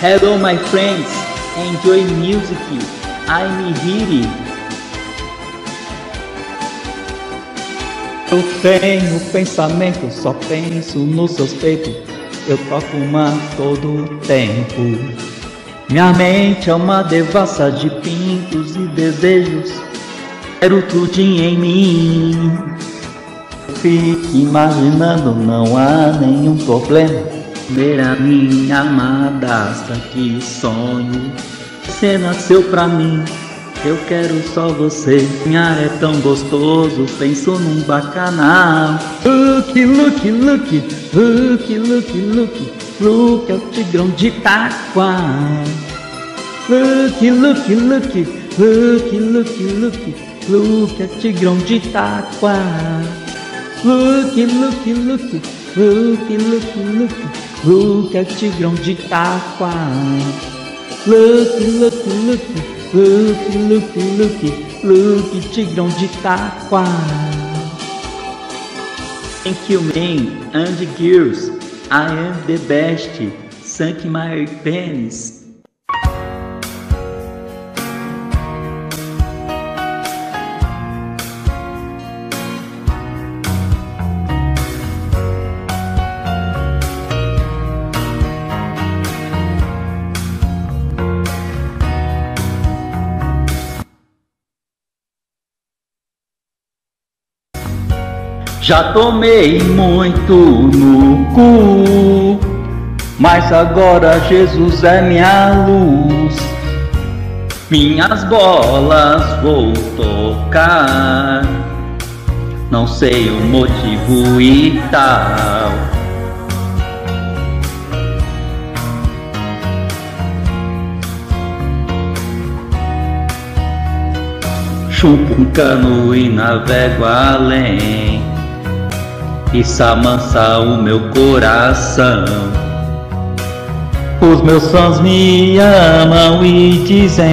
Hello my friends, enjoy music. I'm here. Eu tenho pensamento, só penso nos seus peitos. Eu toco uma todo tempo. Minha mente é uma devassa de pintos e desejos. Quero tudo em mim. Fique imaginando, não há nenhum problema. Ver a minha amada, que sonho. Você nasceu pra mim, eu quero só você. Minha é tão gostoso, penso num bacanal. Look, look, look, look, look, look. Look é o tigrão de Taquá. Look, look, look, look, look, look. Look é o tigrão de Taquá. Look, look, look, look, look, look. Look o tigrão de Taquá. Look, look, look, look, look, look, look, tigrão de Taquá. Thank you, men and girls. I am the best. Sunk my penis. Já tomei muito no cu, mas agora Jesus é minha luz. Minhas bolas vou tocar, não sei o motivo e tal. Chupo um cano e navego além isso amansa o meu coração. Os meus fãs me amam e dizem: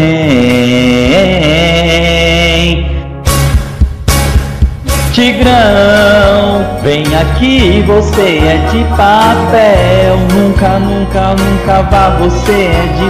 Tigrão, vem aqui, você é de papel. Nunca, nunca, nunca vá, você é de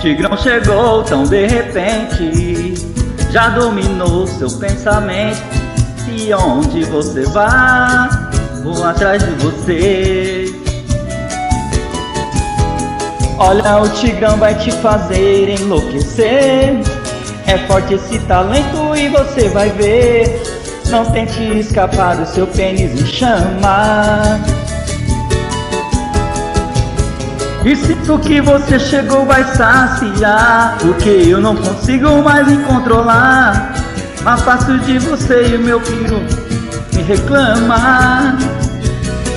Tigrão chegou tão de repente, já dominou seu pensamento. E onde você vai? vou atrás de você. Olha, o Tigrão vai te fazer enlouquecer. É forte esse talento e você vai ver. Não tente escapar do seu pênis em chama. E sinto que você chegou vai saciar Porque eu não consigo mais me controlar. Mas faço de você e o meu filho me reclama.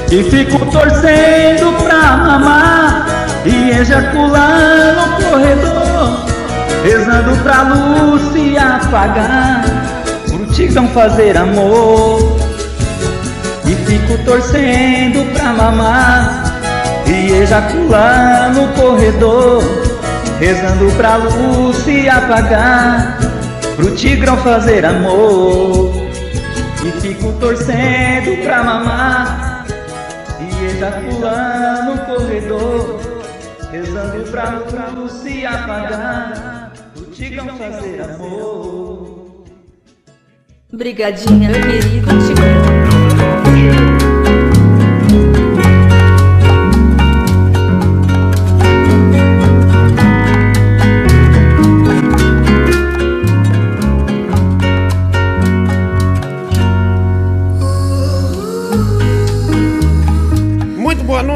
E fico torcendo pra mamar E ejacular no corredor Rezando pra luz se apagar. Pro tigrão fazer amor. E fico torcendo pra mamar E ejacular no corredor Rezando pra luz se apagar Pro tigrão fazer amor. E fico torcendo pra mamar. E ejacular no corredor Rezando pra luz se apagar O tigrão fazer amor. Brigadinha, querido Tigrão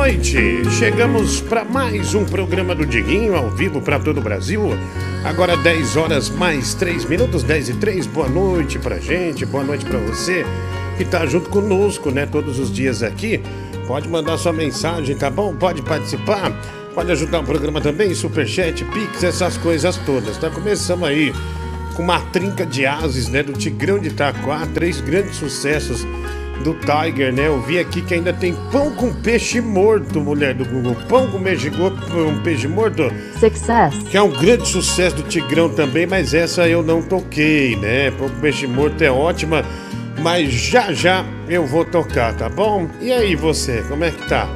noite. Chegamos para mais um programa do Diguinho ao vivo para todo o Brasil. Agora 10 horas mais 3 minutos, 10 e 3. Boa noite pra gente, boa noite para você que tá junto conosco, né, todos os dias aqui. Pode mandar sua mensagem, tá bom? Pode participar. Pode ajudar o programa também, superchat, pix, essas coisas todas. Tá começando aí com uma trinca de ases, né, do Tigrão de Itaquá, três grandes sucessos do Tiger, né? Eu vi aqui que ainda tem pão com peixe morto, mulher do Google. Pão com peixe, com peixe morto. Success. Que é um grande sucesso do Tigrão também, mas essa eu não toquei, né? Pão com peixe morto é ótima, mas já já eu vou tocar, tá bom? E aí você, como é que tá?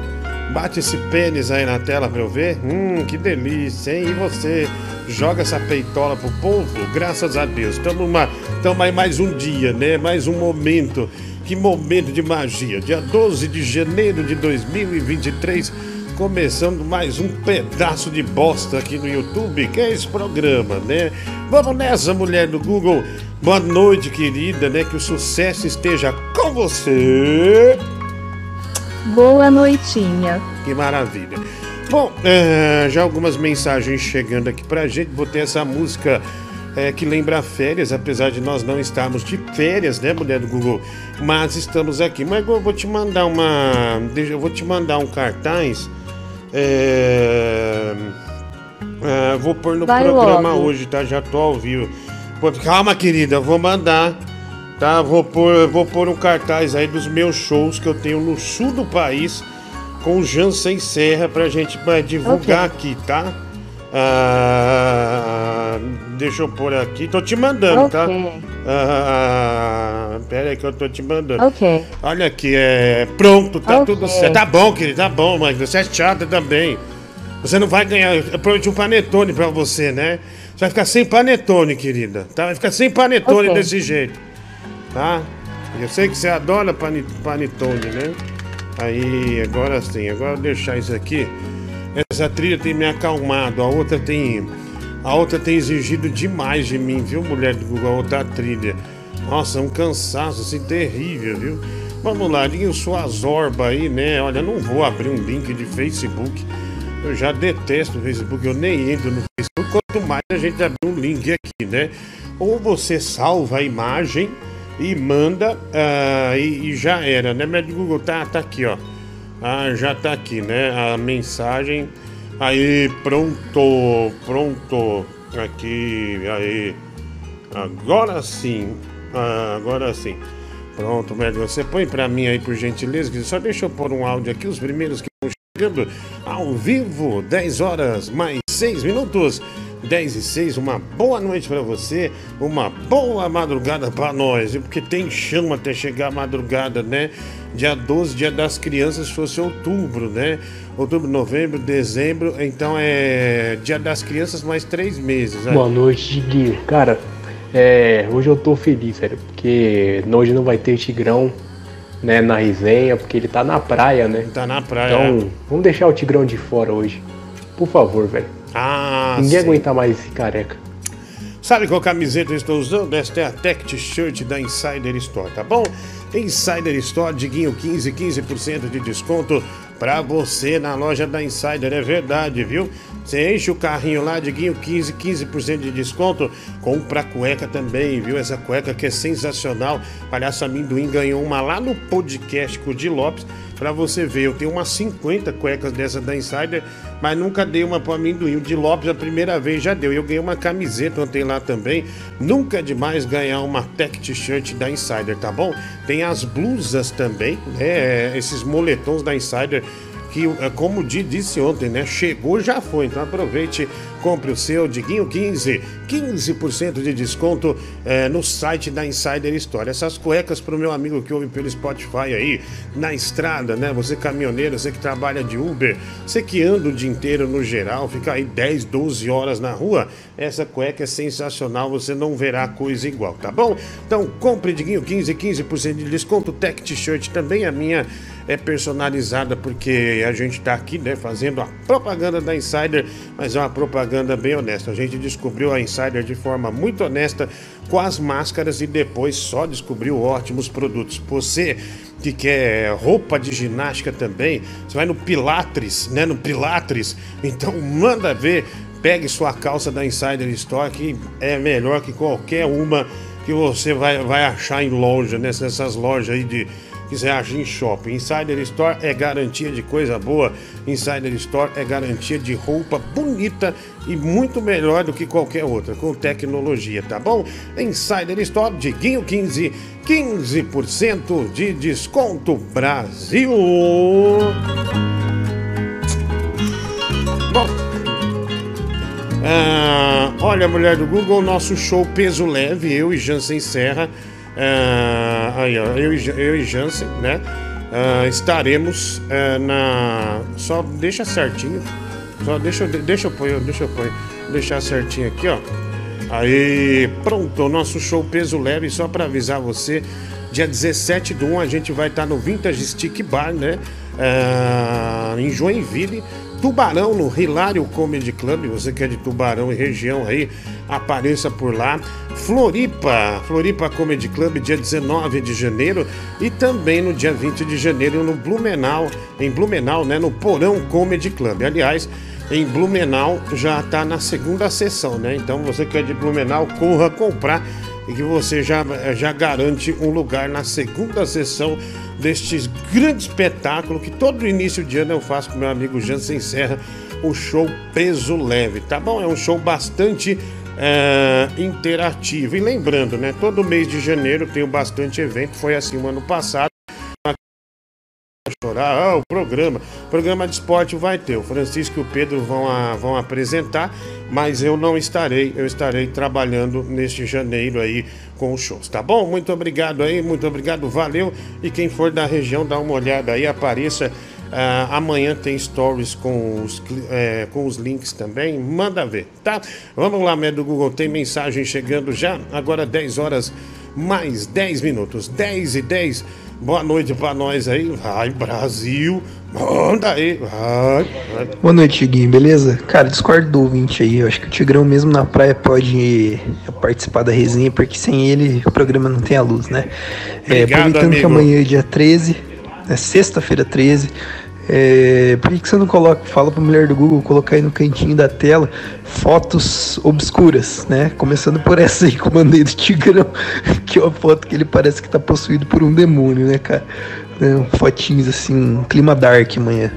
Bate esse pênis aí na tela pra eu ver. Hum, que delícia, hein? E você joga essa peitola pro povo? Graças a Deus. Estamos aí mais um dia, né? Mais um momento que momento de magia! Dia 12 de janeiro de 2023, começando mais um pedaço de bosta aqui no YouTube, que é esse programa, né? Vamos nessa, mulher do Google. Boa noite, querida, né? Que o sucesso esteja com você. Boa noitinha. Que maravilha. Bom, é, já algumas mensagens chegando aqui pra gente. Vou ter essa música é, que lembra férias, apesar de nós não estarmos de férias, né, mulher do Google? Mas estamos aqui. Mas eu vou te mandar uma. Eu vou te mandar um cartaz. É, é, vou pôr no Vai programa logo. hoje, tá? Já tô ao vivo. Calma, querida, vou mandar. Tá, vou pôr, vou pôr um cartaz aí dos meus shows que eu tenho no sul do país com o Jansen Serra pra gente pra divulgar aqui, tá? Ah, deixa eu pôr aqui. Tô te mandando, tá? Ok. Ah, pera aí que eu tô te mandando. Ok. Olha aqui, é. Pronto, tá Ok. tudo certo. Tá bom, querido, tá bom, mas você é chata também. Você não vai ganhar. Eu prometi um panetone pra você, né? Você vai ficar sem panetone, querida. Tá? Vai ficar sem panetone Ok. desse jeito. Tá? Eu sei que você adora panetone, né? Aí, agora sim, agora eu vou deixar isso aqui. Essa trilha tem me acalmado, a outra tem. A outra tem exigido demais de mim, viu, mulher do Google? A outra trilha. Nossa, um cansaço assim terrível, viu? Vamos lá, liga sua zorba aí, né? Olha, não vou abrir um link de Facebook. Eu já detesto o Facebook, eu nem entro no Facebook. Quanto mais a gente abrir um link aqui, né? Ou você salva a imagem e manda ah, e, e já era, né? Mas Google tá, tá aqui, ó. Ah, já tá aqui, né? A mensagem. Aí, pronto, pronto. Aqui, aí. Agora sim. Ah, agora sim. Pronto, médico. Você põe pra mim aí, por gentileza. que Só deixa eu pôr um áudio aqui, os primeiros que estão chegando ao vivo. 10 horas mais 6 minutos. 10 e 6, uma boa noite pra você, uma boa madrugada pra nós, porque tem chama até chegar a madrugada, né? Dia 12, dia das crianças, se fosse outubro, né? Outubro, novembro, dezembro, então é dia das crianças mais três meses. né? Boa noite, Diguinho. Cara, é, hoje eu tô feliz, velho, porque hoje não vai ter Tigrão, né, na resenha, porque ele tá na praia, né? Tá na praia. Então, vamos deixar o Tigrão de fora hoje. Por favor, velho. Ah, Ninguém sim. aguenta mais esse careca. Sabe qual camiseta eu estou usando? Esta é a Tech T-shirt da Insider Store, tá bom? Insider Store, Diguinho 15, 15% de desconto pra você na loja da Insider, é verdade, viu? Você enche o carrinho lá, Diguinho 15, 15% de desconto. Compra cueca também, viu? Essa cueca que é sensacional. Palhaço Amendoim ganhou uma lá no podcast com o Di Lopes. Pra você ver, eu tenho umas 50 cuecas dessa da Insider, mas nunca dei uma pro amendoim. O de Lopes a primeira vez já deu. Eu ganhei uma camiseta ontem lá também. Nunca é demais ganhar uma tech t-shirt da Insider, tá bom? Tem as blusas também, né? Esses moletons da Insider que, é, como o Di disse ontem, né? Chegou, já foi. Então aproveite, compre o seu Diguinho 15, 15% de desconto é, no site da Insider Store. Essas cuecas para o meu amigo que ouve pelo Spotify aí, na estrada, né? Você caminhoneiro, você que trabalha de Uber, você que anda o dia inteiro no geral, fica aí 10, 12 horas na rua, essa cueca é sensacional, você não verá coisa igual, tá bom? Então compre Diguinho 15, 15% de desconto, Tech T-shirt também a minha é personalizada porque a gente tá aqui, né, fazendo a propaganda da Insider, mas é uma propaganda bem honesta. A gente descobriu a Insider de forma muito honesta com as máscaras e depois só descobriu ótimos produtos. Você que quer roupa de ginástica também, você vai no Pilatres, né? No Pilatres, então manda ver. Pegue sua calça da Insider que é melhor que qualquer uma que você vai, vai achar em loja, né? nessas lojas aí de você acha em shopping. Insider Store é garantia de coisa boa. Insider Store é garantia de roupa bonita e muito melhor do que qualquer outra, com tecnologia, tá bom? Insider Store, Diguinho 15, 15% de desconto Brasil. Bom, ah, olha, mulher do Google, nosso show peso leve, eu e Jansen Serra Uh, aí, ó, eu, eu e Jansen, né? Uh, estaremos uh, na. Só deixa certinho. Só deixa, deixa eu pôr, deixa eu pôr, deixar certinho aqui, ó. Aí, pronto, o nosso show peso leve, só para avisar você, dia 17 do 1 a gente vai estar tá no Vintage Stick Bar, né? Em Joinville. Tubarão no Hilário Comedy Club, você que é de Tubarão e região aí, apareça por lá. Floripa, Floripa Comedy Club, dia 19 de janeiro e também no dia 20 de janeiro no Blumenau, em Blumenau, né, no Porão Comedy Club. Aliás, em Blumenau já está na segunda sessão, né? Então você que é de Blumenau, corra comprar e que você já, já garante um lugar na segunda sessão deste grande espetáculo que todo início de ano eu faço com meu amigo Jansen Serra, o show Peso Leve, tá bom? É um show bastante é, interativo. E lembrando, né? Todo mês de janeiro tem bastante evento, foi assim o ano passado chorar, ah, o programa, programa de esporte vai ter. O Francisco e o Pedro vão, a, vão apresentar, mas eu não estarei, eu estarei trabalhando neste janeiro aí com os shows, tá bom? Muito obrigado aí, muito obrigado, valeu. E quem for da região, dá uma olhada aí, apareça. Uh, amanhã tem stories com os, é, com os links também. Manda ver, tá? Vamos lá, Médio do Google. Tem mensagem chegando já. Agora 10 horas mais 10 minutos. 10 e 10. Boa noite pra nós aí. Vai, Brasil. Manda aí. Vai, vai. Boa noite, Guinho, beleza? Cara, discordo do ouvinte aí. Eu acho que o Tigrão, mesmo na praia, pode participar da resenha, porque sem ele o programa não tem a luz, né? É, Obrigado, aproveitando amigo. que amanhã é dia 13, é sexta-feira 13. É, por que, você não coloca, fala pra mulher do Google colocar aí no cantinho da tela fotos obscuras, né? Começando por essa aí que eu mandei do Tigrão, que é uma foto que ele parece que tá possuído por um demônio, né, cara? É, fotinhos assim, clima dark amanhã.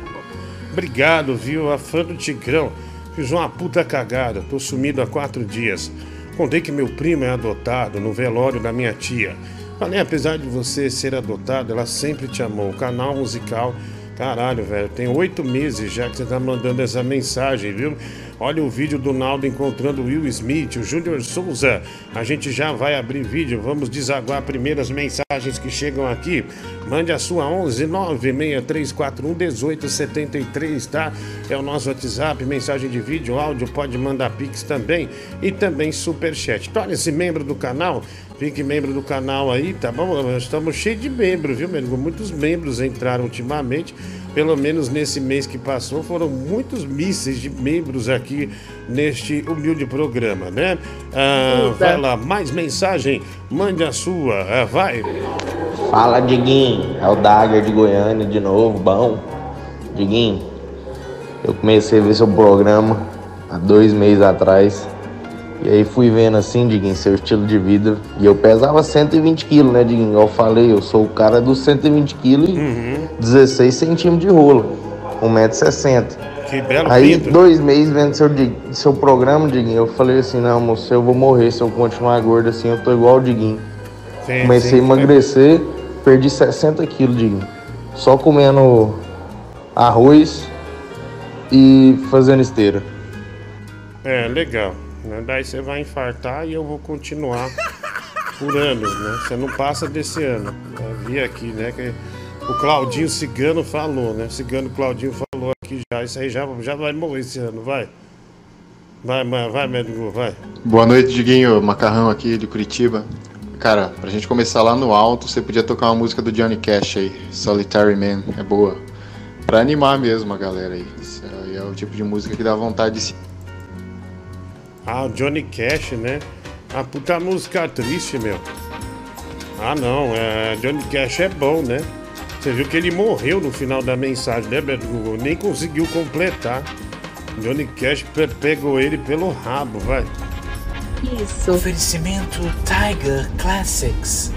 Obrigado, viu? A fã do Tigrão. Fiz uma puta cagada, tô sumido há quatro dias. Contei que meu primo é adotado no velório da minha tia. Falei, apesar de você ser adotado, ela sempre te amou. O canal musical Caralho, velho, tem oito meses já que você tá mandando essa mensagem, viu? Olha o vídeo do Naldo encontrando o Will Smith, o Júnior Souza. A gente já vai abrir vídeo, vamos desaguar primeiras mensagens que chegam aqui. Mande a sua 11 96341 1873, tá? É o nosso WhatsApp, mensagem de vídeo, áudio, pode mandar pix também e também superchat. Torne-se membro do canal Fique membro do canal aí, tá bom? Nós estamos cheios de membros, viu, meu Muitos membros entraram ultimamente. Pelo menos nesse mês que passou, foram muitos mísseis de membros aqui neste humilde programa, né? Ah, vai lá, mais mensagem, mande a sua, ah, vai. Fala, Diguinho, é o Dagger de Goiânia de novo, bom? Diguinho, eu comecei a ver seu programa há dois meses atrás e aí fui vendo assim, Diguinho, seu estilo de vida. E eu pesava 120 quilos, né, Diguinho? Eu falei, eu sou o cara dos 120 quilos e uhum. 16 centímetros de rolo. 1,60m. Que belo Aí, pinto. dois meses vendo seu, seu programa, Diguinho, eu falei assim, não, moço, eu vou morrer se eu continuar gordo assim, eu tô igual o Diguinho. Sim, Comecei sim, a emagrecer, perdi 60 quilos, Diguinho. Só comendo arroz e fazendo esteira. É, legal. Né? Daí você vai infartar e eu vou continuar por anos, né? Você não passa desse ano. Eu vi aqui, né? Que o Claudinho Cigano falou, né? Cigano Claudinho falou aqui já. Isso aí já, já vai morrer esse ano, vai. Vai, vai, vai, médico, vai. Boa noite, Diguinho. Macarrão aqui de Curitiba. Cara, pra gente começar lá no alto, você podia tocar uma música do Johnny Cash aí, Solitary Man, é boa. Pra animar mesmo a galera aí. Aí é o tipo de música que dá vontade de se Ah, o Johnny Cash, né? A puta música triste, meu. Ah, não, é, Johnny Cash é bom, né? Você viu que ele morreu no final da mensagem, né, Beto Google? Nem conseguiu completar. Johnny Cash pe pegou ele pelo rabo, vai. Isso. Oferecimento Tiger Classics.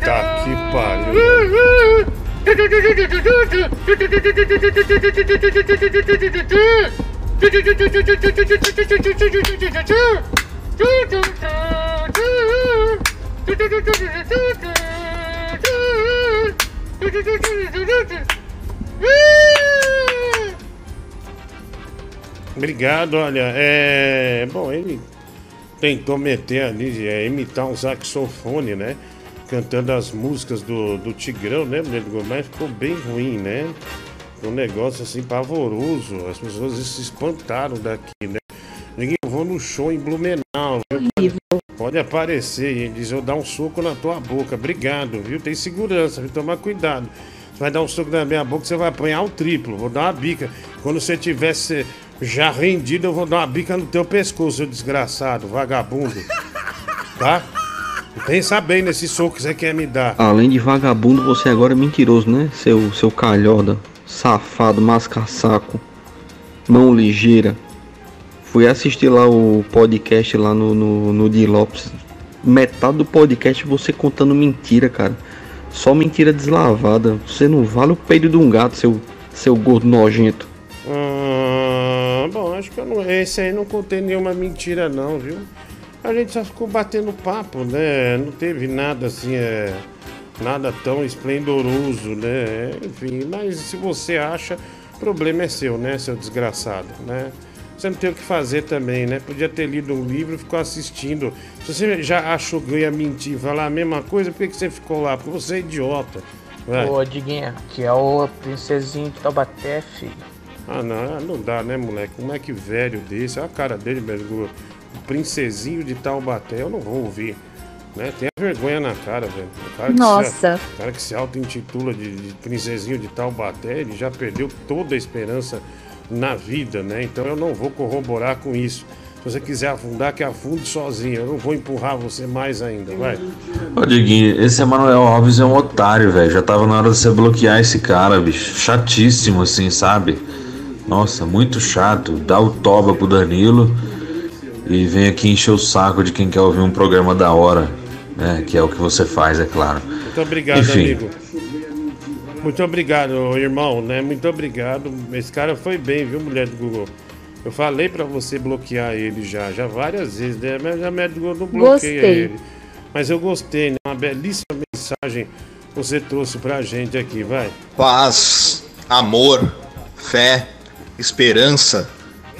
Tá que pariu. Obrigado, olha, é. Bom, ele tentou meter ali, é, imitar um saxofone, né? Cantando as músicas do, do Tigrão, né, mas ficou bem ruim, né? Um negócio assim pavoroso. As pessoas se espantaram daqui, né? Ninguém vou no show em Blumenau. Pode, pode, aparecer e dizer eu dar um soco na tua boca. Obrigado, viu? Tem segurança, viu? Tomar cuidado. Você vai dar um soco na minha boca, você vai apanhar o triplo. Vou dar uma bica. Quando você tivesse já rendido, eu vou dar uma bica no teu pescoço, seu desgraçado, vagabundo. Tá? Pensa bem nesse soco que você quer me dar. Além de vagabundo, você agora é mentiroso, né? Seu, seu calhoda, safado, masca-saco, mão ligeira. Fui assistir lá o podcast lá no, no, no Di Lopes. Metade do podcast você contando mentira, cara. Só mentira deslavada. Você não vale o peido de um gato, seu, seu gordo nojento. Hum, bom, acho que eu não, esse aí não contei nenhuma mentira não, viu? A gente só ficou batendo papo, né? Não teve nada assim, é, nada tão esplendoroso, né? Enfim, mas se você acha, o problema é seu, né, seu desgraçado, né? Você não tem o que fazer também, né? Podia ter lido um livro e ficou assistindo. Se você já achou que eu ia mentir falar a mesma coisa, por que, que você ficou lá? Porque você é idiota. Vai. Ô, Diguinha, que é o princesinho de Taubaté, filho. Ah, não, não dá, né, moleque? Um moleque velho desse, olha a cara dele, velho. O princesinho de Taubaté, eu não vou ouvir. Né? Tem a vergonha na cara, velho. Cara Nossa. Se, o cara que se auto-intitula de, de princesinho de Taubaté, ele já perdeu toda a esperança na vida, né? Então eu não vou corroborar com isso. Se você quiser afundar, que afunde sozinho. Eu não vou empurrar você mais ainda, vai. Ô, Diguinho, esse Emanuel Alves é um otário, velho. Já tava na hora de você bloquear esse cara, bicho. Chatíssimo, assim, sabe? Nossa, muito chato. Dá o toba pro Danilo e vem aqui encher o saco de quem quer ouvir um programa da hora, né? Que é o que você faz, é claro. Muito obrigado, Enfim. amigo. Muito obrigado, irmão, né? Muito obrigado. Esse cara foi bem, viu, mulher do Google? Eu falei para você bloquear ele já, já várias vezes, né? Mas a mulher do Google não bloqueia gostei. ele. Mas eu gostei, né? Uma belíssima mensagem você trouxe pra gente aqui, vai. Paz, amor, fé, esperança,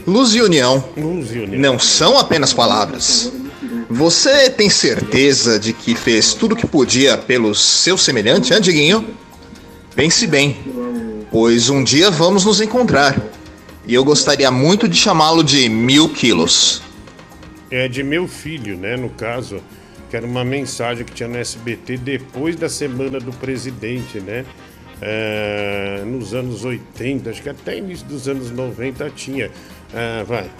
luz e união. Luz e união. Não são apenas palavras. Você tem certeza de que fez tudo o que podia pelo seu semelhante, Andiguinho? Pense bem, pois um dia vamos nos encontrar. E eu gostaria muito de chamá-lo de mil quilos. É de meu filho, né? No caso, que era uma mensagem que tinha no SBT depois da semana do presidente, né? É, nos anos 80, acho que até início dos anos 90 tinha. É, vai.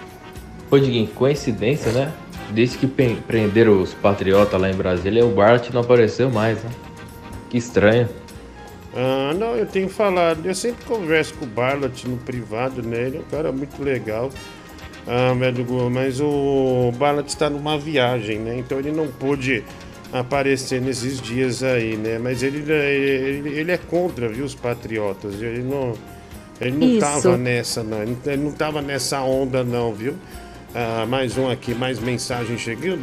Ô, Diguinho, coincidência, né? Desde que prenderam os patriotas lá em Brasília, o Bart não apareceu mais, né? Que estranho. Ah, não, eu tenho falado. Eu sempre converso com o Barlat no privado, né? Ele é um cara muito legal. Ah, mas o Barlat está numa viagem, né? Então ele não pôde aparecer nesses dias aí, né? Mas ele, ele, ele é contra, viu, os patriotas. Ele não, ele não tava nessa, não. Ele não tava nessa onda, não, viu? Ah, mais um aqui, mais mensagem chegando.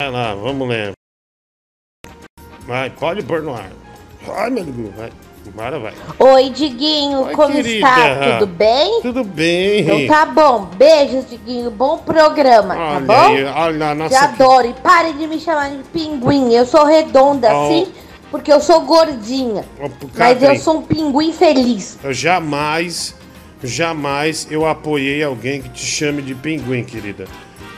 Vai lá, vamos lá. Vai, pode pôr no ar. Ai, meu Deus, vai. Bora, vai. Oi, Diguinho, Oi, como querida. está? Tudo bem? Tudo bem. Então tá bom. Beijos, Diguinho. Bom programa, tá olha tá bom? Aí, olha, nossa, Te adoro. E pare de me chamar de pinguim. Eu sou redonda, oh. assim, porque eu sou gordinha. Mas eu sou um pinguim feliz. Eu jamais, jamais eu apoiei alguém que te chame de pinguim, querida.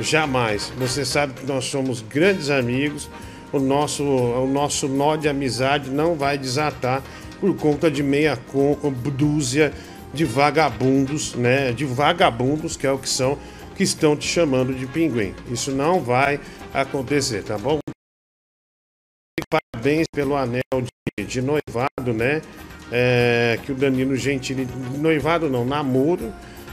Jamais. Você sabe que nós somos grandes amigos o nosso, o nosso nó de amizade não vai desatar por conta de meia com, dúzia de vagabundos, né? De vagabundos, que é o que são, que estão te chamando de pinguim. Isso não vai acontecer, tá bom? Parabéns pelo anel de, de noivado, né? É, que o Danilo Gentili. Noivado não, namoro.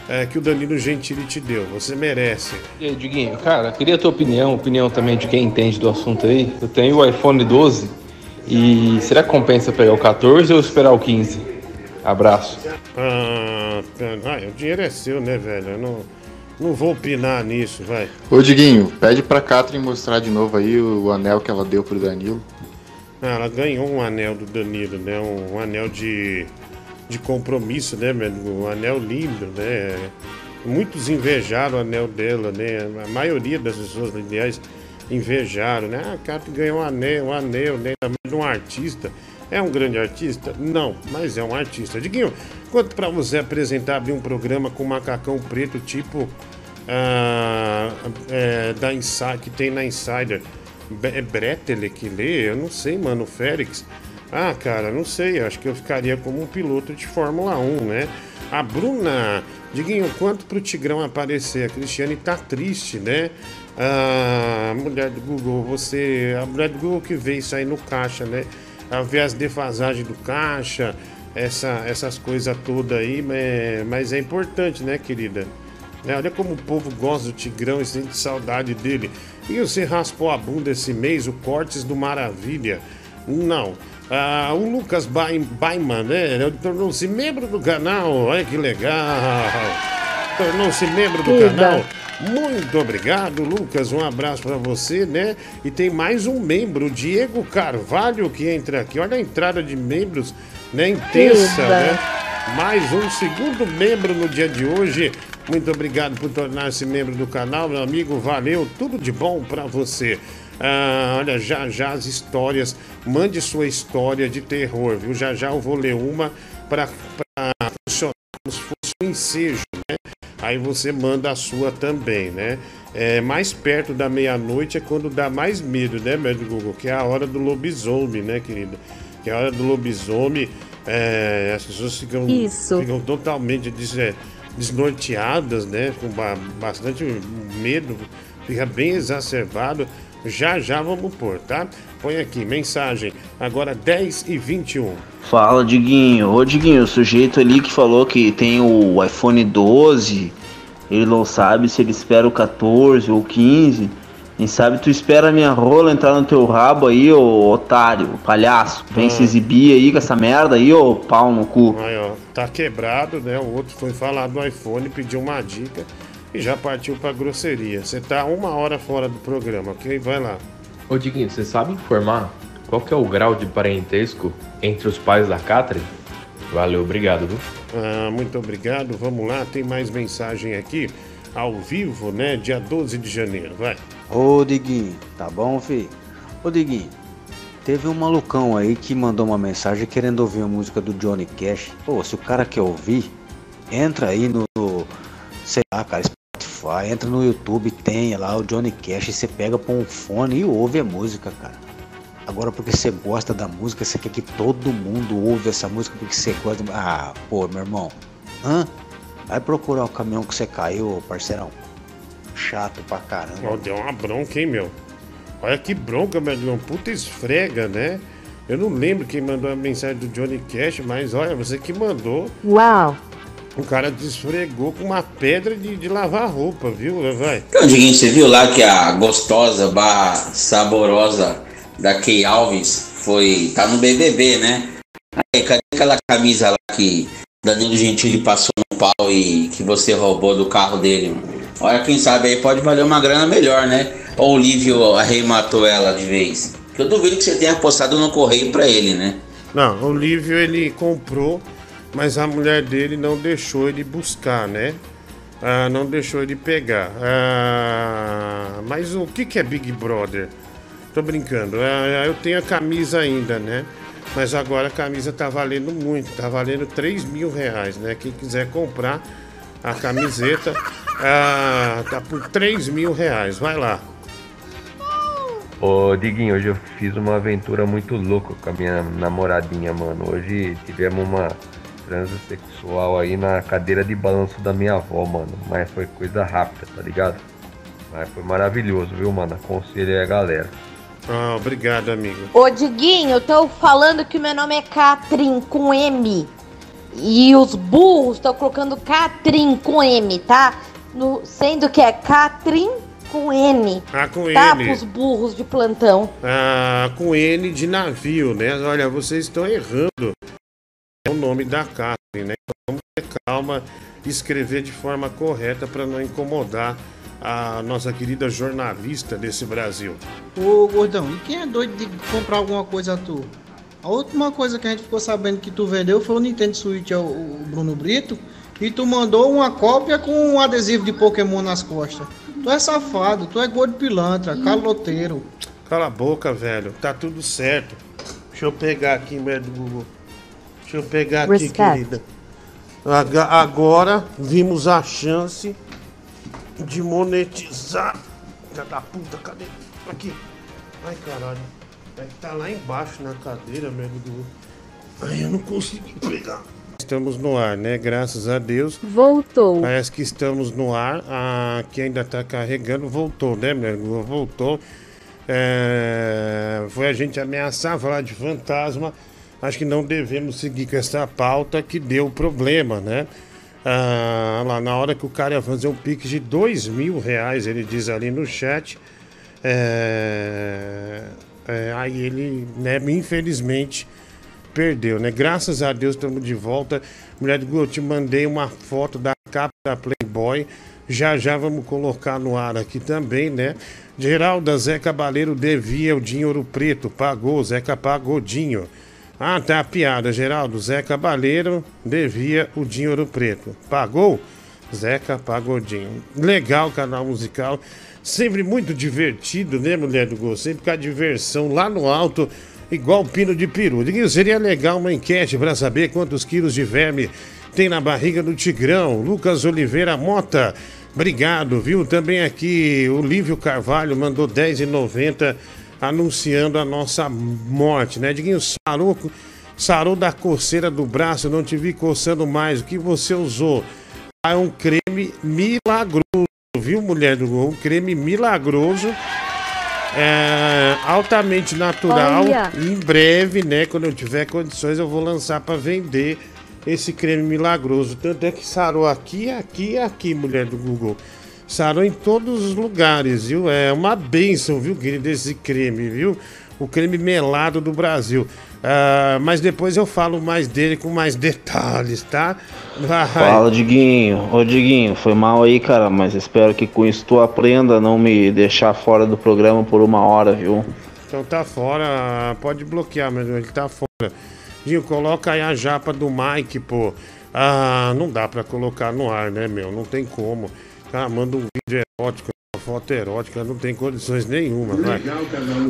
É, que o Danilo Gentili te deu. Você merece. E aí, Diguinho, cara, queria a tua opinião, opinião também de quem entende do assunto aí. Eu tenho o iPhone 12 e será que compensa pegar o 14 ou esperar o 15? Abraço. Ah, ah, o dinheiro é seu, né, velho? Eu não, não vou opinar nisso, vai. Ô, Diguinho, pede pra Catherine mostrar de novo aí o, o anel que ela deu pro Danilo. Ah, ela ganhou um anel do Danilo, né? Um, um anel de, de compromisso, né, velho? Um anel lindo, né? Muitos invejaram o anel dela, né? A maioria das pessoas, aliás, invejaram, né? Ah, a Catherine ganhou um anel, um anel, né? De um artista. É um grande artista? Não, mas é um artista. Diguinho, quanto para você apresentar, abrir um programa com macacão preto, tipo ah, é, da Insider, que tem na Insider? É Bretele que lê? Eu não sei, mano. Félix. Ah, cara, não sei. Acho que eu ficaria como um piloto de Fórmula 1, né? A Bruna, Diguinho, quanto pro Tigrão aparecer? A Cristiane tá triste, né? A mulher do Google, você. A mulher do Google que vê isso aí no caixa, né? a ver as defasagens do caixa, essa, essas coisas todas aí, mas, mas é importante, né, querida? É, olha como o povo gosta do Tigrão e sente saudade dele. E você raspou a bunda esse mês, o Cortes do Maravilha? Não. Ah, o Lucas Baiman, né? Tornou-se membro do canal. Olha que legal. Tornou-se membro do canal. Muito obrigado, Lucas. Um abraço para você, né? E tem mais um membro, Diego Carvalho, que entra aqui. Olha a entrada de membros, né? Intensa, né? Mais um segundo membro no dia de hoje. Muito obrigado por tornar-se membro do canal, meu amigo. Valeu, tudo de bom para você. Ah, olha, já já as histórias. Mande sua história de terror, viu? Já já eu vou ler uma para funcionar como se fosse um ensejo, né? Aí você manda a sua também, né? É, mais perto da meia-noite é quando dá mais medo, né, médico Google? Que é a hora do lobisomem, né, querida? Que é a hora do lobisomem. É, as pessoas ficam, ficam totalmente é, desnorteadas, né? Com bastante medo, fica bem exacerbado. Já já vamos pôr, tá? Põe aqui, mensagem. Agora 10 e 21. Fala, Diguinho. Ô, Diguinho, o sujeito ali que falou que tem o iPhone 12, ele não sabe se ele espera o 14 ou 15. Quem sabe tu espera a minha rola entrar no teu rabo aí, ô otário, palhaço. Vem ah. se exibir aí com essa merda aí, ô pau no cu. Aí, ó, tá quebrado, né? O outro foi falar do iPhone, pediu uma dica e já partiu pra grosseria. Você tá uma hora fora do programa, ok? Vai lá. Ô Diguinho, você sabe informar qual que é o grau de parentesco entre os pais da Catherine? Valeu, obrigado, viu? Ah, muito obrigado. Vamos lá, tem mais mensagem aqui. Ao vivo, né? Dia 12 de janeiro, vai. Ô Diguinho, tá bom, filho? Ô Diguinho, teve um malucão aí que mandou uma mensagem querendo ouvir a música do Johnny Cash. Pô, se o cara quer ouvir, entra aí no, sei lá, cara, Spotify, entra no YouTube, tem lá o Johnny Cash, e você pega põe um fone e ouve a música, cara. Agora porque você gosta da música, você quer que todo mundo ouve essa música porque você gosta. Ah, pô, meu irmão. Hã? Vai procurar o caminhão que você caiu, parceirão. Chato pra caramba. Deu uma bronca, hein, meu? Olha que bronca, meu irmão. Puta esfrega, né? Eu não lembro quem mandou a mensagem do Johnny Cash, mas olha, você que mandou. Uau! O cara desfregou com uma pedra de, de lavar roupa, viu? Vai. Então, Diguinho, você viu lá que a gostosa barra saborosa da Kay Alves foi. tá no BBB, né? Aí, cadê aquela camisa lá que Danilo Gentili passou no pau e que você roubou do carro dele? Olha, quem sabe aí pode valer uma grana melhor, né? Ou o Lívio arrematou ela de vez. Eu duvido que você tenha postado no correio para ele, né? Não, o Lívio ele comprou mas a mulher dele não deixou ele buscar, né? Ah, não deixou ele pegar. Ah, mas o que, que é Big Brother? Tô brincando. Ah, eu tenho a camisa ainda, né? Mas agora a camisa tá valendo muito, tá valendo 3 mil reais, né? Quem quiser comprar a camiseta, ah, tá por 3 mil reais. Vai lá. Ô Diguinho, hoje eu fiz uma aventura muito louca com a minha namoradinha, mano. Hoje tivemos uma transexual aí na cadeira de balanço da minha avó, mano. Mas foi coisa rápida, tá ligado? Mas foi maravilhoso, viu, mano? Aconselho aí a galera. Ah, obrigado, amigo. Ô, Diguinho, eu tô falando que o meu nome é Catrin com M. E os burros estão colocando Catrin com M, tá? No, sendo que é Catrin com N. Ah, com tá, N. pros burros de plantão. Ah, com N de navio, né? Olha, vocês estão errando. É o nome da Catherine, né? Então vamos ter calma e escrever de forma correta para não incomodar a nossa querida jornalista desse Brasil. Ô gordão, e quem é doido de comprar alguma coisa tu? A última coisa que a gente ficou sabendo que tu vendeu foi o Nintendo Switch ao o Bruno Brito e tu mandou uma cópia com um adesivo de Pokémon nas costas. Tu é safado, tu é gordo pilantra, caloteiro. Cala a boca, velho. Tá tudo certo. Deixa eu pegar aqui, merda do Google. Deixa eu pegar aqui, Respect. querida. Agora vimos a chance de monetizar. Filha da puta, cadê? Aqui. Ai, caralho. É que tá lá embaixo na cadeira, merda do. Ai, eu não consegui pegar. Estamos no ar, né? Graças a Deus. Voltou. Parece que estamos no ar. A que ainda tá carregando voltou, né, meu amigo? Voltou. É, Foi a gente ameaçar falar de fantasma. Acho que não devemos seguir com essa pauta que deu problema, né? Ah, lá na hora que o cara ia fazer um pique de dois mil reais, ele diz ali no chat. é, é, aí ele, né, infelizmente, perdeu, né? Graças a Deus estamos de volta. Mulher do Google, eu te mandei uma foto da capa da Playboy. Já já vamos colocar no ar aqui também, né? Geralda Zé Cabaleiro devia o dinheiro preto, pagou, Zeca pagodinho. Ah, tá a piada, Geraldo. Zé Cabaleiro devia o dinheiro preto. Pagou? Zeca Pagodinho. Legal canal musical. Sempre muito divertido, né, mulher do gol? Sempre com a diversão lá no alto, igual pino de peru. Diguinho, seria legal uma enquete para saber quantos quilos de verme tem na barriga do Tigrão. Lucas Oliveira Mota. Obrigado, viu? Também aqui o Lívio Carvalho mandou R$10,90 anunciando a nossa morte, né? Diguinho, sarou, sarou da coceira do braço, não te vi coçando mais. O que você usou? Ah, é um creme milagroso, viu, mulher do gol? Um creme milagroso. É, altamente natural. Olha. Em breve, né? Quando eu tiver condições, eu vou lançar para vender esse creme milagroso. Tanto é que sarou aqui, aqui e aqui, mulher do Google. Sarou em todos os lugares, viu? É uma benção, viu, querido, esse creme, viu? O creme melado do Brasil. Ah, mas depois eu falo mais dele com mais detalhes, tá? Vai. Fala, Diguinho. Ô, Diguinho, foi mal aí, cara, mas espero que com isso tu aprenda a não me deixar fora do programa por uma hora, viu? Então tá fora, pode bloquear, irmão, ele tá fora. Dinho, coloca aí a japa do Mike, pô. Ah, não dá pra colocar no ar, né, meu? Não tem como. Cara, manda um vídeo erótico, foto erótica, não tem condições nenhuma, vai.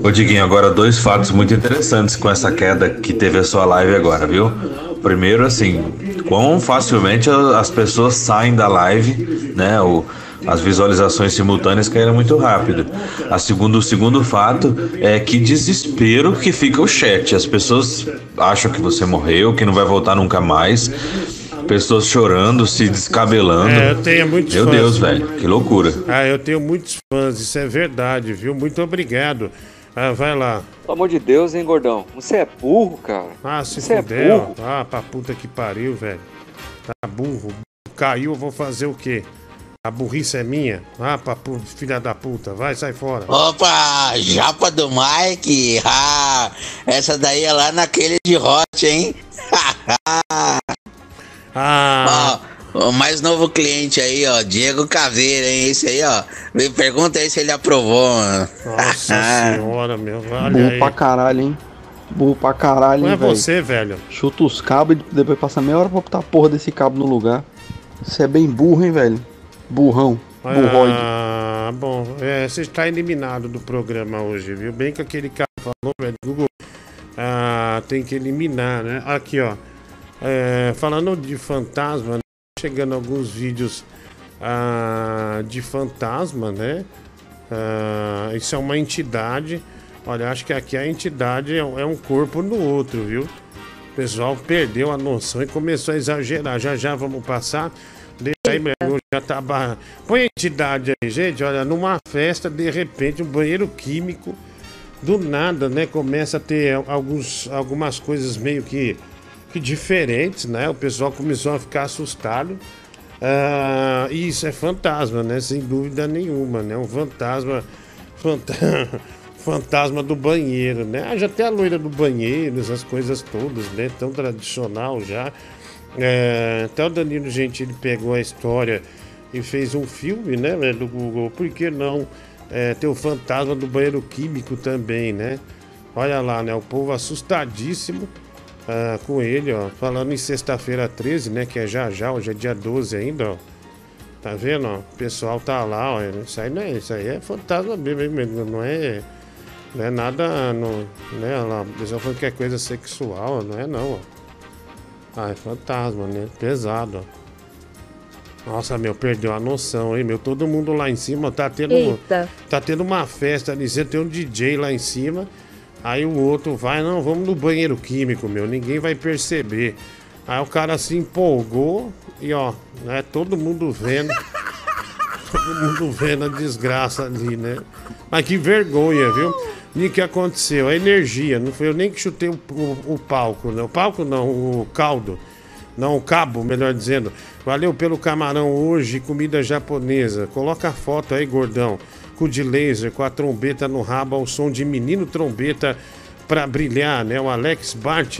Ô Diguinho, agora dois fatos muito interessantes com essa queda que teve a sua live agora, viu? Primeiro, assim, quão facilmente as pessoas saem da live, né? O, as visualizações simultâneas caíram muito rápido. A segundo, o segundo fato é que desespero que fica o chat. As pessoas acham que você morreu, que não vai voltar nunca mais. Pessoas chorando, se descabelando. É, eu tenho muitos Meu fãs. Deus, velho, que loucura. Ah, eu tenho muitos fãs, isso é verdade, viu? Muito obrigado. Ah, vai lá. Pelo amor de Deus, hein, gordão? Você é burro, cara. Ah, se Você é fuder, ó. burro. Ah, pra puta que pariu, velho. Tá burro. Caiu, eu vou fazer o quê? A burrice é minha? Ah, pra pu... filha da puta. Vai, sai fora. Opa, japa do Mike. Ah, essa daí é lá naquele de hot, hein? Ah. Ó, o mais novo cliente aí, ó, Diego Caveira, hein? Esse aí, ó. Me pergunta aí se ele aprovou, mano. Nossa senhora, meu. Olha Burro aí. pra caralho, hein? Burro pra caralho, Não hein, é velho? você, velho. Chuta os cabos e depois passa meia hora pra botar a porra desse cabo no lugar. Você é bem burro, hein, velho? Burrão. Burroide. Ah, bom. É, você está eliminado do programa hoje, viu? Bem que aquele cara falou, velho. Google. Ah, tem que eliminar, né? Aqui, ó. É, falando de fantasma, né? chegando alguns vídeos ah, de fantasma, né? Ah, isso é uma entidade. Olha, acho que aqui a entidade é um é um corpo no outro, viu? pessoal perdeu a noção e começou a exagerar. Já já vamos passar. Deixa aí, meu, já tá barra. Põe a entidade aí, gente. Olha, numa festa, de repente, um banheiro químico, do nada, né? Começa a ter alguns, algumas coisas meio que diferentes, né? O pessoal começou a ficar assustado. E isso é fantasma, né? Sem dúvida nenhuma, né? Um fantasma. Fantasma. do banheiro, né? Ah, já tem a loira do banheiro, essas coisas todas, né? Tão tradicional já. É, até o Danilo Gentili pegou a história e fez um filme, né, do Google. Por que não é, ter o fantasma do banheiro químico também, né? Olha lá, né? O povo assustadíssimo uh, com ele, ó. Falando em sexta-feira 13, né? Que é já já, hoje é dia 12 ainda, ó. Tá vendo, ó? O pessoal tá lá, ó. Isso aí não é, isso aí é fantasma mesmo, não é não é nada. Não, né, lá, o pessoal falando que é coisa sexual, não é não, ó. Ah, é fantasma, né? Pesado, ó. Nossa, meu, perdeu a noção, hein, meu? Todo mundo lá em cima tá tendo. Eita. Tá tendo uma festa ali, você tem um DJ lá em cima. Aí o outro vai, não, vamos no banheiro químico, meu, ninguém vai perceber. Aí o cara se empolgou e ó, né, todo mundo vendo. todo mundo vendo a desgraça ali, né? Mas que vergonha, viu? E o que aconteceu? A energia, não foi eu nem que chutei o, o, o, palco, né? O palco não, o caldo. Não, o cabo, melhor dizendo. Valeu pelo camarão hoje, comida japonesa. Coloca a foto aí, gordão. De laser, com a trombeta no rabo, ao som de menino trombeta pra brilhar, né? O Alex Bart.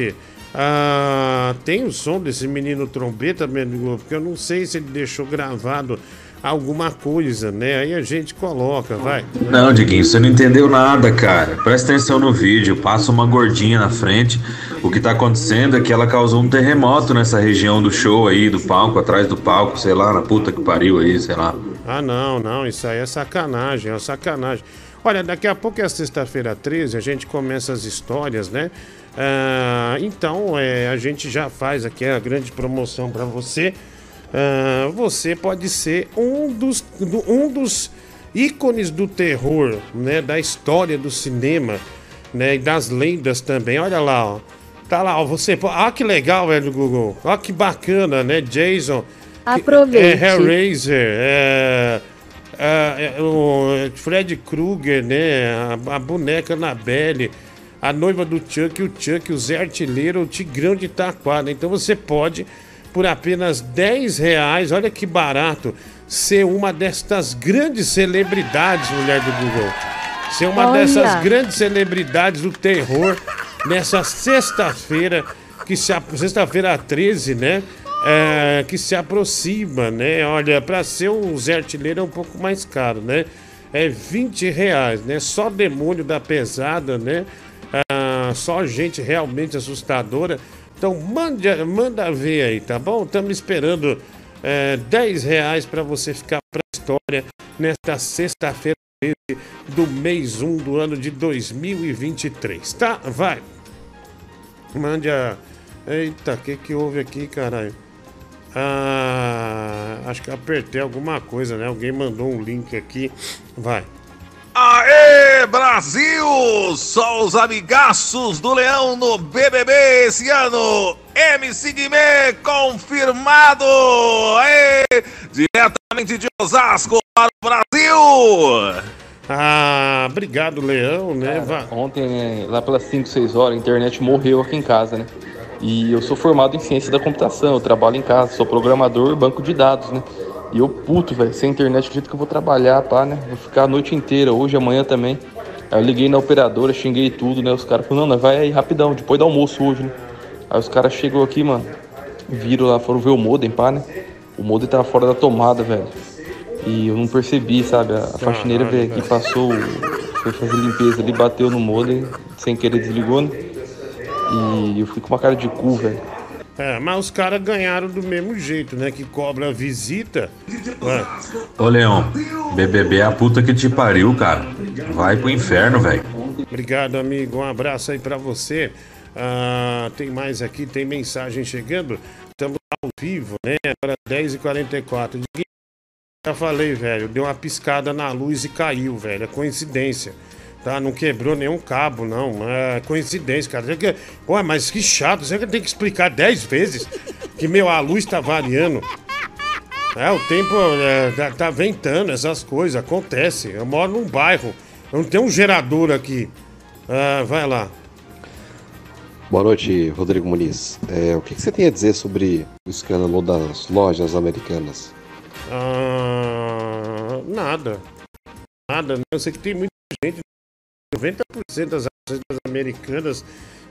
Ah, tem o som desse menino trombeta, meu amigo? Porque eu não sei se ele deixou gravado alguma coisa, né? Aí a gente coloca, vai. Não, Diguinho, você não entendeu nada, cara. Presta atenção no vídeo, passa uma gordinha na frente. O que tá acontecendo é que ela causou um terremoto nessa região do show aí, do palco, atrás do palco, sei lá, na puta que pariu aí, sei lá. Ah, não, não, isso aí é sacanagem, é sacanagem. Olha, daqui a pouco é sexta-feira 13, a gente começa as histórias, né? Ah, então, é, a gente já faz aqui a grande promoção para você. Uh, você pode ser um dos, um dos ícones do terror, né, da história do cinema, né, e das lendas também. Olha lá, ó. Tá lá, ó, você, ah, que legal, velho Google. Ó, que bacana, né, Jason. Aproveite. É, Hellraiser, é, é, é, o Fred Krueger, né, a, a boneca Annabelle, a noiva do Chuck, o Chuck, o Zé Artilheiro, o Tigrão de Taquara. Então você pode por apenas 10 reais, olha que barato, ser uma destas grandes celebridades, mulher do Google. Ser uma olha. dessas grandes celebridades do terror nessa sexta-feira, que se sexta-feira 13, né? É, que se aproxima, né? Olha, para ser um Zé Artilheiro é um pouco mais caro, né? É 20 reais, né? Só demônio da pesada, né? Ah, só gente realmente assustadora. Então manda, manda ver aí, tá bom? Estamos esperando é, 10 reais para você ficar para a história nesta sexta-feira do mês 1 do ano de 2023, tá? Vai! Mande a. Eita, o que, que houve aqui, caralho? Ah, acho que apertei alguma coisa, né? Alguém mandou um link aqui. Vai. Aê, Brasil! Só os amigaços do Leão no BBB esse ano. MC Guimê confirmado! Aê! Diretamente de Osasco para o Brasil! Ah, obrigado, Leão, né? Cara, ontem, né, lá pelas 5, 6 horas, a internet morreu aqui em casa, né? E eu sou formado em ciência da computação, eu trabalho em casa, sou programador banco de dados, né? E eu puto, velho, sem internet, acredito que eu vou trabalhar, pá, né? Vou ficar a noite inteira, hoje, amanhã também. Aí eu liguei na operadora, xinguei tudo, né? Os caras falaram, não, vai aí rapidão, depois do almoço hoje, né? Aí os caras chegou aqui, mano, viram lá, foram ver o modem, pá, né? O modem tava fora da tomada, velho. E eu não percebi, sabe? A faxineira veio aqui, passou, foi fazer limpeza ali, bateu no modem, sem querer desligou, né? E eu fui com uma cara de cu, velho. É, mas os caras ganharam do mesmo jeito, né? Que cobra visita. Ué. Ô, Leão, BBB é a puta que te pariu, cara. Vai pro inferno, velho. Obrigado, amigo. Um abraço aí pra você. Ah, tem mais aqui, tem mensagem chegando. Estamos ao vivo, né? Agora 10h44. Já falei, velho. Deu uma piscada na luz e caiu, velho. É coincidência. Tá, não quebrou nenhum cabo, não. É coincidência, cara. Pô, mas que chato. Você tem que explicar 10 vezes que, meu, a luz tá variando. É, o tempo é, tá, tá, ventando, essas coisas. Acontece. Eu moro num bairro. Eu não tenho um gerador aqui. Ah, vai lá. Boa noite, Rodrigo Muniz. É, o que, que, você tem a dizer sobre o escândalo das lojas americanas? Ah, nada. Nada. Eu sei que tem muita gente 90% das ações americanas,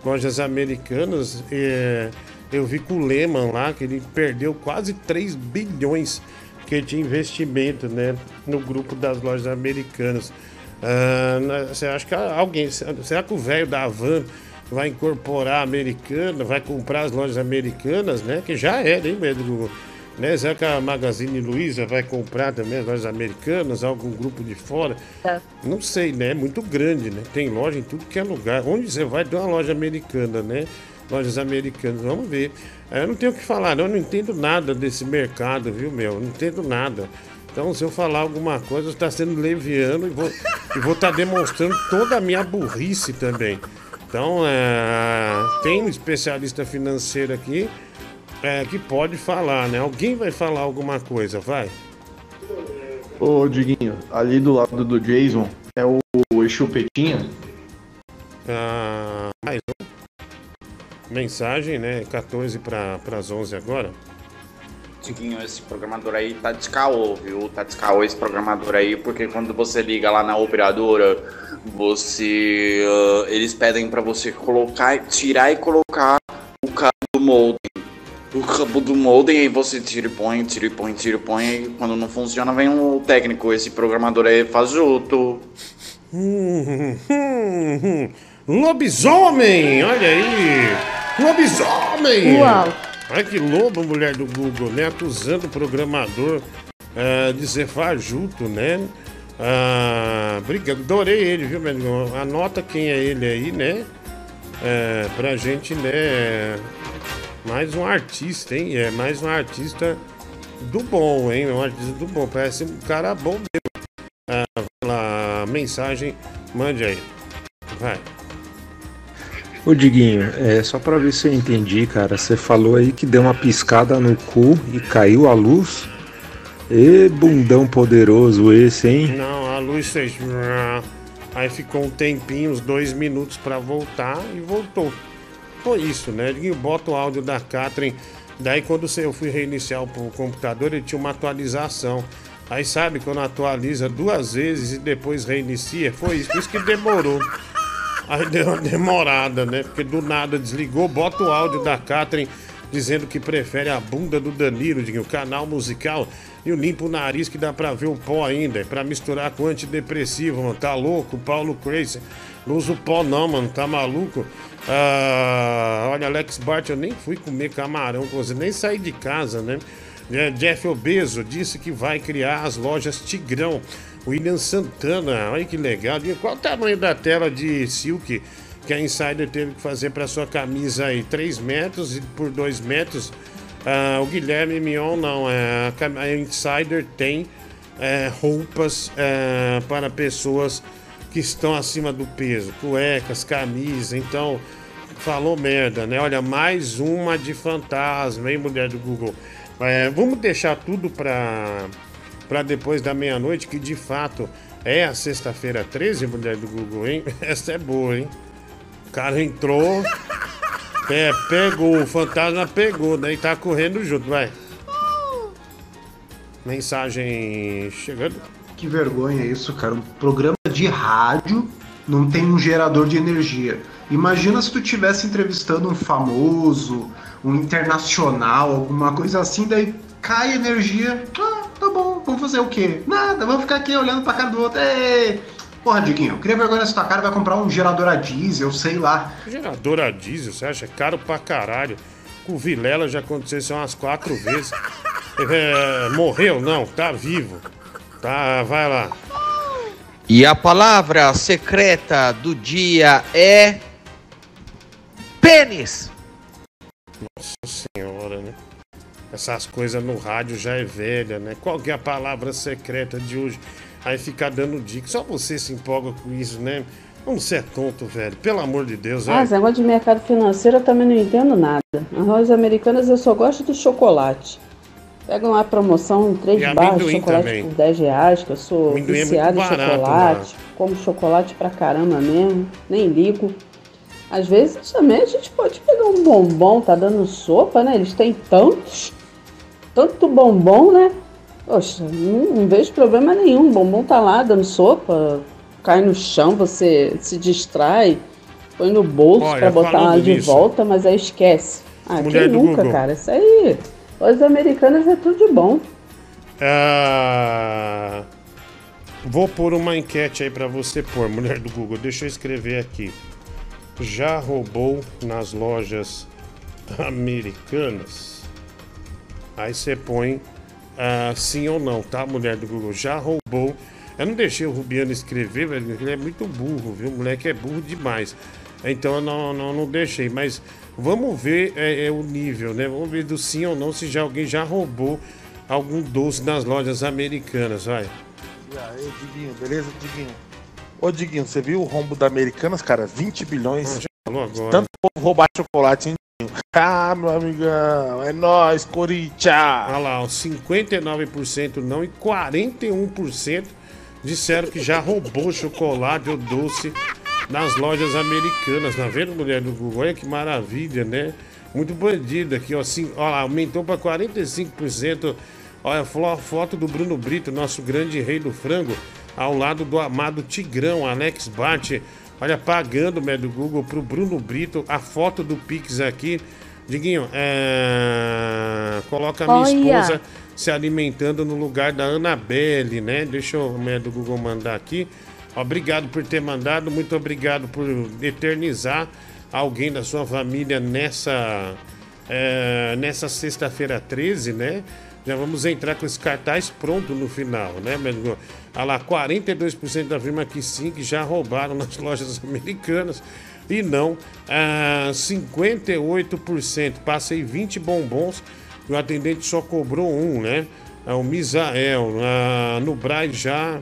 lojas americanas, é, eu vi com o Lehman lá que ele perdeu quase 3 bilhões que de investimento né, no grupo das lojas americanas. Ah, você acha que alguém. Será que o velho da Havan vai incorporar a americana, vai comprar as lojas americanas, né? Que já é, hein, Pedro? Né? Será que a Magazine Luiza vai comprar também as lojas americanas, algum grupo de fora? É. Não sei, né? É muito grande, né? Tem loja em tudo que é lugar. Onde você vai ter uma loja americana, né? Lojas americanas, vamos ver. Eu não tenho o que falar. Eu não entendo nada desse mercado, viu, meu? Eu não entendo nada. Então, se eu falar alguma coisa, está sendo leviano e vou estar e vou tá demonstrando toda a minha burrice também. Então, é, tem um especialista financeiro aqui é, que pode falar, né? Alguém vai falar alguma coisa, vai. Ô, Diguinho, ali do lado do Jason é o, o Chupetinha? Ah, mais um. Mensagem, né? 14 para as 11 agora. Diguinho, esse programador aí tá de caô, viu? Tá de caô esse programador aí, porque quando você liga lá na operadora, você. Uh, eles pedem para você colocar, tirar e colocar o cabo do modem, aí você tira e põe, tira e põe, tira e põe, e quando não funciona vem o técnico, esse programador é fajuto. Hum, hum, hum, lobisomem, olha aí, lobisomem. Uau. Olha que lobo, mulher do Google, né, acusando o programador uh, de ser fajuto, né. Ah, briga, adorei ele, viu, meu amigo? Anota quem é ele aí, né? É, pra gente, né? Mais um artista, hein? É mais um artista do bom, hein? Um artista do bom. Parece um cara bom mesmo. Ah, lá, mensagem, mande aí. Vai. Ô Diguinho, é só pra ver se eu entendi, cara. Você falou aí que deu uma piscada no cu e caiu a luz. E bundão poderoso esse, hein? Não, a luz fez. Aí ficou um tempinho, uns dois minutos para voltar e voltou foi isso, né? Ele bota o áudio da Catherine. Daí quando eu fui reiniciar o computador, ele tinha uma atualização. Aí sabe quando atualiza duas vezes e depois reinicia? Foi isso, por isso que demorou. Aí deu uma demorada, né? Porque do nada desligou, bota o áudio da Catherine dizendo que prefere a bunda do Danilo, o canal musical, e o limpo nariz que dá pra ver o pó ainda, é pra misturar com antidepressivo, mano. Tá louco? Paulo Crazy. Não usa o pó não, mano, tá maluco? Ah, olha, Alex Bart, eu nem fui comer camarão com você, nem saí de casa, né? É, Jeff Obeso disse que vai criar as lojas Tigrão. William Santana, olha que legal. Qual o tamanho da tela de silk que a Insider teve que fazer para sua camisa aí? 3 metros por 2 metros? Ah, o Guilherme Mion não. É, a Insider tem é, roupas é, para pessoas que estão acima do peso, cuecas, camisas, então falou merda, né? Olha, mais uma de fantasma, hein, mulher do Google. É, vamos deixar tudo para para depois da meia-noite, que de fato é a sexta-feira 13, mulher do Google, hein? Essa é boa, hein? O cara entrou, é, pegou, o fantasma pegou, né? E tá correndo junto, vai. Mensagem chegando. Que vergonha isso, cara. Um programa de rádio não tem um gerador de energia. Imagina se tu estivesse entrevistando um famoso, um internacional, alguma coisa assim, daí cai energia. Ah, tá bom, vamos fazer o quê? Nada, vamos ficar aqui olhando pra cara do outro. Ei! Porra, Diguinho, queria vergonha nessa tua cara, vai comprar um gerador a diesel, sei lá. Gerador a diesel, você acha? É caro pra caralho. Com o Vilela já aconteceu isso umas quatro vezes. É, morreu? Não, tá vivo. Tá, vai lá. E a palavra secreta do dia é. Pênis! Nossa senhora, né? Essas coisas no rádio já é velha, né? Qual que é a palavra secreta de hoje? Aí ficar dando dica. Só você se empolga com isso, né? Como você é tonto, velho. Pelo amor de Deus, Ah, velho. esse negócio de mercado financeiro eu também não entendo nada. As lojas americanas eu só gosto do chocolate. Pega uma promoção em três E barras de chocolate também. por 10 reais, que eu sou Amendoim é muito viciada em barato chocolate. Como chocolate pra caramba mesmo, nem ligo. Às vezes também a gente pode pegar um bombom, tá dando sopa, né? Eles têm tantos, tanto bombom, né? Poxa, não, não vejo problema nenhum. O bombom tá lá dando sopa, cai no chão, você se distrai, põe no bolso pra botar lá de nisso. volta, mas aí esquece. Ah, Mulher quem nunca, Google. cara? Isso aí, os americanos é tudo de bom. Ah, vou pôr uma enquete aí pra você pôr, mulher do Google. Deixa eu escrever aqui. Já roubou nas lojas americanas? Aí você põe ah, sim ou não, tá, mulher do Google? Já roubou. Eu não deixei o Rubiano escrever, velho, ele é muito burro, viu? O moleque é burro demais. Então eu não, não, não deixei. Mas vamos ver é, é, o nível, né? Vamos ver do sim ou não se já alguém já roubou algum doce nas lojas americanas, vai. E aí, Diguinho, beleza, Diguinho? Ô, Diguinho, você viu o rombo da Americanas, cara? 20 bilhões. Falou agora. Tanto povo roubar chocolate, hein? Ah, meu amigão, é nóis, Corinthians! Olha lá, ó, 59% não e 41% disseram que já roubou chocolate ou doce nas lojas americanas. Tá vendo, mulher do Google? Olha que maravilha, né? Muito bandido aqui, ó. Assim, ó aumentou para 45%. Olha, fo- foto do Bruno Brito, nosso grande rei do frango, ao lado do amado Tigrão, Alex Bart. Olha, pagando, mulher do Google, pro Bruno Brito, a foto do Pix aqui. Diguinho, é... coloca a minha Olha. esposa se alimentando no lugar da Anabelle, né? Deixa eu, mulher do Google, mandar aqui. Obrigado por ter mandado, muito obrigado por eternizar alguém da sua família nessa, é, nessa sexta-feira 13, né? Já vamos entrar com esse cartaz pronto no final, né? Olha lá, 42% afirma que sim, que já roubaram nas lojas americanas. E não, ah, 58%. Passei 20 bombons e o atendente só cobrou um, né? É o Misael. Ah, no Braz já,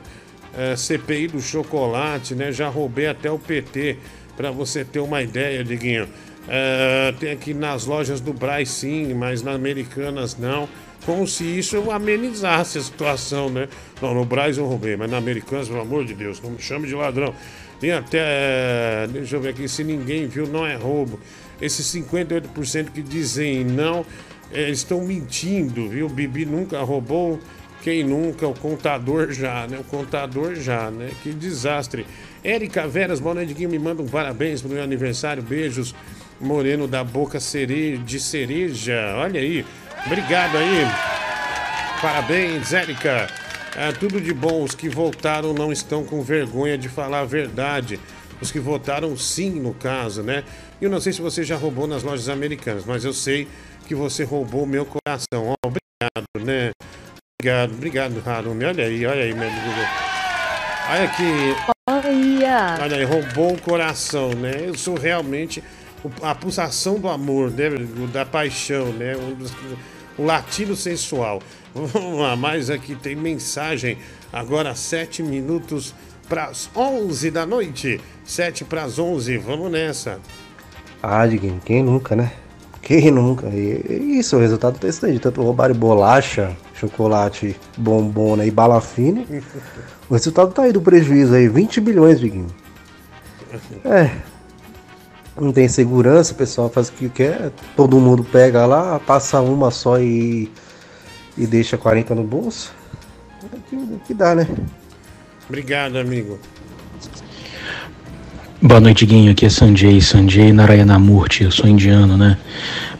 é, CPI do chocolate, né? Já roubei até o PT, para você ter uma ideia, Diguinho. É, tem aqui nas lojas do Braz sim, mas nas americanas não. Como se isso amenizasse a situação, né? Não, no Braz eu roubei, mas na Americanas, pelo amor de Deus, não me chame de ladrão. Tem até. Deixa eu ver aqui, se ninguém viu, não é roubo. Esses 58% que dizem não, eh, estão mentindo, viu? Bibi nunca roubou. Quem nunca? O contador já, né? O contador já, né? Que desastre. Érica Veras, boa noite, Guinho. Me manda um parabéns pro meu aniversário. Beijos. Moreno da boca de cereja. Olha aí. Obrigado aí. Parabéns, Érica. É, tudo de bom. Os que votaram não estão com vergonha de falar a verdade. Os que votaram sim, no caso, né? Eu não sei se você já roubou nas lojas americanas, mas eu sei que você roubou meu coração. Obrigado, né? Obrigado, obrigado, Harumi. Olha aí, olha aí, meu Google. Olha aqui. Olha. Olha aí, roubou o coração, né? Eu sou realmente o- a pulsação do amor, né? O Da paixão, né? Dos- O latido sensual. Vamos lá, mais aqui tem mensagem. Agora, sete minutos para as 11 da noite. Sete para as 11. Vamos nessa. Ah, Diguinho, quem nunca, né? Quem nunca? E, e isso, o resultado tá daí. de Tanto roubar bolacha, chocolate, bombona e bala fine. O resultado tá aí do prejuízo aí, 20 bilhões, Diguinho. É. Não tem segurança, o pessoal faz o que quer. Todo mundo pega lá, passa uma só e, e deixa 40 no bolso. É o que, que dá, né? Obrigado, amigo. Boa noite, Guinho. Aqui é Sanjay, Sanjay Narayanamurti. Eu sou indiano, né?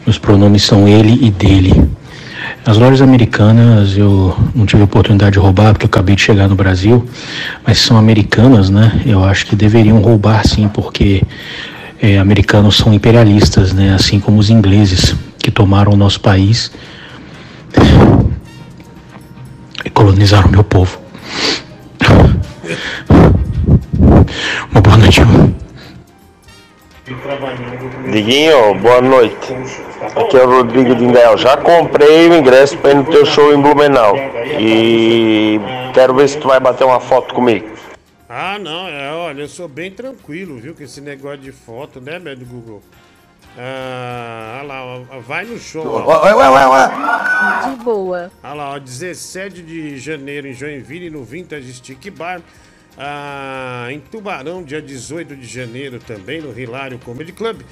Meus pronomes são ele e dele. As lojas americanas eu não tive oportunidade de roubar porque eu acabei de chegar no Brasil, mas são americanas, né? Eu acho que deveriam roubar sim, porque é, americanos são imperialistas, né? Assim como os ingleses que tomaram o nosso país e colonizaram o meu povo. Uma boa noite. Diguinho, boa noite. Aqui é o Rodrigo de Ingael. Já comprei o ingresso para ir no teu show em Blumenau. E quero ver se tu vai bater uma foto comigo. Ah, não, é, olha, eu sou bem tranquilo, viu, com esse negócio de foto, né, meu do Google? Ah, olha lá, vai no show. Ué, ué, ué, ué. De boa. Olha lá, ó, 17 de janeiro em Joinville, no Vintage Stick Bar. Ah, em Tubarão, dia 18 de janeiro também, no Hilário Comedy Club.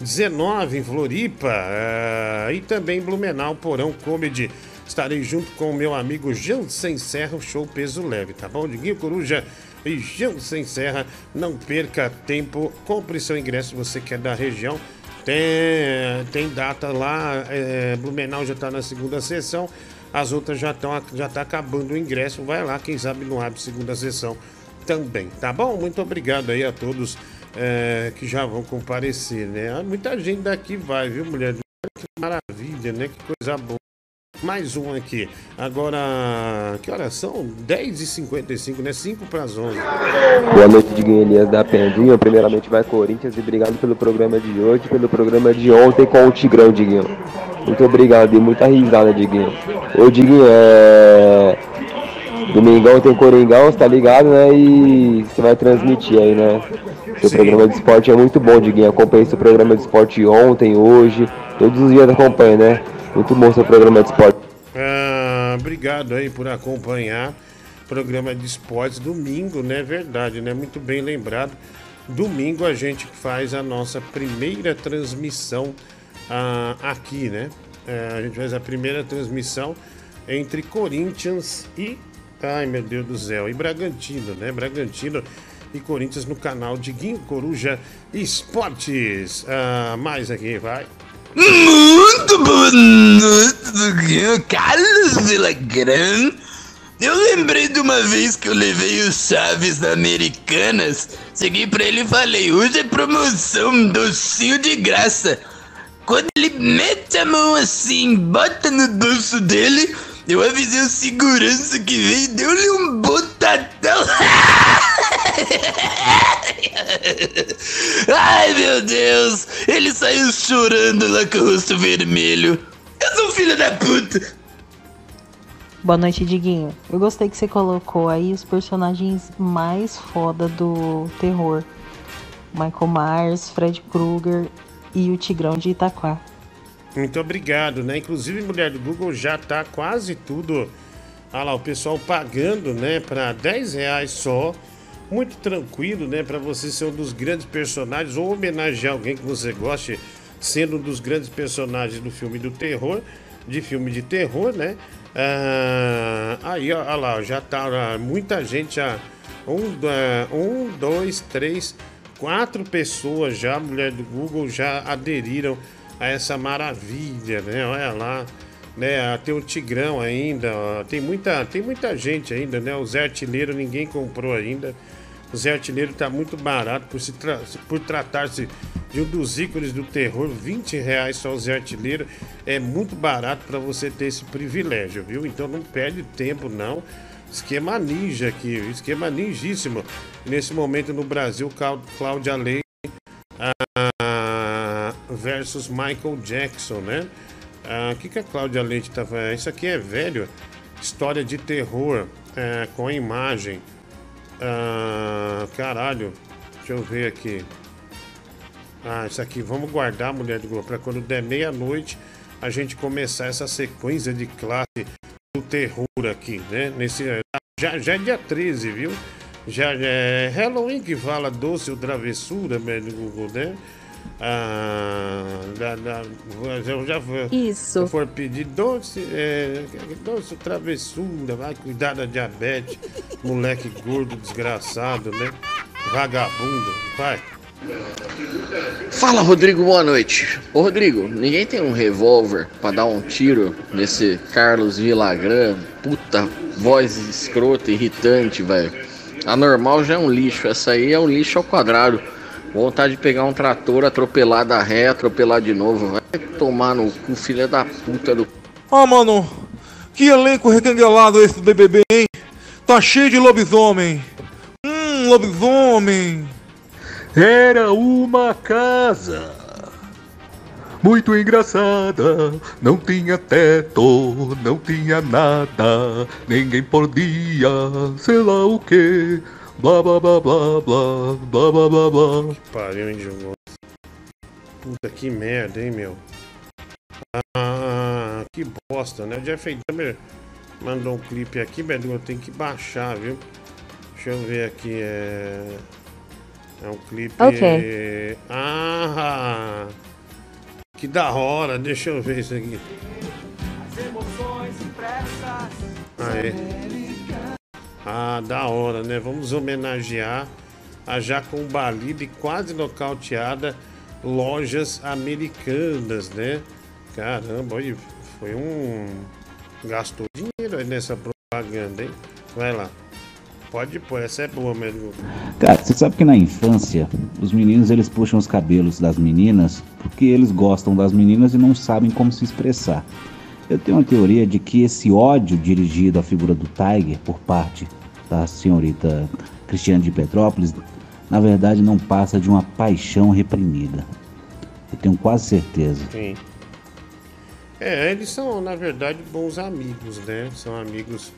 19 em Floripa. ah, e também Blumenau, Porão Comedy. Estarei junto com o meu amigo Jansen Serra, o show peso leve, tá bom? Diguinho Coruja e Jansen Serra. Não perca tempo, compre seu ingresso, você que é da região. Tem, tem data lá, é, Blumenau já está na segunda sessão, as outras já estão já tá acabando o ingresso. Vai lá, quem sabe não abre segunda sessão também, tá bom? Muito obrigado aí a todos é, que já vão comparecer, né? Ah, Muita gente daqui vai, viu, mulher? Que maravilha, né? Que coisa boa. Mais um aqui. Agora, que horas são? 10h55, né? 5 para as 11. Boa noite, Diguinho Elias da Pendinho. Primeiramente vai Corinthians e obrigado pelo programa de hoje, pelo programa de ontem com o Tigrão, Diguinho. Muito obrigado e muita risada, Diguinho. Ô, Diguinho, é. Domingão tem Coringão, você tá ligado, né? E você vai transmitir aí, né? Seu programa de esporte é muito bom, Diguinho. Acompanhei seu programa de esporte ontem, hoje, todos os dias acompanho, né? Muito bom seu programa de esporte. Ah, obrigado aí por acompanhar o programa de esportes domingo, né? Verdade, né? Muito bem lembrado. Domingo a gente faz a nossa primeira transmissão ah, aqui, né? É, a gente faz a primeira transmissão entre Corinthians e. Ai meu Deus do céu, e Bragantino, né? Bragantino e Corinthians no canal de Guinho Coruja Esportes. Ah, mais aqui, vai. Muito boa noite. Carlos Villagrán. Eu lembrei de uma vez que eu levei o Chaves na Americanas. Cheguei pra ele e falei: hoje é promoção, docinho de graça. Quando ele mete a mão assim, bota no bolso dele, eu avisei o segurança que veio e deu-lhe um botadão. Ai meu Deus! Ele saiu chorando lá com o rosto vermelho. Eu sou filho da puta! Boa noite, Diguinho. Eu gostei que você colocou aí os personagens mais foda do terror. Michael Myers, Fred Krueger e o Tigrão de Itaquá. Muito obrigado, né? Inclusive, mulher do Google já tá quase tudo. Olha lá, o pessoal pagando, né, para 10 reais só. Muito tranquilo, né, para você ser um dos grandes personagens ou homenagear alguém que você goste, sendo um dos grandes personagens do filme do terror, de filme de terror, né? Ah, aí, olha lá, já tá ó, muita gente já. Um, ah, um, dois, três, quatro pessoas já, mulher do Google, já aderiram a essa maravilha, né? Olha lá, né? Tem o Tigrão ainda, ó, tem muita, tem muita gente ainda, né? O Zé Artilheiro ninguém comprou ainda. O Zé Artilheiro tá muito barato por, se tra- por tratar-se de um dos ícones do terror, 20 reais só o Zé Artilheiro. É muito barato para você ter esse privilégio, viu? Então não perde tempo, não. Esquema ninja aqui, esquema ninjíssimo. Nesse momento no Brasil, Clá- Cláudia Leite ah, versus Michael Jackson, né? Ah, O que, que a Cláudia Leite tá fazendo? Isso aqui é velho. História de terror é, com imagem. Ah, caralho, deixa eu ver aqui. Ah, isso aqui, vamos guardar, mulher de Globo, para quando der meia-noite a gente começar essa sequência de classe do terror aqui, né? Nesse, já, já é dia 13, viu? Já é Halloween que fala doce ou travessura, né? Ah, da, da, eu já vou. Isso. Se for pedir doce, é, doce travessura, vai cuidar da diabetes, moleque gordo, desgraçado, né? Vagabundo, vai. Fala, Rodrigo, boa noite. Ô, Rodrigo, ninguém tem um revólver pra dar um tiro nesse Carlos Villagrán? Puta, voz escrota, irritante, velho. A normal já é um lixo, essa aí é um lixo ao quadrado. Vontade de pegar um trator, atropelar da ré, atropelar de novo. Vai tomar no cu, filha da puta do. Ah, mano, que elenco recanguelado esse do BBB, hein? Tá cheio de lobisomem. Hum, lobisomem. Era uma casa muito engraçada, não tinha teto, não tinha nada, ninguém podia, sei lá o que, blá blá blá blá blá blá blá blá blá. Pariu, hein, Diogo? Puta que merda, hein, meu? Ah, que bosta, né? O Jeffrey Dahmer mandou um clipe aqui, Bedu, eu tenho que baixar, viu? Deixa eu ver aqui, é... É um clipe... Ok. Ah! Que da hora, deixa eu ver isso aqui. Aí. Ah, da hora, né? Vamos homenagear a já combalida e quase nocauteada lojas americanas, né? Caramba, olha, foi um. Gastou dinheiro aí nessa propaganda, hein? Vai lá. Pode pôr, essa é boa mesmo. Cara, você sabe que na infância os meninos eles puxam os cabelos das meninas porque eles gostam das meninas e não sabem como se expressar. Eu tenho uma teoria de que esse ódio dirigido à figura do Tiger por parte da senhorita Cristiane de Petrópolis, na verdade não passa de uma paixão reprimida. Eu tenho quase certeza. Sim. É, eles são, na verdade, bons amigos, né? São amigos.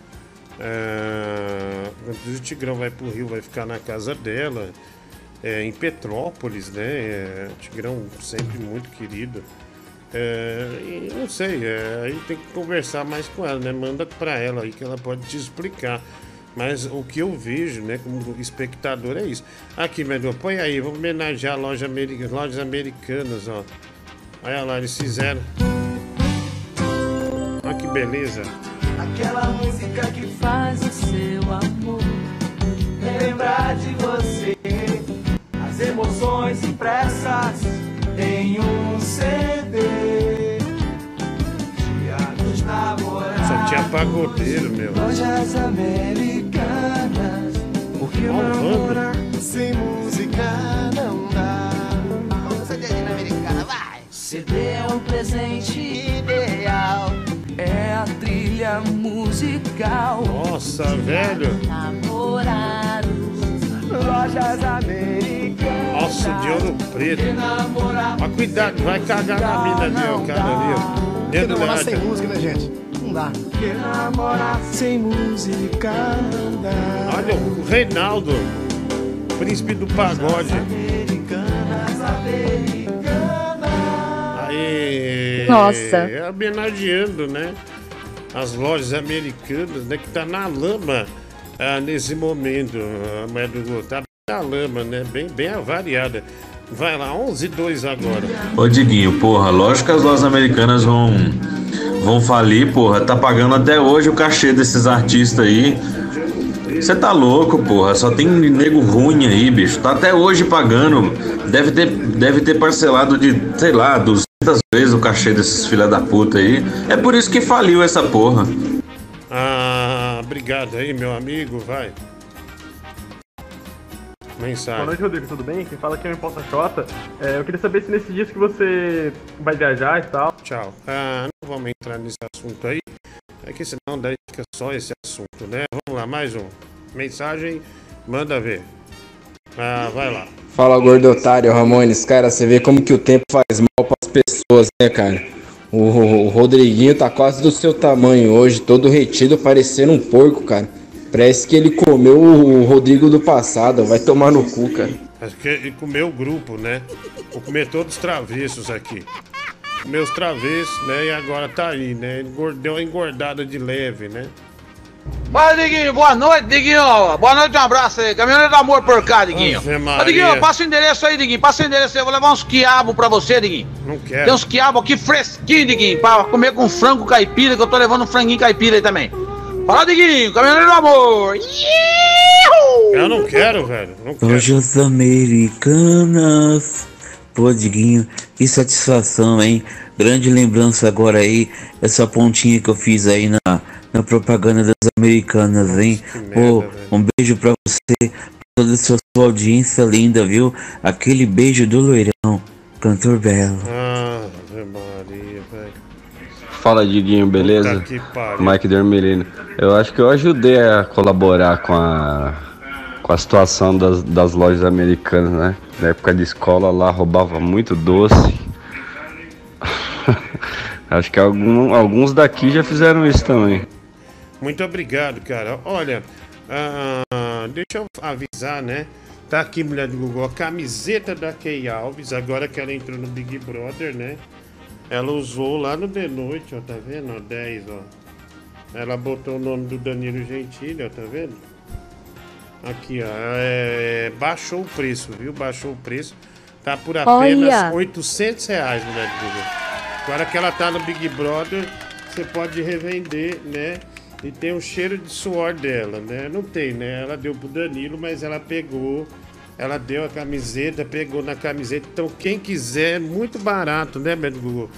É... O Tigrão vai pro Rio, vai ficar na casa dela, é, em Petrópolis, né? É, Tigrão sempre muito querido. É, não sei, é, aí tem que conversar mais com ela, né? Manda pra ela aí que ela pode te explicar. Mas o que eu vejo, né, como espectador é isso. Aqui, Medô, põe aí, vamos homenagear loja america, lojas americanas, ó. Olha lá, eles fizeram. Olha que beleza. Aquela música que faz o seu amor lembrar de você. As emoções impressas em um CD. Dia dos namorados. Só tinha pagodeiro, meu. Lojas americanas. Porque namorar sem música não dá. CD na americana, vai! CD é um presente ideal. É a trilha musical. Nossa, velho. Namorados. Lojas americanas. De ouro preto. Mas cuidado, vai cagar na mina ali, ó, cara ali. Dentro namorar sem música, né, gente? Não dá. Porque namorar sem música não dá. Olha o Reinaldo, príncipe do pagode. Americanas, americanas. Aí, Nossa. homenageando, né? As lojas americanas, né? Que tá na lama ah, nesse momento, ah, mas do- tá na lama, né? Bem, bem avariada. Vai lá, 11 2 agora. Ô Diguinho, porra, lógico que as lojas americanas vão, vão falir, porra. Tá pagando até hoje o cachê desses artistas aí. Você tá louco, porra. Só tem nego ruim aí, bicho. Tá até hoje pagando. Deve ter, deve ter parcelado de, sei lá, 200 vezes o cachê desses filha da puta aí. É por isso que faliu essa porra. Ah, obrigado aí, meu amigo, vai. Boa Mensagem. noite, Rodrigo, tudo bem? Quem fala aqui é o Imposta Xota. É, eu queria saber se nesse dia que você vai viajar e tal. Tchau. Ah, não vamos entrar nesse assunto aí. É que senão daí fica só esse assunto, né? Vamos lá, mais um. Mensagem, manda ver. Ah, vai lá. Fala gordo otário, Ramones. Cara, você vê como que o tempo faz mal pras pessoas, né, cara? O, o Rodriguinho tá quase do seu tamanho hoje, todo retido, parecendo um porco, cara. Parece que ele comeu o Rodrigo do passado, vai tomar no cu, cara. Acho que ele comeu o grupo, né? Vou comer todos os travessos aqui. Comeu os travessos, né? E agora tá aí, né? Deu uma engordada de leve, né? Fala, Diguinho, boa noite, Diguinho. Boa noite, um abraço aí. Caminhoneiro do amor por cá, Diguinho. Ô. Diguinho, passa o endereço aí, Diguinho. Passa o endereço aí. Eu vou levar uns quiabos pra você, Diguinho. Não quero. Tem uns quiabos aqui fresquinhos, Diguinho, pra comer com frango caipira, que eu tô levando um franguinho caipira aí também. Fala, Diguinho, caminhoneiro do amor. Eu não quero, velho. Não quero. Lojas Americanas. Pô, Diguinho, que satisfação, hein? Grande lembrança agora aí, essa pontinha que eu fiz aí na, na propaganda das Americanas, hein? Pô, um beijo pra você, pra toda a sua, sua audiência linda, viu? Aquele beijo do loirão, cantor belo. Fala Diguinho, beleza? Mike Dermelino. Eu acho que eu ajudei a colaborar com a com a situação das, das lojas americanas, né? Na época de escola lá roubava muito doce. Acho que algum, alguns daqui já fizeram isso também. Muito obrigado, cara. Olha, ah, deixa eu avisar, né? Tá aqui, mulher do Google, a camiseta da Key Alves, agora que ela entrou no Big Brother, né? Ela usou lá no The Noite, ó, tá vendo? Ó, 10, ó. Ela botou o nome do Danilo Gentili, ó, tá vendo? Aqui, ó. É, baixou o preço, viu? Baixou o preço. Tá por apenas Olha. 800 reais, mulher do Google. Agora que ela tá no Big Brother, você pode revender, né? E tem o cheiro de suor dela, né? Não tem, né? Ela deu pro Danilo, mas ela pegou. Ela deu a camiseta, pegou na camiseta. Então, quem quiser, é muito barato, né, Beto Google?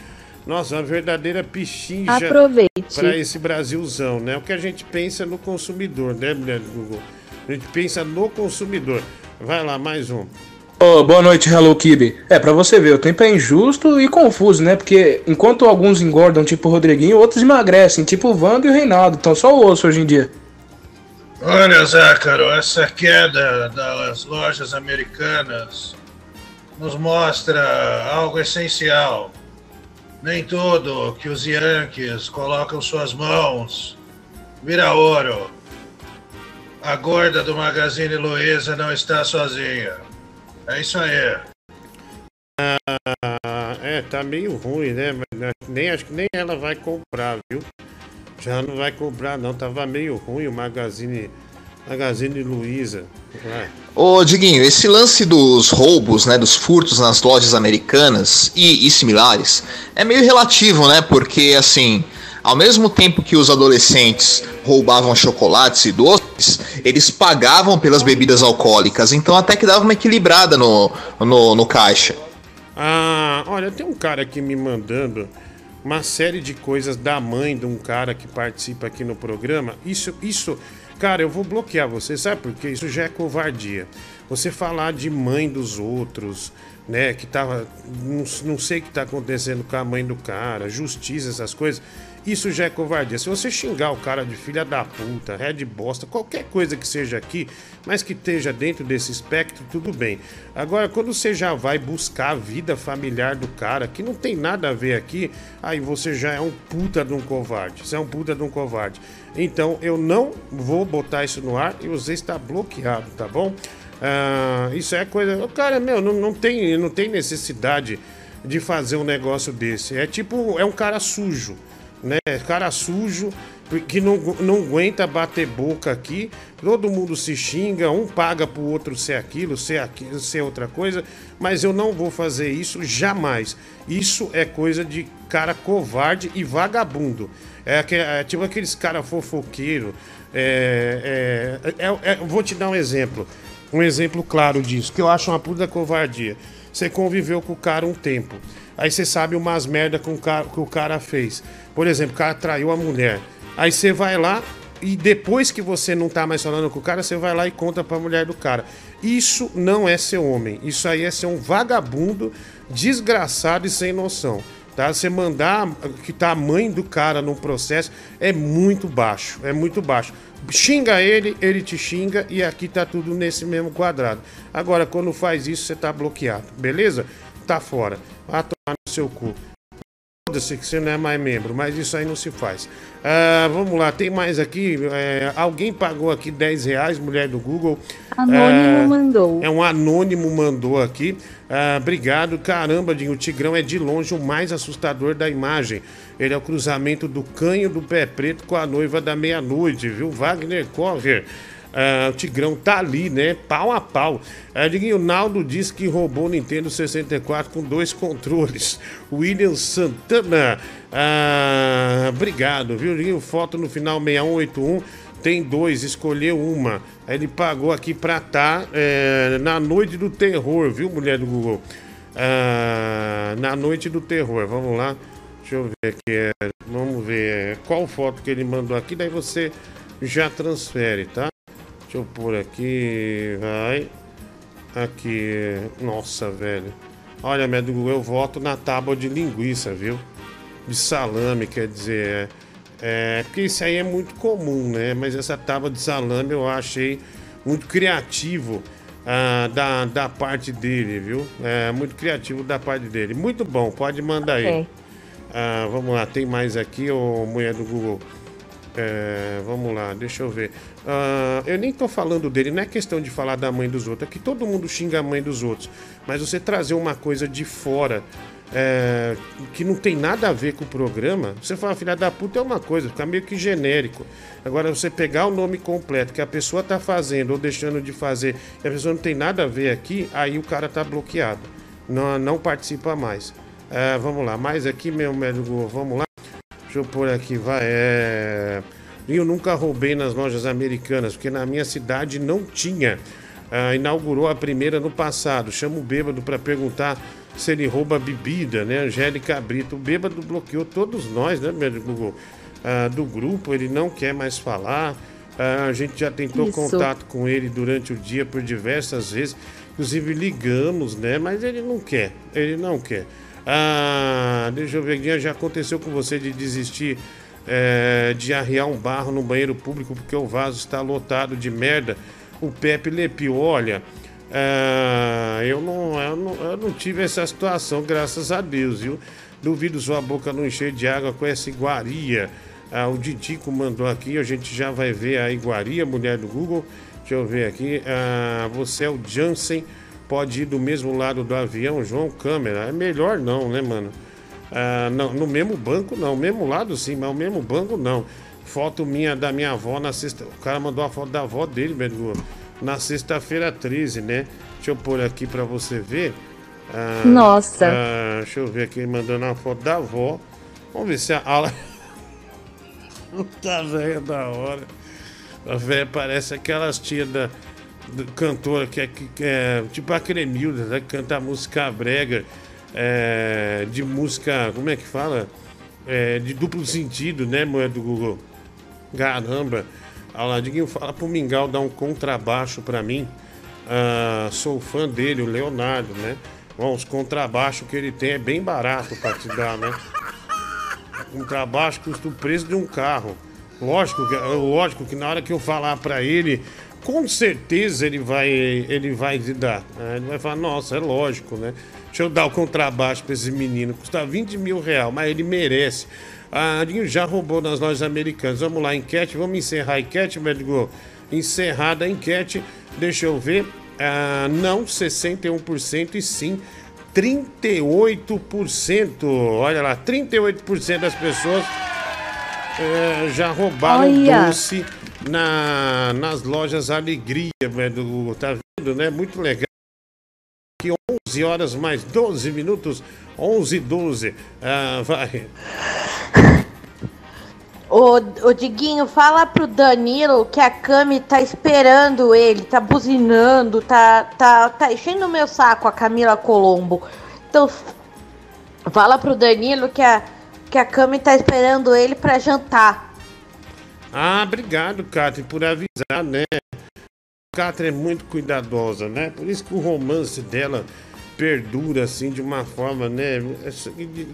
Nossa, uma verdadeira pichincha Aproveite. para esse Brasilzão, né? O que a gente pensa no consumidor, né, mulher do Google? A gente pensa no consumidor. Vai lá, mais um. Ô, boa noite, Hello Kibe. É, pra você ver, o tempo é injusto e confuso, né? Porque enquanto alguns engordam, tipo o Rodriguinho, outros emagrecem, tipo o Vando e o Reinaldo. Então só o osso hoje em dia. Olha, Zácaro, essa queda das lojas americanas nos mostra algo essencial. Nem tudo que os Yankees colocam suas mãos vira ouro. A gorda do Magazine Luiza não está sozinha. É isso aí. Ah, é, tá meio ruim, né? Mas nem, acho que nem ela vai comprar, viu? Já não vai comprar, não. Tava meio ruim o Magazine, Magazine Luiza. Vai. Ô, Diguinho, esse lance dos roubos, né, dos furtos nas lojas americanas e, e similares é meio relativo, né? Porque, assim, ao mesmo tempo que os adolescentes roubavam chocolates e doces, eles pagavam pelas bebidas alcoólicas, então até que dava uma equilibrada no, no, no caixa. Ah, olha, tem um cara aqui me mandando uma série de coisas da mãe de um cara que participa aqui no programa. Isso, isso, cara, eu vou bloquear você, sabe por quê? Isso já é covardia. Você falar de mãe dos outros, né, que tava, não, não sei o que tá acontecendo com a mãe do cara, justiça, essas coisas. Isso já é covardia. Se você xingar o cara de filha da puta, red bosta, qualquer coisa que seja aqui, mas que esteja dentro desse espectro, tudo bem. Agora, quando você já vai buscar a vida familiar do cara, que não tem nada a ver aqui, aí você já é um puta de um covarde. Você é um puta de um covarde. Então, eu não vou botar isso no ar e você está bloqueado, tá bom? Ah, isso é coisa. O cara, meu, não, não, tem, não tem necessidade de fazer um negócio desse. É tipo, é um cara sujo né? Cara sujo, que não, não aguenta bater boca aqui. Todo mundo se xinga, um paga pro outro ser aquilo, ser aquilo, ser outra coisa, mas eu não vou fazer isso jamais. Isso é coisa de cara covarde e vagabundo. É, é tipo aqueles cara fofoqueiro. É, é, é- é- vou te dar um exemplo. Um exemplo claro disso, que eu acho uma puta covardia. Você conviveu com o cara um tempo. Aí você sabe umas merda com o cara, que o cara fez. Por exemplo, o cara traiu a mulher. Aí você vai lá e depois que você não tá mais falando com o cara, você vai lá e conta pra mulher do cara. Isso não é ser homem. Isso aí é ser um vagabundo, desgraçado e sem noção. Tá? Você mandar que tá a mãe do cara num processo é muito baixo. É muito baixo. Xinga ele, ele te xinga e aqui tá tudo nesse mesmo quadrado. Agora, quando faz isso, você tá bloqueado, beleza? Tá fora. Vai tomar no seu cu. Foda-se que você não é mais membro, mas isso aí não se faz. Ah, vamos lá, tem mais aqui. é, alguém pagou aqui 10 reais, mulher do Google. Anônimo Ah, mandou. É um anônimo mandou aqui. Ah, obrigado. Caramba, Dinho, o Tigrão é de longe o mais assustador da imagem. Ele é o cruzamento do canho do pé preto com a noiva da meia-noite, viu? Wagner Cover. Ah, o Tigrão tá ali, né? Pau a pau. Ah, Diguinho, o Naldo disse que roubou o Nintendo 64 com dois controles. William Santana. Ah, obrigado, viu? Diguinho, foto no final 6181. Tem dois, escolheu uma. Ele pagou aqui pra tá é, na noite do terror, viu, mulher do Google? Ah, na noite do terror, vamos lá. Deixa eu ver aqui. é, vamos ver é, qual foto que ele mandou aqui, daí você já transfere, tá? Deixa eu pôr aqui. Vai. Aqui. Nossa, velho. Olha, Google, eu voto na tábua de linguiça, viu? De salame, quer dizer. É, é, porque isso aí é muito comum, né? Mas essa tábua de salame eu achei muito criativo ah, da, da parte dele, viu? É, muito criativo da parte dele. Muito bom, pode mandar aí. Ok. Ah, vamos lá, tem mais aqui, ô mulher do Google. É, vamos lá, deixa eu ver. Ah, eu nem tô falando dele, não é questão de falar da mãe dos outros, é que todo mundo xinga a mãe dos outros. Mas você trazer uma coisa de fora é, que não tem nada a ver com o programa, você fala filha da puta é uma coisa, fica meio que genérico. Agora você pegar o nome completo que a pessoa tá fazendo ou deixando de fazer e a pessoa não tem nada a ver aqui, aí o cara tá bloqueado. Não, não participa mais. É, vamos lá, mais aqui, meu médico, vamos lá. Deixa eu pôr aqui, vai. É... Eu nunca roubei nas lojas americanas, porque na minha cidade não tinha. Ah, inaugurou a primeira no passado. Chama o bêbado para perguntar se ele rouba bebida, né? Angélica Brito. O bêbado bloqueou todos nós, né, meu Google? Ah, do grupo, ele não quer mais falar. Ah, a gente já tentou Isso. contato com ele durante o dia por diversas vezes. Inclusive ligamos, né? Mas ele não quer. Ele não quer. Ah, deixa eu ver, já aconteceu com você de desistir é, de arriar um barro no banheiro público porque o vaso está lotado de merda? O Pepe Lepio, olha, ah, eu, não, eu, não, eu não tive essa situação, graças a Deus, viu? Duvido sua boca não encher de água com essa iguaria. Ah, o Didico mandou aqui, a gente já vai ver a iguaria, mulher do Google. Deixa eu ver aqui. Ah, você é o Jansen, pode ir do mesmo lado do avião, João Câmera. É melhor não, né, mano? Ah, não, no mesmo banco não, mesmo lado sim, mas o mesmo banco não. Foto minha da minha avó na sexta. O cara mandou a foto da avó dele, velho. Na sexta-feira 13, né? Deixa eu pôr aqui pra você ver. Ah, Nossa. ah, deixa eu ver aqui, mandando a foto da avó. Vamos ver se a ala. Puta velha da hora. A velha parece aquelas tias da do- cantora que é, que é tipo a Cremilda, né? Que canta música brega, é, de música, como é que fala? É, de duplo sentido, né, moeda do Google? Caramba. Aladinho fala pro Mingau dar um contrabaixo pra mim. Ah, sou fã dele, o Leonardo, né? Bom, os contrabaixos que ele tem é bem barato pra te dar, né? Trabalho custa o preço de um carro. Lógico que, lógico que na hora que eu falar pra ele, com certeza ele vai, ele vai te dar. né? Ele vai falar, nossa, é lógico, né? Deixa eu dar o contrabaixo pra esse menino. Custa 20 mil reais, mas ele merece. Ah, já roubou nas lojas americanas. Vamos lá, enquete. Vamos encerrar a enquete, Médico? Encerrada a enquete. Deixa eu ver. Ah, não, 61% e sim 38%. Olha lá, 38% das pessoas é, já roubaram Olha. doce na, nas lojas Alegria, velho. Tá vendo, né? Muito legal. Que 11 horas mais 12 minutos. 11 e 12. Ah, vai. Ô, ô Diguinho, fala pro Danilo que a Cami tá esperando ele, tá buzinando, tá, tá, tá enchendo o meu saco a Camila Colombo. Então, fala pro Danilo que a, que a Cami tá esperando ele pra jantar. Ah, obrigado, Catherine, por avisar, né? Catherine é muito cuidadosa, né? Por isso que o romance dela perdura assim de uma forma, né?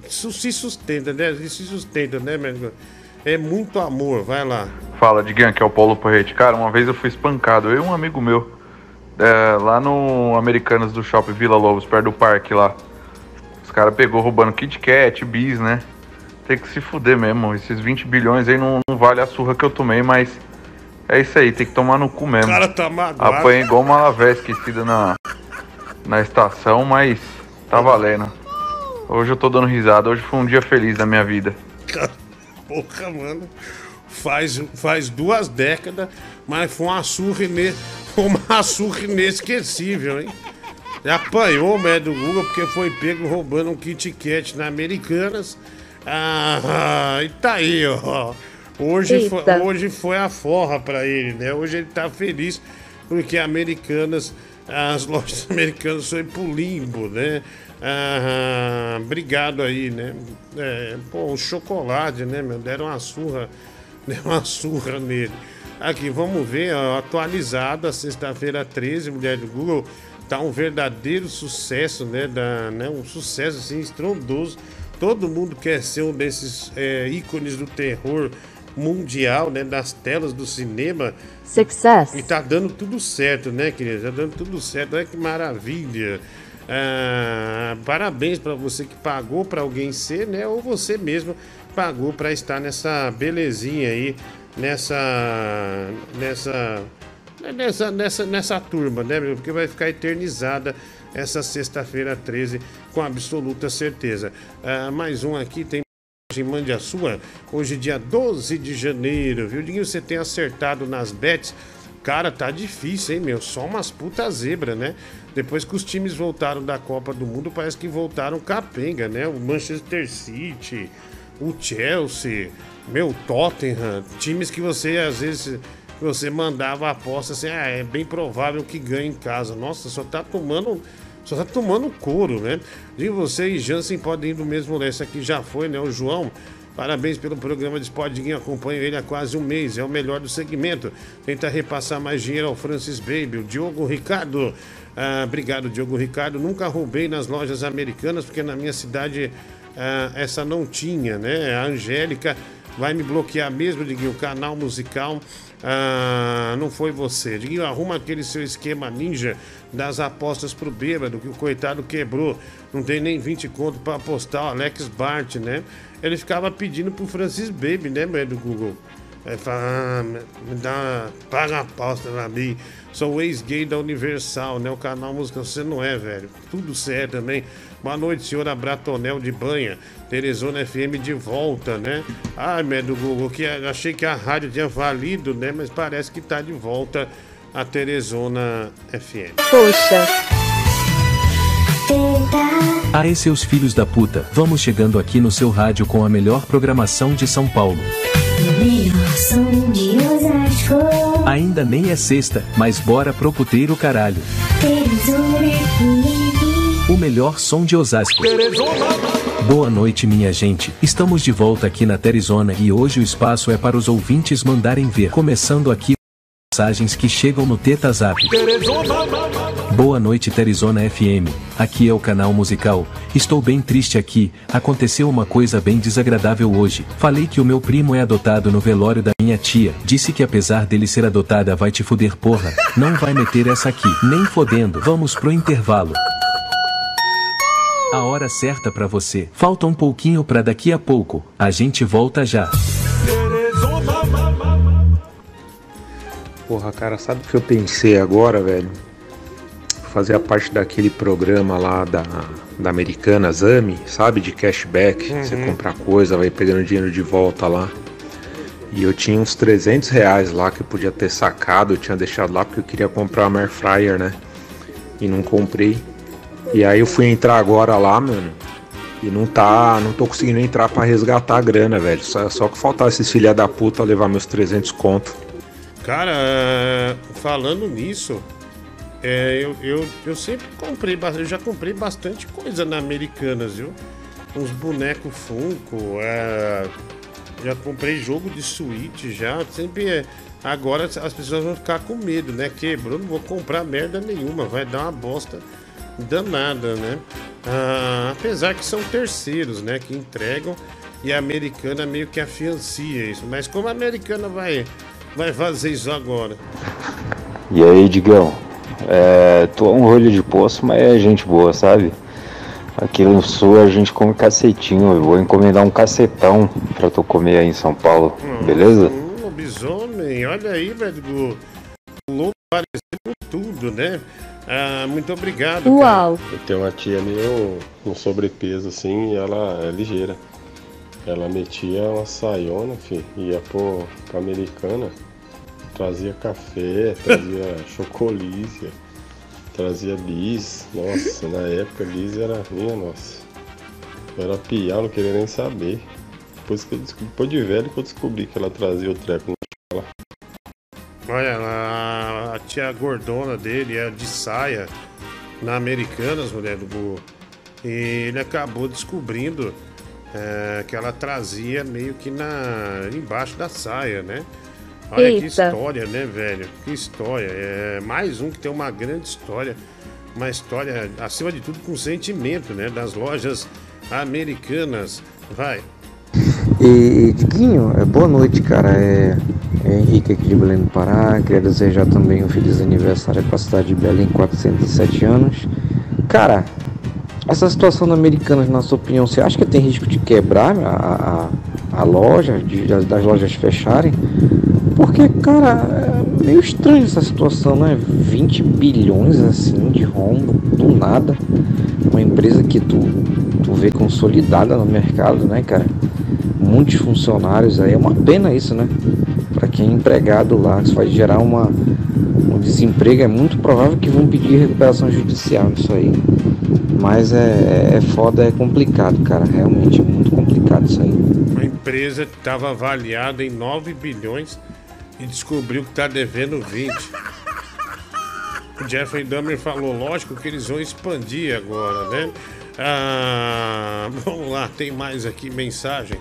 Isso se sustenta, né? Isso se sustenta, né, meu? É muito amor, vai lá. Fala, Diguinho, aqui é o Paulo Porrete. Cara, uma vez eu fui espancado, eu e um amigo meu, é, lá no Americanas do Shopping Vila Lobos, perto do parque lá. Os caras pegou roubando Kit Kat, bis, né? Tem que se fuder mesmo. Esses 20 bilhões aí não, não vale a surra que eu tomei, mas é isso aí, tem que tomar no cu mesmo. O cara tá magoado. Apanhei igual uma lavé esquecida na, na estação, mas tá valendo. Hoje eu tô dando risada, hoje foi um dia feliz da minha vida. Porra, mano. Faz, faz duas décadas, mas foi uma surra, ine... uma surra inesquecível, hein? Ele apanhou o médico do Google porque foi pego roubando um Kit Kat na Americanas. Ah, e tá aí, ó. Hoje foi, hoje foi a forra pra ele, né? Hoje ele tá feliz porque Americanas, as lojas americanas foi pro limbo, né? Ah, obrigado aí, né? É, pô, um chocolate, né, meu? Deram uma surra, deram uma surra nele. Aqui, vamos ver, ó, atualizada, sexta-feira 13, Mulher do Google, tá um verdadeiro sucesso, né? Da, né um sucesso, assim, estrondoso. Todo mundo quer ser um desses é, ícones do terror mundial, né? Das telas do cinema. Success. E tá dando tudo certo, né, querido? Tá dando tudo certo. Olha que maravilha. Ah, parabéns para você que pagou para alguém ser, né? Ou você mesmo pagou para estar nessa belezinha aí, nessa nessa nessa nessa nessa turma, né? Porque vai ficar eternizada essa sexta-feira 13 com absoluta certeza. Ah, mais um aqui tem A sua. Hoje, dia 12 de janeiro, viu? Dinho, você tem acertado nas bets. Cara, tá difícil, hein, meu? Só umas puta zebra, né? Depois que os times voltaram da Copa do Mundo, parece que voltaram capenga, né? O Manchester City, o Chelsea, meu, Tottenham. Times que você, às vezes, você mandava aposta assim, ah, é bem provável que ganhe em casa. Nossa, só tá tomando só tá tomando couro, né? De você e Jansen podem ir do mesmo. Esse aqui já foi, né? O João. Parabéns pelo programa de Spodinho, acompanho ele há quase um mês, é o melhor do segmento. Tenta repassar mais dinheiro ao Francis Baby, o Diogo Ricardo. Ah, obrigado, Diogo Ricardo. Nunca roubei nas lojas americanas, porque na minha cidade ah, essa não tinha, né? A Angélica vai me bloquear mesmo, Diguinho, o canal musical. Ah, não foi você. Diguinho, arruma aquele seu esquema ninja das apostas pro bêbado, que o coitado quebrou. Não tem nem 20 conto para apostar, o Alex Bart, né? Ele ficava pedindo pro Francis Baby, né, do Google? Aí fala, ah, me dá, paga a aposta pra mim. Sou ex-gay da Universal, né? O canal Música Você não é, velho. Tudo certo também. Boa noite, senhora Bratonel de Banha. Teresona FM de volta, né? Ai, meu do Google, que achei que a rádio tinha valido, né? Mas parece que tá de volta a Teresona FM. Poxa. Aê, seus filhos da puta, vamos chegando aqui no seu rádio com a melhor programação de São Paulo. Ainda nem é sexta, mas bora pro puteiro caralho. Teresona FM. O melhor som de Osasco. Boa noite, minha gente. Estamos de volta aqui na Terizona e hoje o espaço é para os ouvintes mandarem ver. Começando aqui mensagens que chegam no Teta Zap. Boa noite, Terizona FM. Aqui é o canal musical. Estou bem triste aqui. Aconteceu uma coisa bem desagradável hoje. Falei que o meu primo é adotado no velório da minha tia. Disse que apesar dele ser adotada, vai te fuder, porra. Não vai meter essa aqui. Nem fodendo. Vamos pro intervalo. A hora certa pra você. Falta um pouquinho pra daqui a pouco. A gente volta já. Porra, cara, sabe o que eu pensei agora, velho? Fazia parte daquele programa lá da, da Americanas AMI, sabe? De cashback. Uhum. Você compra coisa, vai pegando dinheiro de volta lá. E eu tinha uns 300 reais lá que eu podia ter sacado, eu tinha deixado lá porque eu queria comprar uma air fryer, né? E não comprei. E aí eu fui entrar agora lá, mano. E não tá, não tô conseguindo entrar pra resgatar a grana, velho. Só, só que faltar esses filha da puta levar meus 300 conto. Cara, é, falando nisso, é, eu, eu, eu sempre comprei, eu já comprei bastante coisa na Americanas, viu? Uns bonecos Funko, é, já comprei jogo de Switch, já, sempre é. Agora as pessoas vão ficar com medo, né? Quebrou, não vou comprar merda nenhuma, vai dar uma bosta danada, né? Ah, apesar que são terceiros, né? Que entregam e a americana meio que afiancia isso. Mas como a americana vai, vai fazer isso agora? E aí, Digão? É, tu é um rolho de poço, mas é gente boa, sabe? Aqui no sul a gente come cacetinho. Eu vou encomendar um cacetão pra tu comer aí em São Paulo, beleza? Um lobisomem, olha aí, velho. O louco parecendo tudo, né? Ah, muito obrigado. Uau. Eu tenho uma tia meio com sobrepeso assim e ela é ligeira. Ela metia uma saiona, filho, ia pro, pra americana, trazia café, trazia chocolícia, trazia bis. Nossa, na época bis era minha, nossa. Eu era pião, não queria nem saber. Depois, que eu descobri, depois de velho que eu descobri que ela trazia o treco no lá. Olha, a, a tia gordona dele é de saia na Americanas, mulher do burro. E ele acabou descobrindo é, que ela trazia meio que na embaixo da saia, né? Olha que Eita. história, né, velho? Que história. É mais um que tem uma grande história. Uma história, acima de tudo, com sentimento, né? Das lojas americanas. Vai. E, Diguinho, é, boa noite, cara. É, é Henrique aqui de Belém do Pará. Queria desejar também um feliz aniversário para a cidade de Belém, 407 anos. Cara, essa situação da Americanas, na sua opinião, você acha que tem risco de quebrar a, a, a loja, de, das, lojas fecharem? Porque, cara, é meio estranho essa situação, né? 20 bilhões assim de rombo, do nada. Uma empresa que tu, tu vê consolidada no mercado, né, cara? Muitos funcionários aí, é uma pena isso, né? Para quem é empregado lá, isso vai gerar uma, um desemprego, é muito provável que vão pedir recuperação judicial nisso aí. Mas é, é foda, é complicado, cara. Realmente é muito complicado isso aí. A empresa estava avaliada em 9 bilhões e descobriu que está devendo 20. O Jeffrey Dahmer falou, lógico que eles vão expandir agora, né? Ah, vamos lá, tem mais aqui mensagem.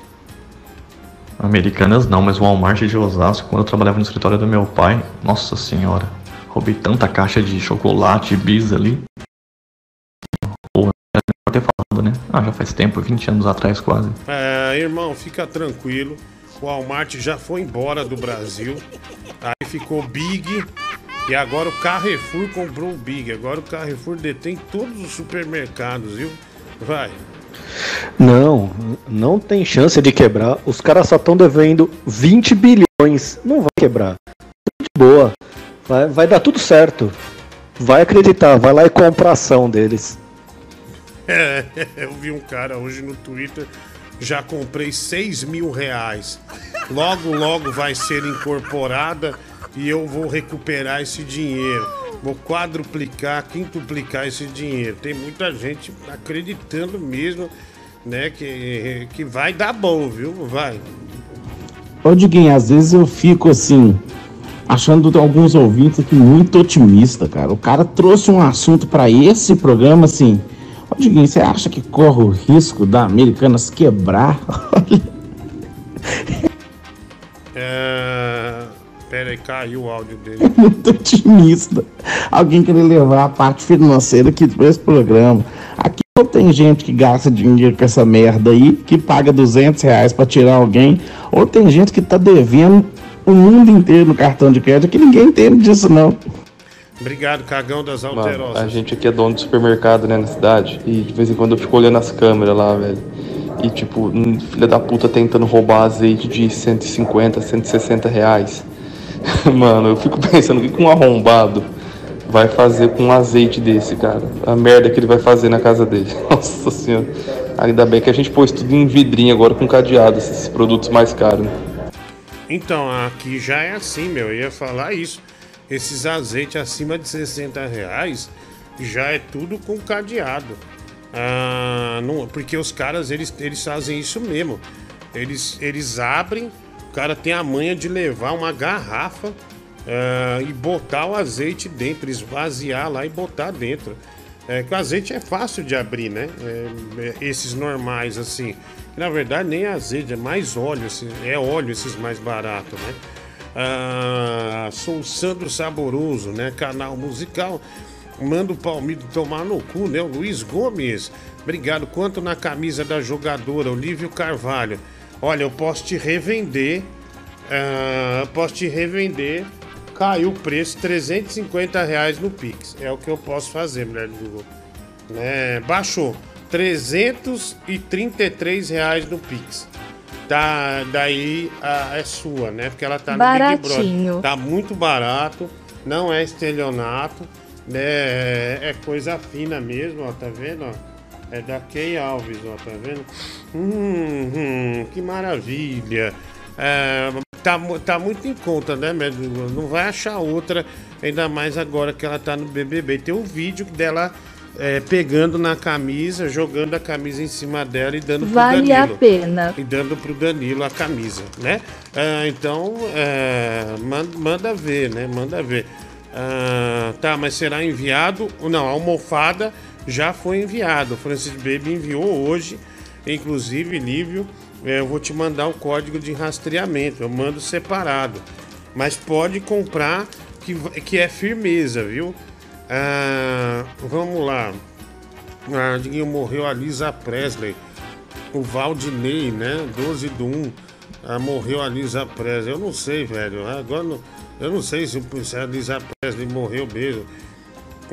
Americanas não, mas o Walmart de Osasco, quando eu trabalhava no escritório do meu pai, nossa senhora, roubei tanta caixa de chocolate, bis ali. Melhor ter falado, né? Ah, já faz tempo, 20 anos atrás quase. É, irmão, fica tranquilo. O Walmart já foi embora do Brasil. Aí ficou Big. E agora o Carrefour comprou o Big. Agora o Carrefour detém todos os supermercados, viu? Vai. Não, não tem chance de quebrar. Os caras só estão devendo 20 bilhões. Não vai quebrar. Boa. Vai, vai dar tudo certo. Vai acreditar, vai lá e compra a ação deles. É, eu vi um cara hoje no Twitter. Já comprei 6 mil reais. Logo, logo vai ser incorporada e eu vou recuperar esse dinheiro. Vou quadruplicar, quintuplicar esse dinheiro. Tem muita gente acreditando mesmo, né, que, que vai dar bom, viu? Vai. Ô Diguinho, às vezes eu fico assim, achando alguns ouvintes aqui muito otimista, cara. O cara trouxe um assunto para esse programa assim. Ô Diguinho, você acha que corre o risco da Americanas quebrar? É... Pera aí, caiu o áudio dele. muito otimista. Alguém querer levar a parte financeira aqui para esse programa. Aqui não tem gente que gasta dinheiro com essa merda aí, que paga 200 reais para tirar alguém, ou tem gente que tá devendo o mundo inteiro no cartão de crédito, que ninguém entende disso não. Obrigado, cagão das Mano, alterosas. a gente aqui é dono de supermercado, né, na cidade. E de vez em quando eu fico olhando as câmeras lá, velho. E tipo, filho da puta tentando roubar azeite de 150, 160 reais. Mano, eu fico pensando, o que que um arrombado vai fazer com um azeite desse, cara? A merda que ele vai fazer na casa dele. Nossa senhora. Ainda bem que a gente pôs tudo em vidrinho agora com cadeado, esses produtos mais caros, né? Então, aqui já é assim, meu. Eu ia falar isso. Esses azeites acima de 60 reais já é tudo com cadeado. Ah, não, porque os caras, eles, eles fazem isso mesmo. Eles, eles abrem, cara tem a manha de levar uma garrafa ah, e botar o azeite dentro, esvaziar lá e botar dentro. É que o azeite é fácil de abrir, né? É, é, esses normais, assim. Na verdade, nem azeite, é mais óleo. assim, é óleo esses mais baratos, né? Ah, sou o Sandro Saboroso, né? Canal musical. Manda o Palmito tomar no cu, né? O Luiz Gomes. Obrigado. Quanto na camisa da jogadora, Olívio Carvalho. Olha, eu posso te revender. ah, posso te revender. Caiu o preço, 350 reais no Pix. É o que eu posso fazer, mulher do Google. Né? Baixou. 333 reais no Pix. Tá, daí a- é sua, né? Porque ela tá no Big Baratinho. Brother. Tá muito barato, não é estelionato, né? É, é coisa fina mesmo, ó, tá vendo? ó? É da Key Alves, ó, tá vendo? Hum, hum, que maravilha. É, tá, tá muito em conta, né, Médio? Não vai achar outra, ainda mais agora que ela tá no BBB. Tem um vídeo dela é, pegando na camisa, jogando a camisa em cima dela e dando pro Vale a Danilo. pena. E dando pro Danilo a camisa, né? Ah, então, é, manda, manda ver, né? Manda ver. Ah, tá, mas será enviado? Não, a almofada já foi enviado. O Francis Baby enviou hoje, inclusive, Lívio. é, eu vou te mandar o código de rastreamento. Eu mando separado. Mas pode comprar que, que é firmeza, viu? Ah, vamos lá. Ah, morreu a Lisa Presley. o Valdinei, né? 12 do 1. Ah, morreu a Lisa Presley. Eu não sei, velho. Agora não- eu não sei se, se a Lisa Presley morreu mesmo.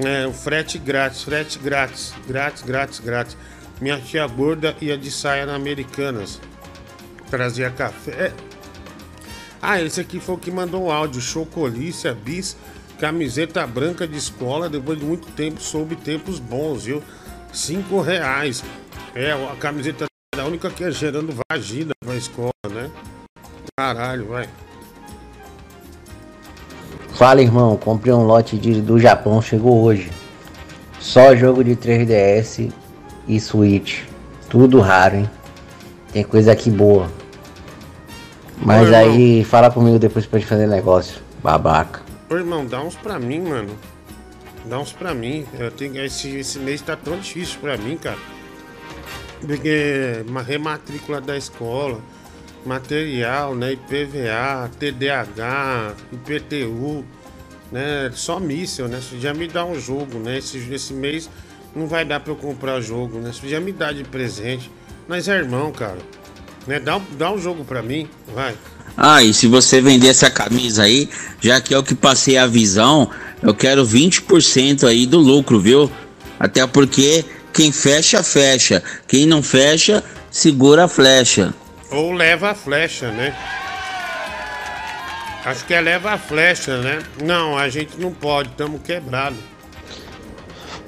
É, o frete grátis, frete grátis, grátis, grátis, grátis. Minha tia gorda ia de saia na Americanas. Trazia café. Ah, esse aqui foi o que mandou o áudio. Chocolícia, bis, camiseta branca de escola. Depois de muito tempo, soube tempos bons, viu? Cinco reais. É, a camiseta é a única que é gerando vagina pra escola, né? Caralho, vai. Fala irmão, comprei um lote de, do Japão, chegou hoje. Só jogo de 3DS e Switch. Tudo raro, hein? Tem coisa aqui boa. Mas Ô, aí fala comigo depois pra gente fazer negócio. Babaca. Ô irmão, dá uns pra mim, mano. Dá uns pra mim. Eu tenho, esse, esse mês tá tão difícil pra mim, cara. Porque uma rematrícula da escola, material, né? IPVA, TDAH, IPTU, né? Só míssel, né? Você já me dá um jogo, né? Esse, esse mês não vai dar pra eu comprar jogo, né? Você já me dá de presente. Mas é irmão, cara. Né? Dá, dá um jogo pra mim, vai. Ah, e se você vender essa camisa aí, já que é o que passei a visão, eu quero 20% aí do lucro, viu? Até porque quem fecha, fecha. Quem não fecha, segura a flecha. Ou leva a flecha, né? Acho que é leva a flecha, né? Não, a gente não pode, estamos quebrados.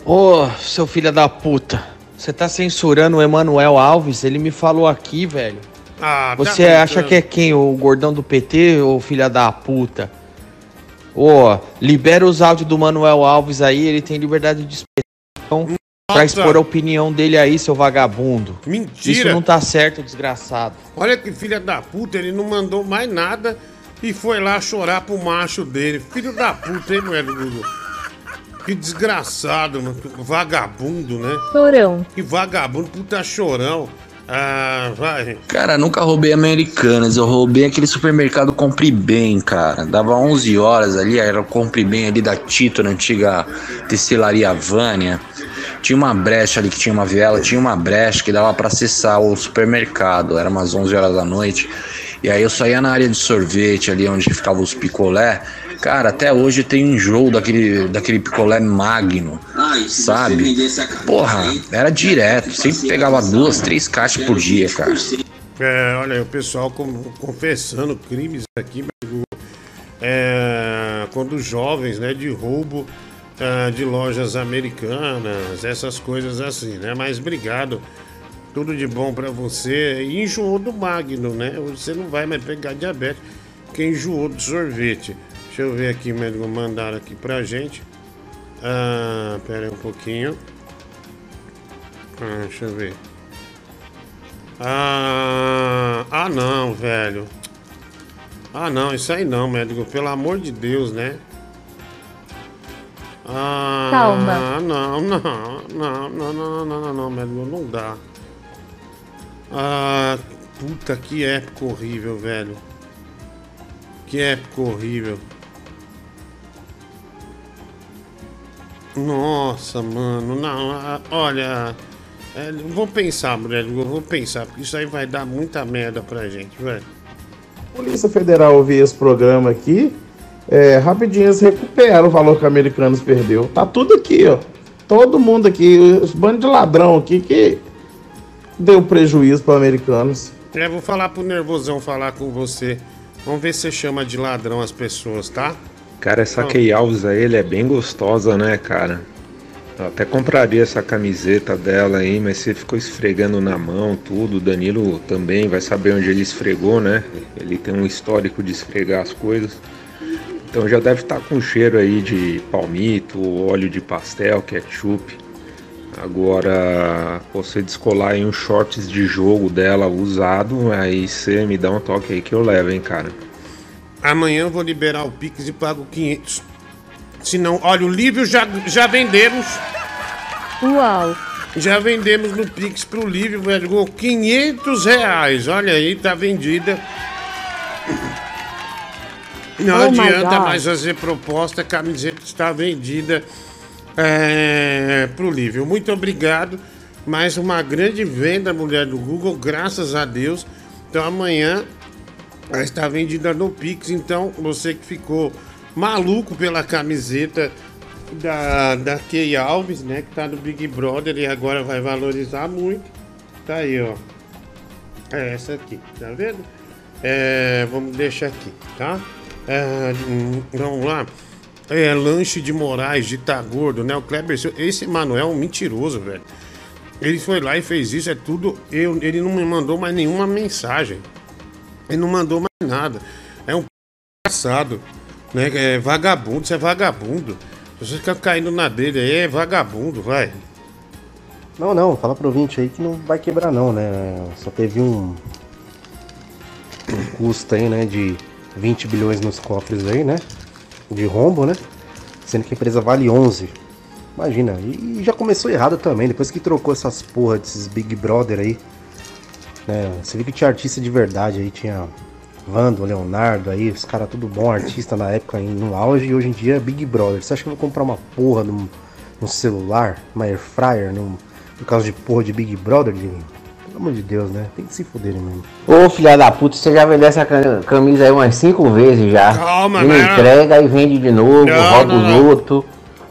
Ô, seu filho da puta. Você tá censurando o Emanuel Alves? Ele me falou aqui, velho. Ah, tá Você brincando. acha que é quem? O gordão do PT ou filha da puta? Ô, libera os áudios do Manuel Alves aí, ele tem liberdade de expressão pra expor a opinião dele aí, seu vagabundo. Mentira. Isso não tá certo, desgraçado. Olha que filha da puta, ele não mandou mais nada e foi lá chorar pro macho dele. Filho da puta, hein, mulher do Google? Que desgraçado, mano. Que Vagabundo, né? Chorão. Que vagabundo, puta chorão. Ah, vai. Cara, nunca roubei Americanas, eu roubei aquele supermercado Compre Bem, cara. Dava 11 horas ali, era o Compre Bem ali da Tito, na antiga tecilaria Vânia. Tinha uma brecha ali que tinha uma viela, tinha uma brecha que dava pra acessar o supermercado, era umas 11 horas da noite. E aí eu saía na área de sorvete ali onde ficavam os picolé. Cara, até hoje tem um enjoo daquele, daquele picolé magno, sabe? Porra, era direto, sempre pegava duas, três caixas por dia, cara. É, olha aí, o pessoal com- confessando crimes aqui, meu, é, quando jovens, né, de roubo é, de lojas americanas, essas coisas assim, né? Mas obrigado, tudo de bom pra você. E enjoou do Magno, né? Você não vai mais pegar diabetes, porque enjoou do sorvete. Deixa eu ver aqui, médico, mandaram aqui pra gente. Ah, pera aí um pouquinho. Ah, deixa eu ver. Ah, ah não, velho. Ah não, isso aí não, médico. Pelo amor de Deus, né? Ah, Calma. Não, não, não, não, não, não, não, não, não dá. Ah, puta, que época horrível, velho. Que época horrível. Nossa, mano, não, ah, olha. É, vou pensar, mulher, vou pensar, porque isso aí vai dar muita merda pra gente, velho. Polícia Federal ouvir esse programa aqui, é, rapidinho eles recuperam o valor que o Americanos perdeu. Tá tudo aqui, ó. Todo mundo aqui, os bandos de ladrão aqui que deu prejuízo para Americanos. É, vou falar pro Nervosão falar com você. Vamos ver se você chama de ladrão as pessoas, tá? Cara, essa Key Alves aí, ele é bem gostosa, né, cara? Eu até compraria essa camiseta dela aí, mas você ficou esfregando na mão, tudo. O Danilo também vai saber onde ele esfregou, né? Ele tem um histórico de esfregar as coisas. Então já deve estar com cheiro aí de palmito, óleo de pastel, ketchup. Agora, você descolar aí uns shorts de jogo dela usado, aí você me dá um toque aí que eu levo, hein, cara. Amanhã eu vou liberar o Pix e pago 500. Se não, olha, o livro já, já vendemos. Uau. Já vendemos no Pix pro Lívio, velho. com 500 reais. Olha aí, tá vendida. Não Oh adianta mais fazer proposta, a camiseta está vendida é, pro Lívio. Muito obrigado. mais uma grande venda, mulher do Google, graças a Deus. Então amanhã está vendida no Pix. Então você que ficou maluco pela camiseta da, da Key Alves, né? Que tá no Big Brother e agora vai valorizar muito. Tá aí, ó. É essa aqui, tá vendo? É, vamos deixar aqui, tá? É, hum, vamos lá. É, lanche de Moraes, de tá gordo, né? O Kleber, esse Manuel é um mentiroso, velho. Ele foi lá e fez isso, é tudo. Eu, ele não me mandou mais nenhuma mensagem. Ele não mandou mais nada. É um passado, né? É vagabundo, isso é vagabundo. Você ficar caindo na dele aí, é vagabundo, vai. Não, não, fala pro ouvinte aí que não vai quebrar não, né? Só teve um, um custo aí, né, de 20 bilhões nos cofres aí, né? De rombo, né? Sendo que a empresa vale 11. Imagina, e já começou errado também, depois que trocou essas porra desses Big Brother aí. Né? Você viu que tinha artista de verdade aí, tinha Vando, Leonardo aí, os caras tudo bom, artista na época aí, no auge, e hoje em dia é Big Brother. Você acha que eu vou comprar uma porra num, num celular, uma air fryer, num, por causa de porra de Big Brother, Diguinho? Pelo amor de Deus, né? Tem que se fuder mesmo. Ô filha da puta, você já vendeu essa cam- camisa aí umas cinco vezes já. Calma, né? entrega e vende de novo, Não, rouba não, os não. outros.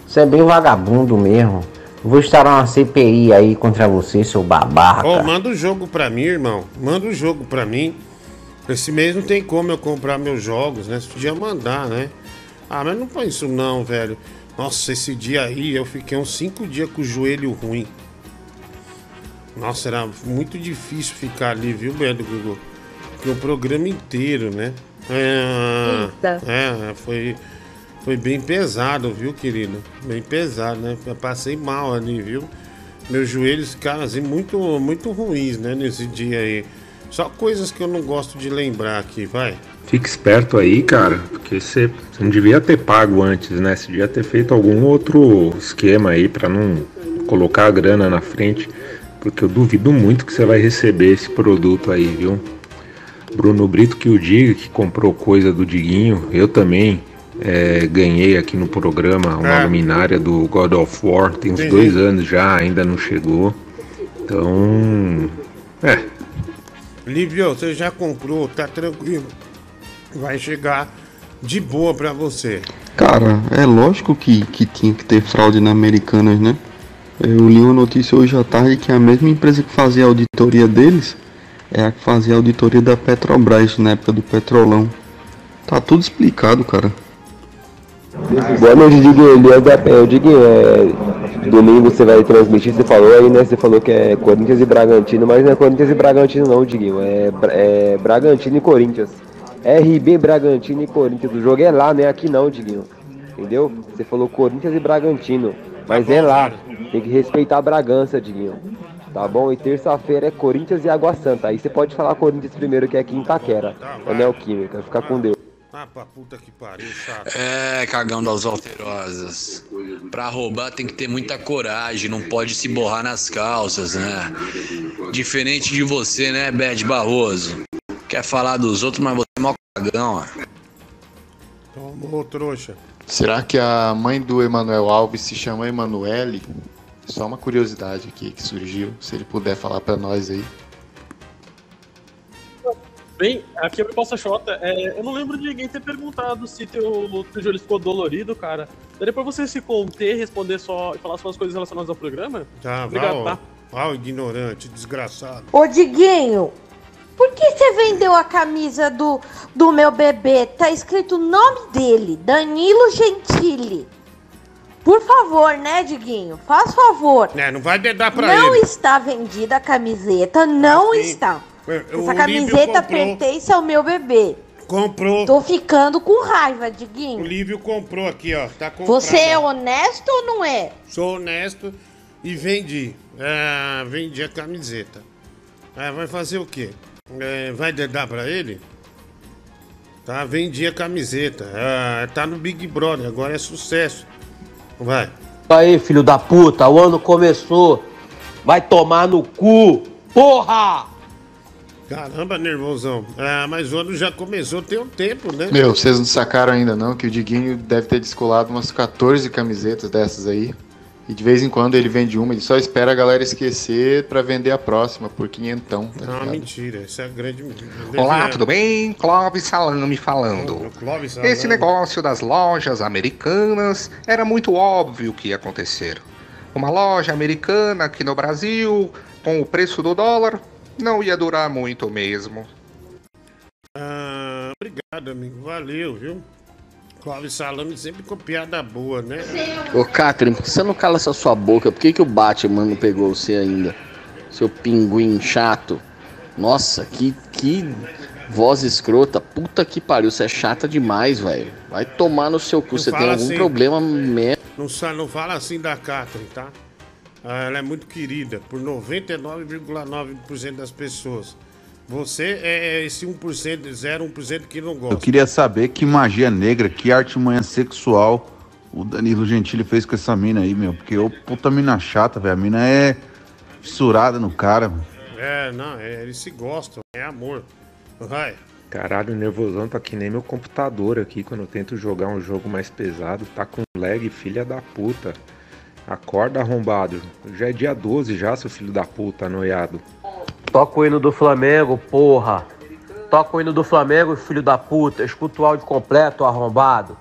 Você é bem vagabundo mesmo. Vou instaurar uma CPI aí contra você, seu babaca. Ô, manda o jogo pra mim, irmão. Manda o jogo pra mim. Esse mês não tem como eu comprar meus jogos, né? Você podia mandar, né? Ah, mas não foi isso não, velho. Nossa, esse dia aí eu fiquei uns cinco dias com o joelho ruim. Nossa, era muito difícil ficar ali, viu, Beto Google? Porque o programa inteiro, né? É, é foi, foi bem pesado, viu, querido? Bem pesado, né? Eu passei mal ali, viu? Meus joelhos ficaram assim muito, muito ruins, né? Nesse dia aí. Só coisas que eu não gosto de lembrar aqui, vai. Fique esperto aí, cara, porque você, você não devia ter pago antes, né? Você devia ter feito algum outro esquema aí pra não colocar a grana na frente, porque eu duvido muito que você vai receber esse produto aí, viu? Bruno Brito que o diga que comprou coisa do Diguinho, eu também é, ganhei aqui no programa uma É. luminária do God of War, tem uns Entendi. dois anos já, ainda não chegou. Então, é, Lívio, você já comprou, tá tranquilo. Vai chegar de boa pra você. Cara, é lógico que, que tinha que ter fraude na Americanas, né? Eu li uma notícia hoje à tarde que a mesma empresa que fazia a auditoria deles é a que fazia a auditoria da Petrobras na época do Petrolão. Tá tudo explicado, cara. Boa noite, Diguinho. Eu Diguinho, é, domingo você vai transmitir, você falou aí, né? Você falou que é Corinthians e Bragantino, mas não é Corinthians e Bragantino não, Diguinho. É, é Bragantino e Corinthians. RB Bragantino e Corinthians. O jogo é lá, não é aqui não, Diguinho. Entendeu? Você falou Corinthians e Bragantino, mas é lá. Tem que respeitar a Bragança, Diguinho. Tá bom? E terça-feira é Corinthians e Água Santa. Aí você pode falar Corinthians primeiro, que é aqui em Itaquera. É Neoquímica. Fica com Deus. Ah, pra puta que pariu, chato. É, cagão das alterosas. Pra roubar tem que ter muita coragem, não pode se borrar nas calças, né? Diferente de você, né, Bad Barroso? Quer falar dos outros, mas você é mó cagão, ó. Tomou, trouxa. Será que a mãe do Emanuel Alves se chama Emanuele? Só uma curiosidade aqui que surgiu, se ele puder falar pra nós aí. Bem, aqui é a proposta Xota. É, eu não lembro de ninguém ter perguntado se teu, teu joelho ficou dolorido, cara. Daria pra você se conter, responder só e falar só as coisas relacionadas ao programa? Tá, Obrigado, vai, tá? ó. Ó, o ignorante, desgraçado. Ô Diguinho, por que você vendeu a camisa do, do meu bebê? Tá escrito o nome dele, Danilo Gentili. Por favor, né, Diguinho? Faz favor. É, não vai dedar pra não ele. está vendida a camiseta, não está. o Essa camiseta comprou. pertence ao meu bebê. Comprou. Tô ficando com raiva, O Diguinho. Lívio comprou aqui, ó. Tá comprado. Você é honesto ou não é? Sou honesto e vendi. É, vendi a camiseta. É, vai fazer o quê? É, vai dedar pra ele? Tá, vendi a camiseta. É, tá no Big Brother, agora é sucesso. Vai. Aí, filho da puta, o ano começou. Vai tomar no cu, porra! Caramba, nervosão. É, mas o ano já começou tem um tempo, né? Meu, vocês não sacaram ainda não que o Diguinho deve ter descolado umas 14 camisetas dessas aí. E de vez em quando ele vende uma, ele só espera a galera esquecer pra vender a próxima por quinhentão, tá Não, ligado? mentira. Essa é a grande. Olá, tudo bem? Clóvis Salame falando. Clóvis Salame. Esse negócio das lojas americanas era muito óbvio que ia acontecer. Uma loja americana aqui no Brasil, com o preço do dólar, não ia durar muito mesmo. Ah, obrigado, amigo. Valeu, viu? Clóvis Salame sempre com piada boa, né? Ô, Catherine, por que você não cala essa sua boca? Por que, que o Batman não pegou você ainda? Seu pinguim chato. Nossa, que, que voz escrota. Puta que pariu, você é chata demais, velho. Vai tomar no seu cu. Não Você tem algum assim. problema mesmo. Não, não fala assim da Catherine, tá? Ah, Ela é muito querida por 99,9% das pessoas. Você é esse 1%, 0,1% que não Eu gosta. queria saber que magia negra, que artimanha sexual o Danilo Gentili fez com essa mina aí, meu. Porque ô puta mina chata, velho. A mina é fissurada no cara. mano. É, não, é, eles se gostam, é amor. Vai. Caralho, o nervosão tá que nem meu computador aqui quando eu tento jogar um jogo mais pesado. Tá com lag, filha da puta. Acorda, arrombado. Já é dia 12 já, seu filho da puta, noiado. Toca o hino do Flamengo, porra. Toca o hino do Flamengo, filho da puta. Escuta o áudio completo, arrombado.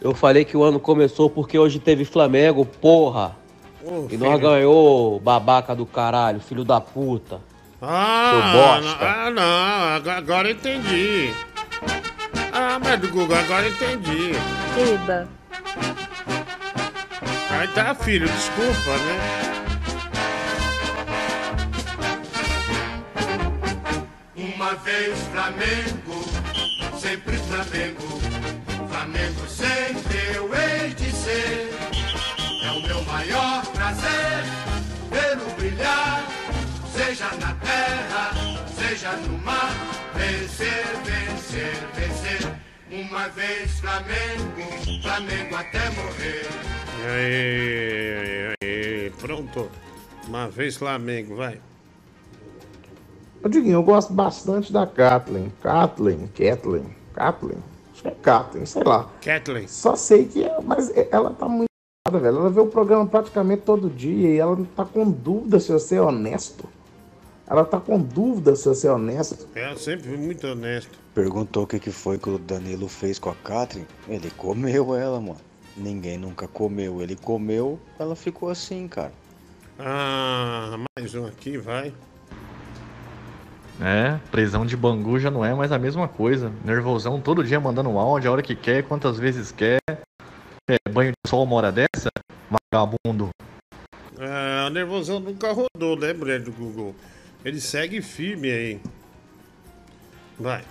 Eu falei que o ano começou porque hoje teve Flamengo, porra. Ô, E nós ganhou, babaca do caralho, filho da puta. Ah, Seu bosta. não, ah, não, agora, entendi. Ah, mas do Google, agora eu entendi. Eba. Aí tá, filho, desculpa, né? Uma vez Flamengo, sempre Flamengo. Flamengo sempre eu hei de ser. É o meu maior prazer vê-lo brilhar, seja na terra, seja no mar. Vencer, vencer, vencer. Uma vez Flamengo, Flamengo até morrer. Aí, aí, pronto. Uma vez Flamengo, vai. Ô, Diguinho, eu gosto bastante da Kathleen. Kathleen, Kathleen, Kathleen. Acho que é Kathleen, sei lá. Kathleen. Só sei que. é- Mas ela tá muito. errada, velho. Ela vê o programa praticamente todo dia e ela tá com dúvida se você é honesto. Ela tá com dúvida se você é honesto. É, eu sempre fui muito honesto. Perguntou o que, que foi que o Danilo fez com a Catherine. Ele comeu ela, mano. Ninguém nunca comeu. Ele comeu, ela ficou assim, cara. Ah, mais um aqui, vai. É, prisão de Bangu já não é mais a mesma coisa. Nervosão todo dia mandando áudio, a hora que quer, quantas vezes quer. É, banho de sol uma hora dessa? Vagabundo. Ah, o Nervosão nunca rodou, né, mulher do Google? Ele segue firme aí. Vai.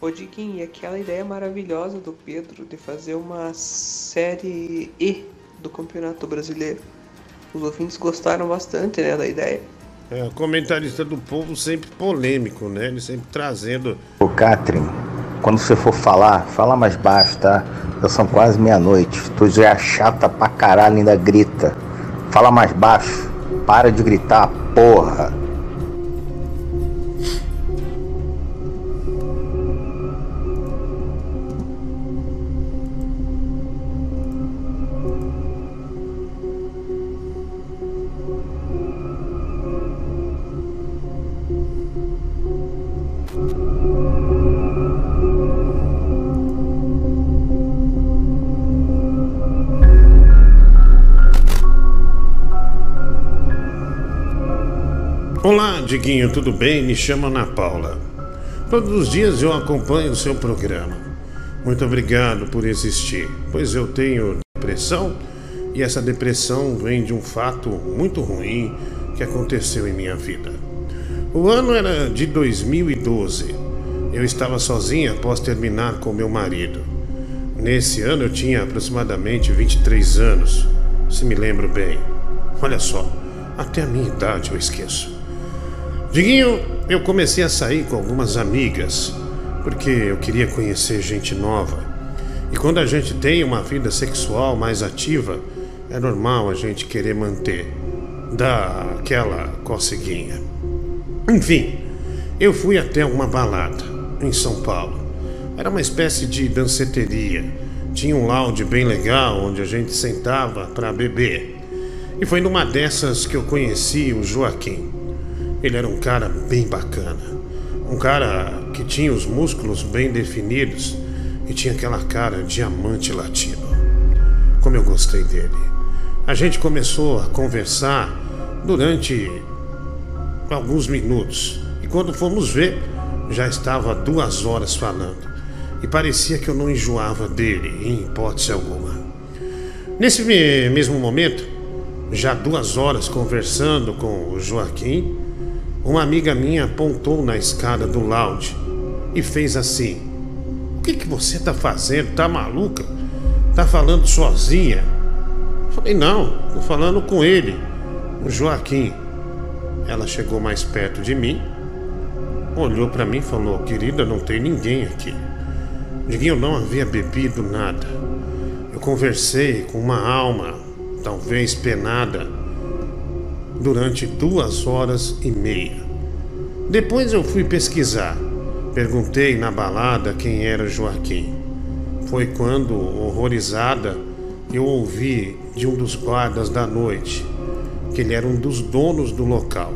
Ô Diguinho, e aquela ideia maravilhosa do Pedro de fazer uma série E do Campeonato Brasileiro. Os ouvintes gostaram bastante, né, da ideia. É, o comentarista do povo sempre polêmico, né? Ele sempre trazendo. Ô, Catherine, quando você for falar, fala mais baixo, tá? Já são quase meia-noite. Tu já é chata pra caralho, ainda grita. Fala mais baixo. Para de gritar, porra. Diguinho, tudo bem? Me chamo Ana Paula. Todos os dias eu acompanho o seu programa. Muito obrigado por existir, pois eu tenho depressão e essa depressão vem de um fato muito ruim que aconteceu em minha vida. O ano era de 2012. Eu estava sozinha após terminar com meu marido. Nesse ano eu tinha aproximadamente 23 anos, se me lembro bem. Olha só, até a minha idade eu esqueço. Diguinho, eu comecei a sair com algumas amigas, porque eu queria conhecer gente nova. E quando a gente tem uma vida sexual mais ativa, é normal a gente querer manter, dar aquela coceguinha. Enfim, eu fui até uma balada em São Paulo. Era uma espécie de danceteria. Tinha um lounge bem legal onde a gente sentava para beber. E foi numa dessas que eu conheci o Joaquim. Ele era um cara bem bacana. Um cara que tinha os músculos bem definidos e tinha aquela cara diamante latino. Como eu gostei dele. A gente começou a conversar durante alguns minutos. E quando fomos ver, já estava duas horas falando. E parecia que eu não enjoava dele, em hipótese alguma. Nesse me- mesmo momento, já duas horas conversando com o Joaquim, uma amiga minha apontou na escada do lounge e fez assim: O que, que você tá fazendo? Tá maluca? Tá falando sozinha? Falei: Não, tô falando com ele, o Joaquim. Ela chegou mais perto de mim, olhou pra mim e falou: Querida, não tem ninguém aqui. Diguinho não havia bebido nada. Eu conversei com uma alma, talvez penada, durante duas horas e meia. Depois eu fui pesquisar. Perguntei na balada quem era Joaquim. Foi quando, horrorizada, eu ouvi de um dos guardas da noite que ele era um dos donos do local.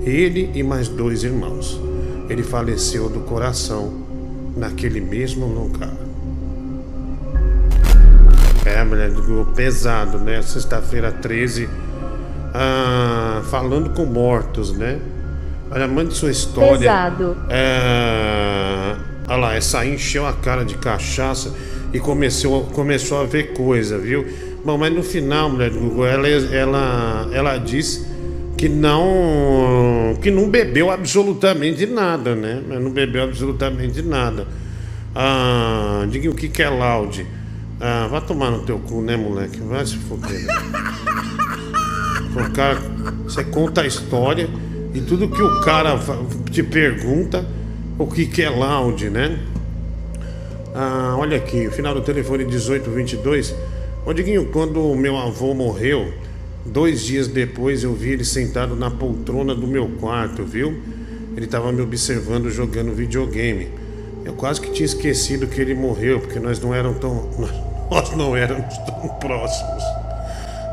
Ele e mais dois irmãos. Ele faleceu do coração naquele mesmo lugar. É, mulher, pesado, né? Sexta-feira 13. Ah, falando com mortos, né? Olha, mande sua história. Pesado. É... Olha lá, essa aí encheu a cara de cachaça e começou, começou a ver coisa, viu? Bom, mas no final, mulher do Google, ela, ela, ela disse que não que não bebeu absolutamente nada, né? Não bebeu absolutamente nada. Ah, diga o que, que é laude. Ah, vai tomar no teu cu, né, moleque? Vai se foder. O cara, você conta a história e tudo que o cara te pergunta, o que, que é laude, né? Ah, olha aqui, o final do telefone 1822. Ô Diguinho, quando o meu avô morreu, dois dias depois eu vi ele sentado na poltrona do meu quarto, viu? Ele estava me observando jogando videogame. Eu quase que tinha esquecido que ele morreu, porque nós não tão. Nós não éramos tão próximos.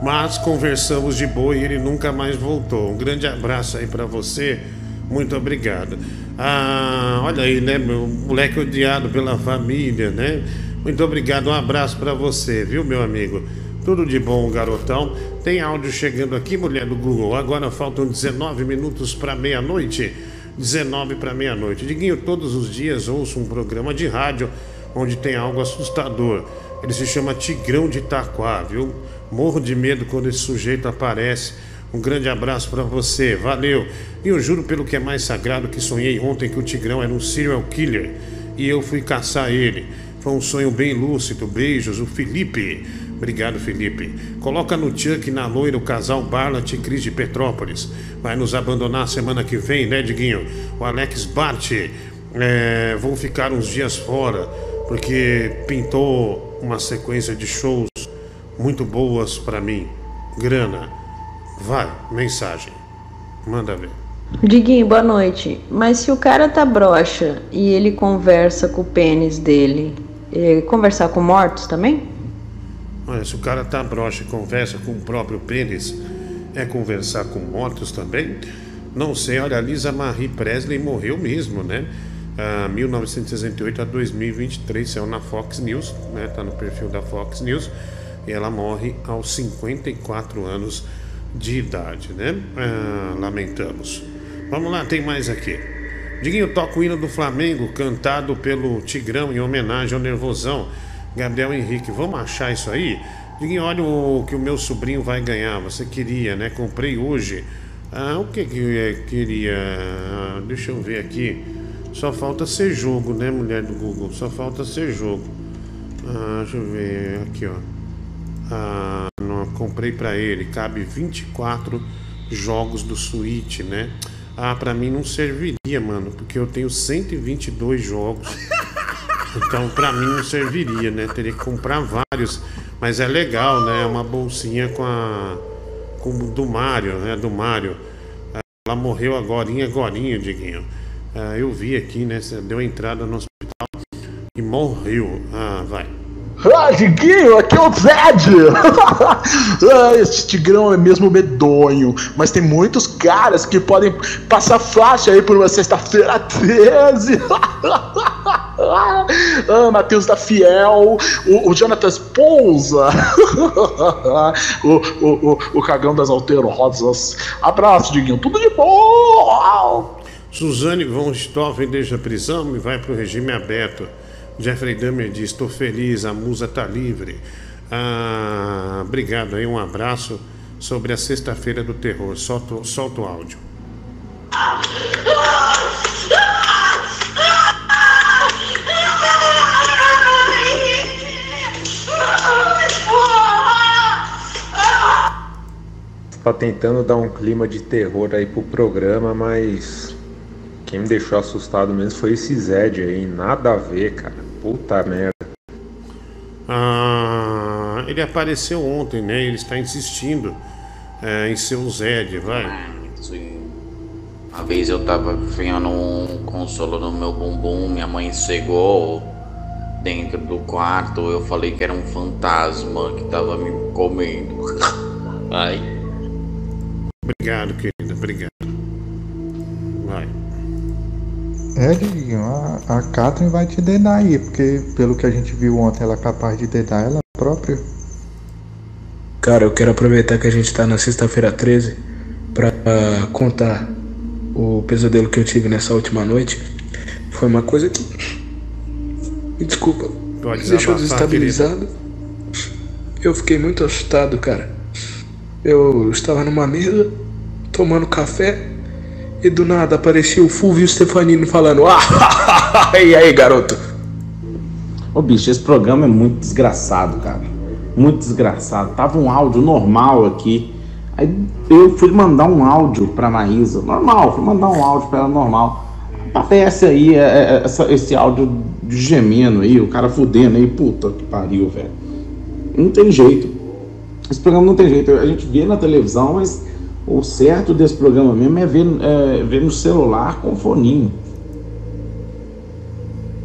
Mas conversamos de boa e ele nunca mais voltou. Um grande abraço aí pra você. Muito obrigado. Ah, olha aí, né, meu moleque odiado pela família, né? Muito obrigado. Um abraço pra você, viu, meu amigo? Tudo de bom, garotão. Tem áudio chegando aqui, mulher do Google. Agora faltam 19 minutos para meia-noite. 19 para meia-noite. Diguinho, todos os dias ouço um programa de rádio onde tem algo assustador. Ele se chama Tigrão de Itaquá, viu? Morro de medo quando esse sujeito aparece. Um grande abraço para você, valeu. E eu juro pelo que é mais sagrado que sonhei ontem que o Tigrão era um serial killer e eu fui caçar ele. Foi um sonho bem lúcido. Beijos, o Felipe. Obrigado, Felipe. Coloca no Chuck na loira o casal Barlat e Cris de Petrópolis. Vai nos abandonar semana que vem, né, Diguinho? O Alex Bart. É, vou ficar uns dias fora, porque pintou uma sequência de shows muito boas pra mim. Grana. Vai, mensagem. Manda ver. Diguinho, boa noite. Mas se o cara tá broxa e ele conversa com o pênis dele, eh, conversar com mortos também? Olha, se o cara tá broxa e conversa com o próprio pênis, é conversar com mortos também? Não sei, olha, a Lisa Marie Presley morreu mesmo, né? Ah, 1968 a 2023, saiu na Fox News, né? Tá no perfil da Fox News. Ela morre aos 54 anos de idade, né? Ah, lamentamos. Vamos lá, tem mais aqui. Diguinho toca o hino do Flamengo, cantado pelo Tigrão em homenagem ao Nervosão. Gabriel Henrique, vamos achar isso aí? Diguinho, olha o que o meu sobrinho vai ganhar. Você queria, né? Comprei hoje. Ah, o que que eu queria? Ah, deixa eu ver aqui. Só falta ser jogo, né, mulher do Google? Só falta ser jogo. Ah, deixa eu ver aqui, ó. Ah, não, comprei pra ele. Cabe 24 jogos do Switch, né? Ah, pra mim não serviria, mano, porque eu tenho 122 jogos. Então, pra mim não serviria, né? Teria que comprar vários. Mas é legal, né? É uma bolsinha com a. com do Mario, né? Do Mario. Ela morreu agorinha, agorinha, Diguinho. Ah, eu vi aqui, né? Deu entrada no hospital e morreu. Ah, vai. Ah, Diguinho, aqui é o Zed! ah, esse Tigrão é mesmo medonho, mas tem muitos caras que podem passar faixa aí por uma sexta-feira 13. ah, Matheus da Fiel, o, o Jonatas Pousa, o, o, o, o Cagão das Alterosas. Abraço, Diguinho, tudo de bom! Suzane von Stoffen deixa a prisão e vai para o regime aberto. Jeffrey Dahmer diz: Estou feliz, a musa está livre. Ah, obrigado aí, um abraço sobre a sexta-feira do terror. Solta, solta o áudio. Tá tentando dar um clima de terror aí pro programa, mas quem me deixou assustado mesmo foi esse Zed aí. Nada a ver, cara. Puta merda. Ah, ele apareceu ontem, né? Ele está insistindo é, em ser o Zed, vai. Uma vez eu tava enfiando um consolo no meu bumbum, minha mãe cegou dentro do quarto, eu falei que era um fantasma que tava me comendo. Ai. Obrigado, querida, obrigado. Vai. É, a, a Catherine vai te dedar aí, porque pelo que a gente viu ontem, ela é capaz de dedar ela própria. Cara, eu quero aproveitar que a gente tá na sexta-feira 13 pra ah, contar o pesadelo que eu tive nessa última noite. Foi uma coisa que. Me desculpa. Pode me deixou desestabilizado. Eu fiquei muito assustado, cara. Eu estava numa mesa, tomando café, e do nada aparecia o Fulvio Stefanino falando: Ah, e aí, garoto? Ô bicho, esse programa é muito desgraçado, cara. Muito desgraçado. Tava um áudio normal aqui. Aí eu fui mandar um áudio pra Maísa. Normal, fui mandar um áudio pra ela normal. Aparece aí é, é, essa- esse áudio de gemendo aí, o cara fudendo aí. Puta que pariu, velho. Não tem jeito. Esse programa não tem jeito. A gente vê na televisão, mas o certo desse programa mesmo é ver, é, ver no celular com foninho.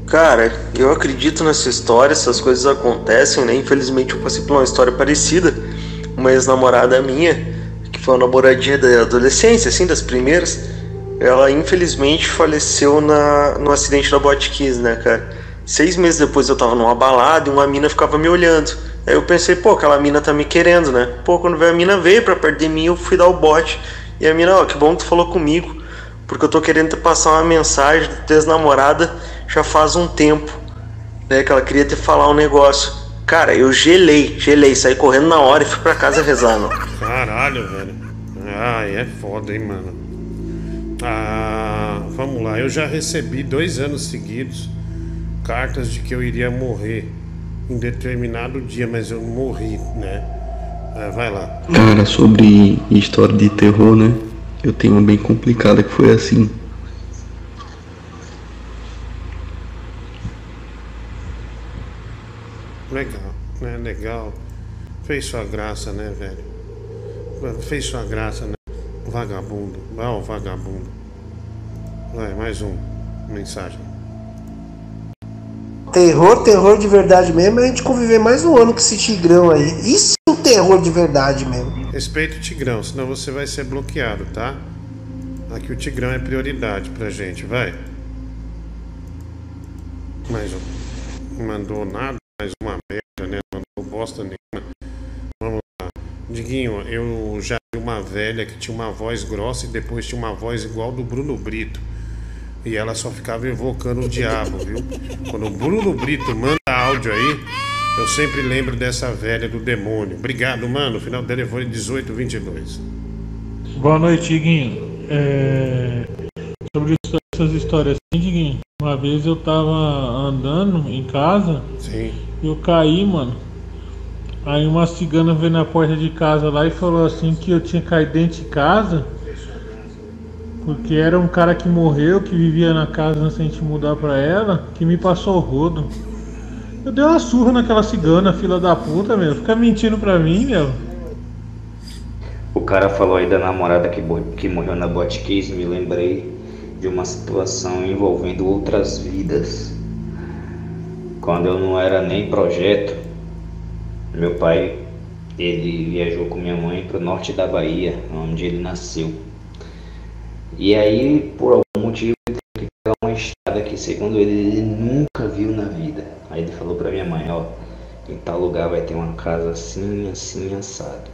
Cara, eu acredito nessa história, essas coisas acontecem, né? Infelizmente eu passei por uma história parecida. Uma ex-namorada minha, que foi uma namoradinha da adolescência, assim, das primeiras, ela infelizmente faleceu na, no acidente da Botkiss, né, cara? Seis meses depois eu tava numa balada e uma mina ficava me olhando. Aí eu pensei, pô, aquela mina tá me querendo, né? Pô, quando veio a mina veio pra perto de mim, eu fui dar o bote. E a mina, ó, que bom que tu falou comigo, porque eu tô querendo te passar uma mensagem da tua ex-namorada já faz um tempo, né? Que ela queria te falar um negócio. Cara, eu gelei, gelei, saí correndo na hora e fui pra casa rezar, meu. Caralho, velho. Ai, é foda, hein, mano. Ah, vamos lá. Eu já recebi dois anos seguidos cartas de que eu iria morrer em determinado dia, mas eu morri, né? Ah, vai lá. Cara, sobre história de terror, né? Eu tenho uma bem complicada que foi assim. Legal, né? Legal. Fez sua graça, né, velho? Fez sua graça, né? Vagabundo. Vai, ó, vagabundo. Vai, mais um. Mensagem. Terror, terror de verdade mesmo é a gente conviver mais um ano com esse tigrão aí. Isso é um terror de verdade mesmo. Respeita o Tigrão, senão você vai ser bloqueado, tá? Aqui o Tigrão é prioridade pra gente, vai. Mais um. Mandou nada, mais uma merda, né? Mandou bosta nenhuma. Vamos lá. Diguinho, eu já vi uma velha que tinha uma voz grossa e depois tinha uma voz igual do Bruno Brito. E ela só ficava evocando o diabo, viu? Quando o Bruno Brito manda áudio aí, eu sempre lembro dessa velha do demônio. Obrigado, mano. O final do telefone 1822. Boa noite, Diguinho. É, Sobre essas histórias assim, Diguinho. Uma vez eu tava andando em casa Sim. e eu caí, mano. Aí uma cigana veio na porta de casa lá e falou assim que eu tinha caído dentro de casa. Porque era um cara que morreu, que vivia na casa antes da gente mudar pra ela, que me passou o rodo. Eu dei uma surra naquela cigana, fila da puta, meu. Fica mentindo pra mim, meu. O cara falou aí da namorada que, que morreu na Botkiss, me lembrei de uma situação envolvendo outras vidas. Quando eu não era nem projeto, Meu pai, ele viajou com minha mãe para o norte da Bahia, onde ele nasceu. E aí, por algum motivo, ele teve que pegar uma estrada que, segundo ele, ele nunca viu na vida. Aí ele falou para minha mãe, ó, em tal lugar vai ter uma casa assim, assim, assado.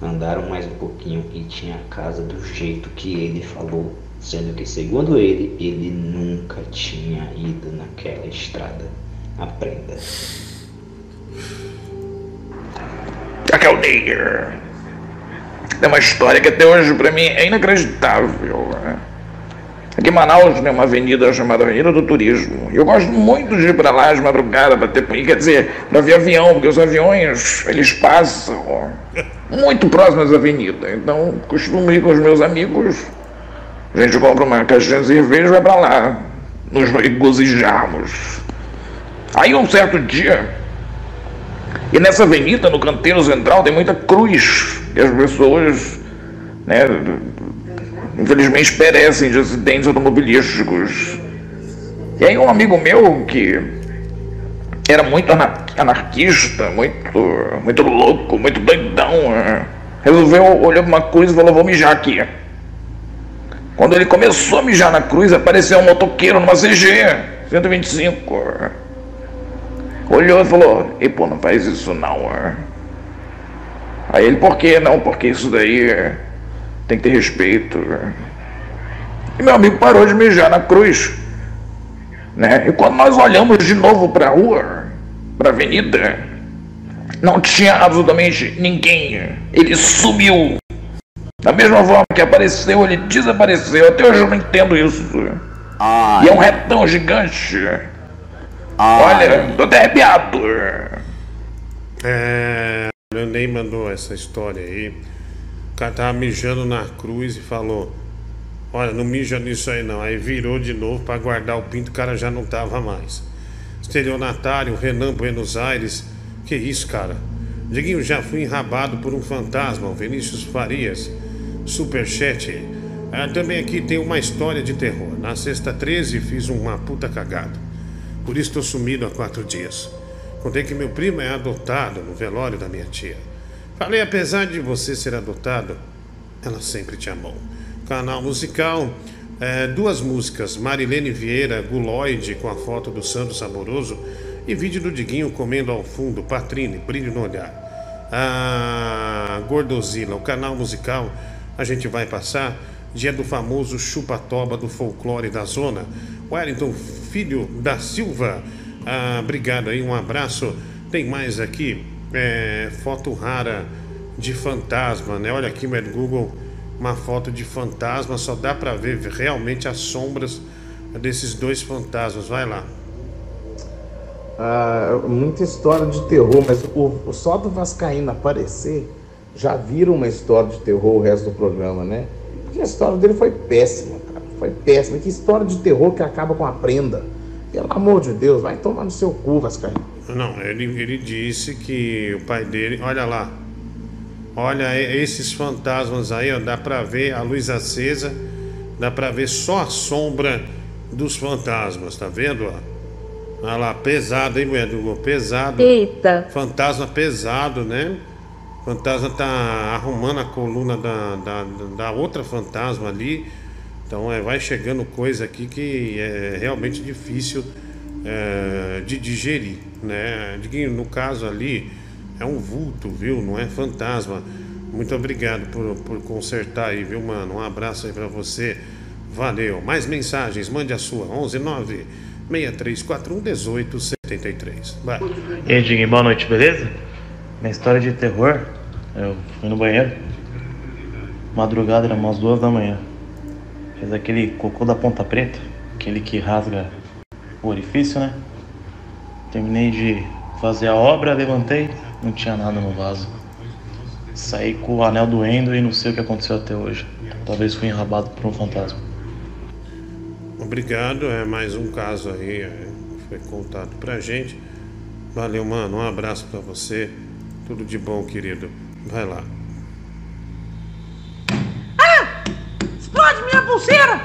Andaram mais um pouquinho e tinha a casa do jeito que ele falou, sendo que, segundo ele, ele nunca tinha ido naquela estrada. Aprenda. Aqui é uma história que até hoje pra mim é inacreditável. né? Aqui em Manaus tem uma avenida chamada Avenida do Turismo. Eu gosto muito de ir pra lá de madrugada pra ter, quer dizer, pra ver avião, porque os aviões, eles passam muito próximos da avenida. Então, costumo ir com os meus amigos. A gente compra uma caixinha de cerveja e vai pra lá. Nos regozijarmos. Aí um certo dia, e nessa avenida, no canteiro central, tem muita cruz. E as pessoas, né, infelizmente perecem de acidentes automobilísticos. E aí um amigo meu que era muito anar- anarquista, muito, muito louco, muito doidão, eh, resolveu olhar pra uma cruz e falou, vou mijar aqui. Quando ele começou a mijar na cruz, apareceu um motoqueiro numa CG 125. Olhou e falou, e pô, não faz isso não. Eh." Aí ele, por que não? Porque isso daí eh, tem que ter respeito. eh." E meu amigo parou de mijar na cruz. Né? E quando nós olhamos de novo para a rua, para a avenida, não tinha absolutamente ninguém. Ele sumiu. Da mesma forma que apareceu, ele desapareceu. Até hoje eu não entendo isso. E é um retão gigante. Olha, tô até arrepiado. É, Ney mandou essa história aí. O cara tava mijando na cruz e falou: Olha, não mija nisso aí não. Aí virou de novo pra guardar o pinto, o cara já não tava mais. Estelionatário, Renan Buenos Aires. Que isso, cara? Diguinho, já fui enrabado por um fantasma, o Vinícius Farias. Superchat. Ah, também aqui tem uma história de terror. Na sexta 13 fiz uma puta cagada. Por isso estou sumido há quatro dias. Contei que meu primo é adotado no velório da minha tia. Falei, apesar de você ser adotado, ela sempre te amou. Canal musical, é, duas músicas, Marilene Vieira, Guloide, com a foto do Santo Saboroso, e vídeo do Diguinho comendo ao fundo, Patrine, brilho no olhar. Ah, Gordozila, o canal musical, a gente vai passar, dia do famoso chupa-toba do folclore da zona. Wellington Filho da Silva, ah, obrigado aí, um abraço. Tem mais aqui, é, foto rara de fantasma, né? Olha aqui, no Google, uma foto de fantasma, só dá pra ver realmente as sombras desses dois fantasmas. Vai lá. Ah, muita história de terror, mas o, o só do Vascaíno aparecer já vira uma história de terror o resto do programa, né? Porque a história dele foi péssima, cara. Foi péssima. Que história de terror que acaba com a prenda. Pelo amor de Deus, vai tomar no seu cu, Vascaíno. Não, ele, ele disse que o pai dele. Olha lá. Olha esses fantasmas aí, ó, dá pra ver a luz acesa, dá pra ver só a sombra dos fantasmas, tá vendo? ó? Olha lá, pesado, hein, Edu? Pesado. Eita. Fantasma pesado, né? Fantasma tá arrumando a coluna da, da, da outra fantasma ali. Então é, vai chegando coisa aqui que é realmente difícil é, de digerir, né? No caso ali é um vulto, viu? Não é fantasma. Muito obrigado por, por consertar aí, viu, mano? Um abraço aí pra você. Valeu. Mais mensagens, mande a sua. 11 9 6341 1873. Vai. E aí, Diguinho, boa noite, beleza? Minha história de terror, eu fui no banheiro, madrugada, era umas duas da manhã. Fiz aquele cocô da ponta preta, aquele que rasga o orifício, né? Terminei de fazer a obra, levantei, não tinha nada no vaso. Saí com o anel doendo e não sei o que aconteceu até hoje. Talvez fui enrabado por um fantasma. Obrigado, é mais um caso aí é, foi contado pra gente. Valeu, mano. Um abraço pra você. Tudo de bom, querido. Vai lá. Explode minha pulseira!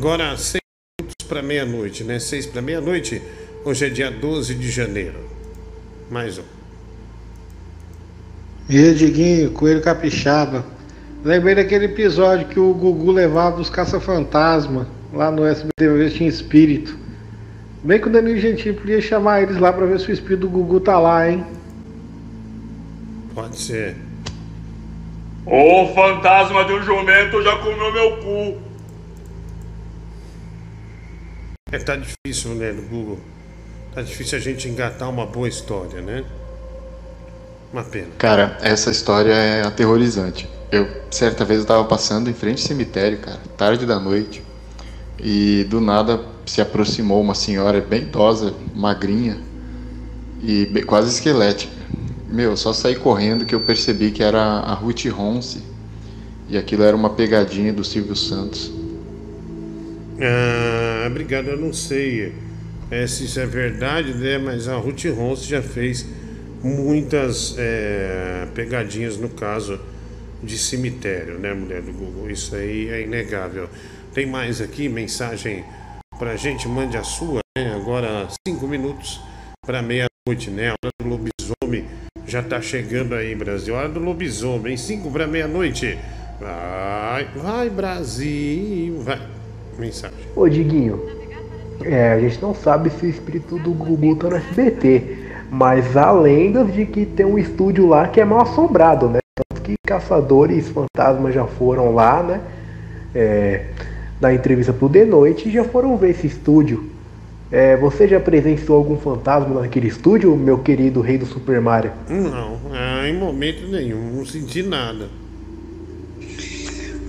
Agora, 6 minutos para meia-noite, né? Seis para meia-noite. Hoje é dia 12 de janeiro. Mais um. E Diguinho, Coelho Capixaba. Lembrei daquele episódio que o Gugu levava os caça-fantasma lá no SBT tinha espírito. Bem que o Danilo Gentili podia chamar eles lá pra ver se o espírito do Gugu tá lá, hein? Pode ser. O fantasma de um jumento já comeu meu cu. É, tá difícil, né, do Google. Tá difícil a gente engatar uma boa história, né? Uma pena. Cara, essa história é aterrorizante. Eu, certa vez, eu tava passando em frente ao cemitério, cara, tarde da noite, e do nada se aproximou uma senhora bem idosa, magrinha e quase esquelética. Meu, só saí correndo que eu percebi que era a Ruth Ronce e aquilo era uma pegadinha do Silvio Santos. Ah, obrigado, eu não sei é, se isso é verdade, né? Mas a Ruth Ronce já fez muitas é, pegadinhas no caso de cemitério, né, mulher do Google? Isso aí é inegável. Tem mais aqui mensagem pra gente, mande a sua, né? Agora cinco minutos para meia-noite, né? A hora do lobisomem já tá chegando aí, Brasil. Hora do lobisomem, cinco para meia-noite. Vai, vai, Brasil, vai. Mensagem. Ô Diguinho, é, a gente não sabe se o espírito do Gugu tá no SBT, mas há lendas de que tem um estúdio lá que é mal assombrado, né? Tanto que caçadores fantasmas já foram lá, né? É, na entrevista pro The Noite já foram ver esse estúdio. É, você já presenciou algum fantasma naquele estúdio, meu querido rei do Super Mario? Não, ah, em momento nenhum, não senti nada.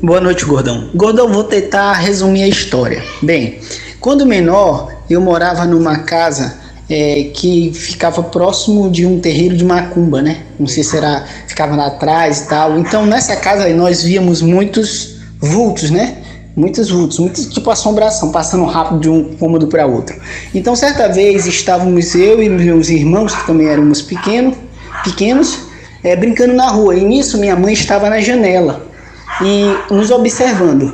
Boa noite, Gordão. Gordão, vou tentar resumir a história. Bem, quando menor, eu morava numa casa é, que ficava próximo de um terreiro de macumba, né? Não sei se era, ficava lá atrás e tal. Então, nessa casa aí, nós víamos muitos vultos, né? Muitos vultos, muitos tipo assombração, passando rápido de um cômodo para outro. Então, certa vez estávamos eu e meus irmãos, que também éramos pequenos, pequenos, é, brincando na rua. E nisso, minha mãe estava na janela e nos observando.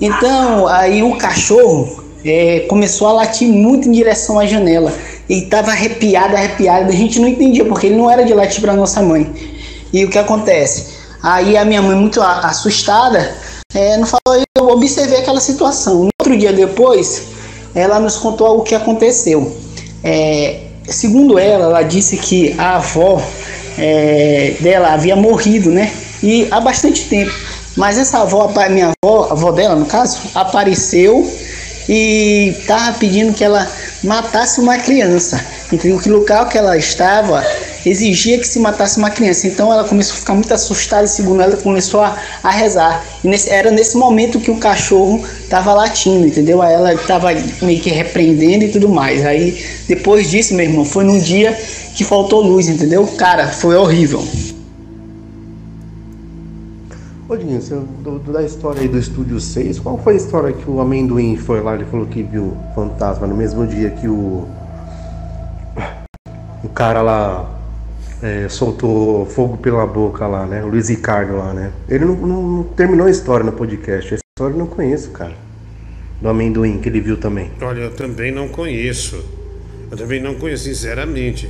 Então, aí o cachorro é, começou a latir muito em direção à janela. Ele estava arrepiado, arrepiado. A gente não entendia porque ele não era de latir para nossa mãe. E o que acontece? Aí a minha mãe, muito assustada, é, não falou. Eu observei aquela situação. No outro dia depois, ela nos contou o que aconteceu. É, segundo ela, ela disse que a avó é, dela havia morrido, né? E há bastante tempo. Mas essa avó, minha avó, a avó dela no caso, apareceu e estava pedindo que ela matasse uma criança. Entendeu? Que local que ela estava exigia que se matasse uma criança. Então ela começou a ficar muito assustada segundo ela começou a, a rezar. E nesse- era nesse momento que o cachorro estava latindo, entendeu? Aí ela estava meio que repreendendo e tudo mais. Aí depois disso, meu irmão, foi num dia que faltou luz, entendeu? Cara, foi horrível. Ô Diguinho, você, do- da história aí do Estúdio 6, qual foi a história que o amendoim foi lá e falou que viu fantasma no mesmo dia que o. O cara lá é, soltou fogo pela boca lá, né? O Luiz Ricardo lá, né? Ele não, não- não terminou a história no podcast. Essa história eu não conheço, cara. Do amendoim que ele viu também. Olha, eu também não conheço. Eu também não conheço, sinceramente.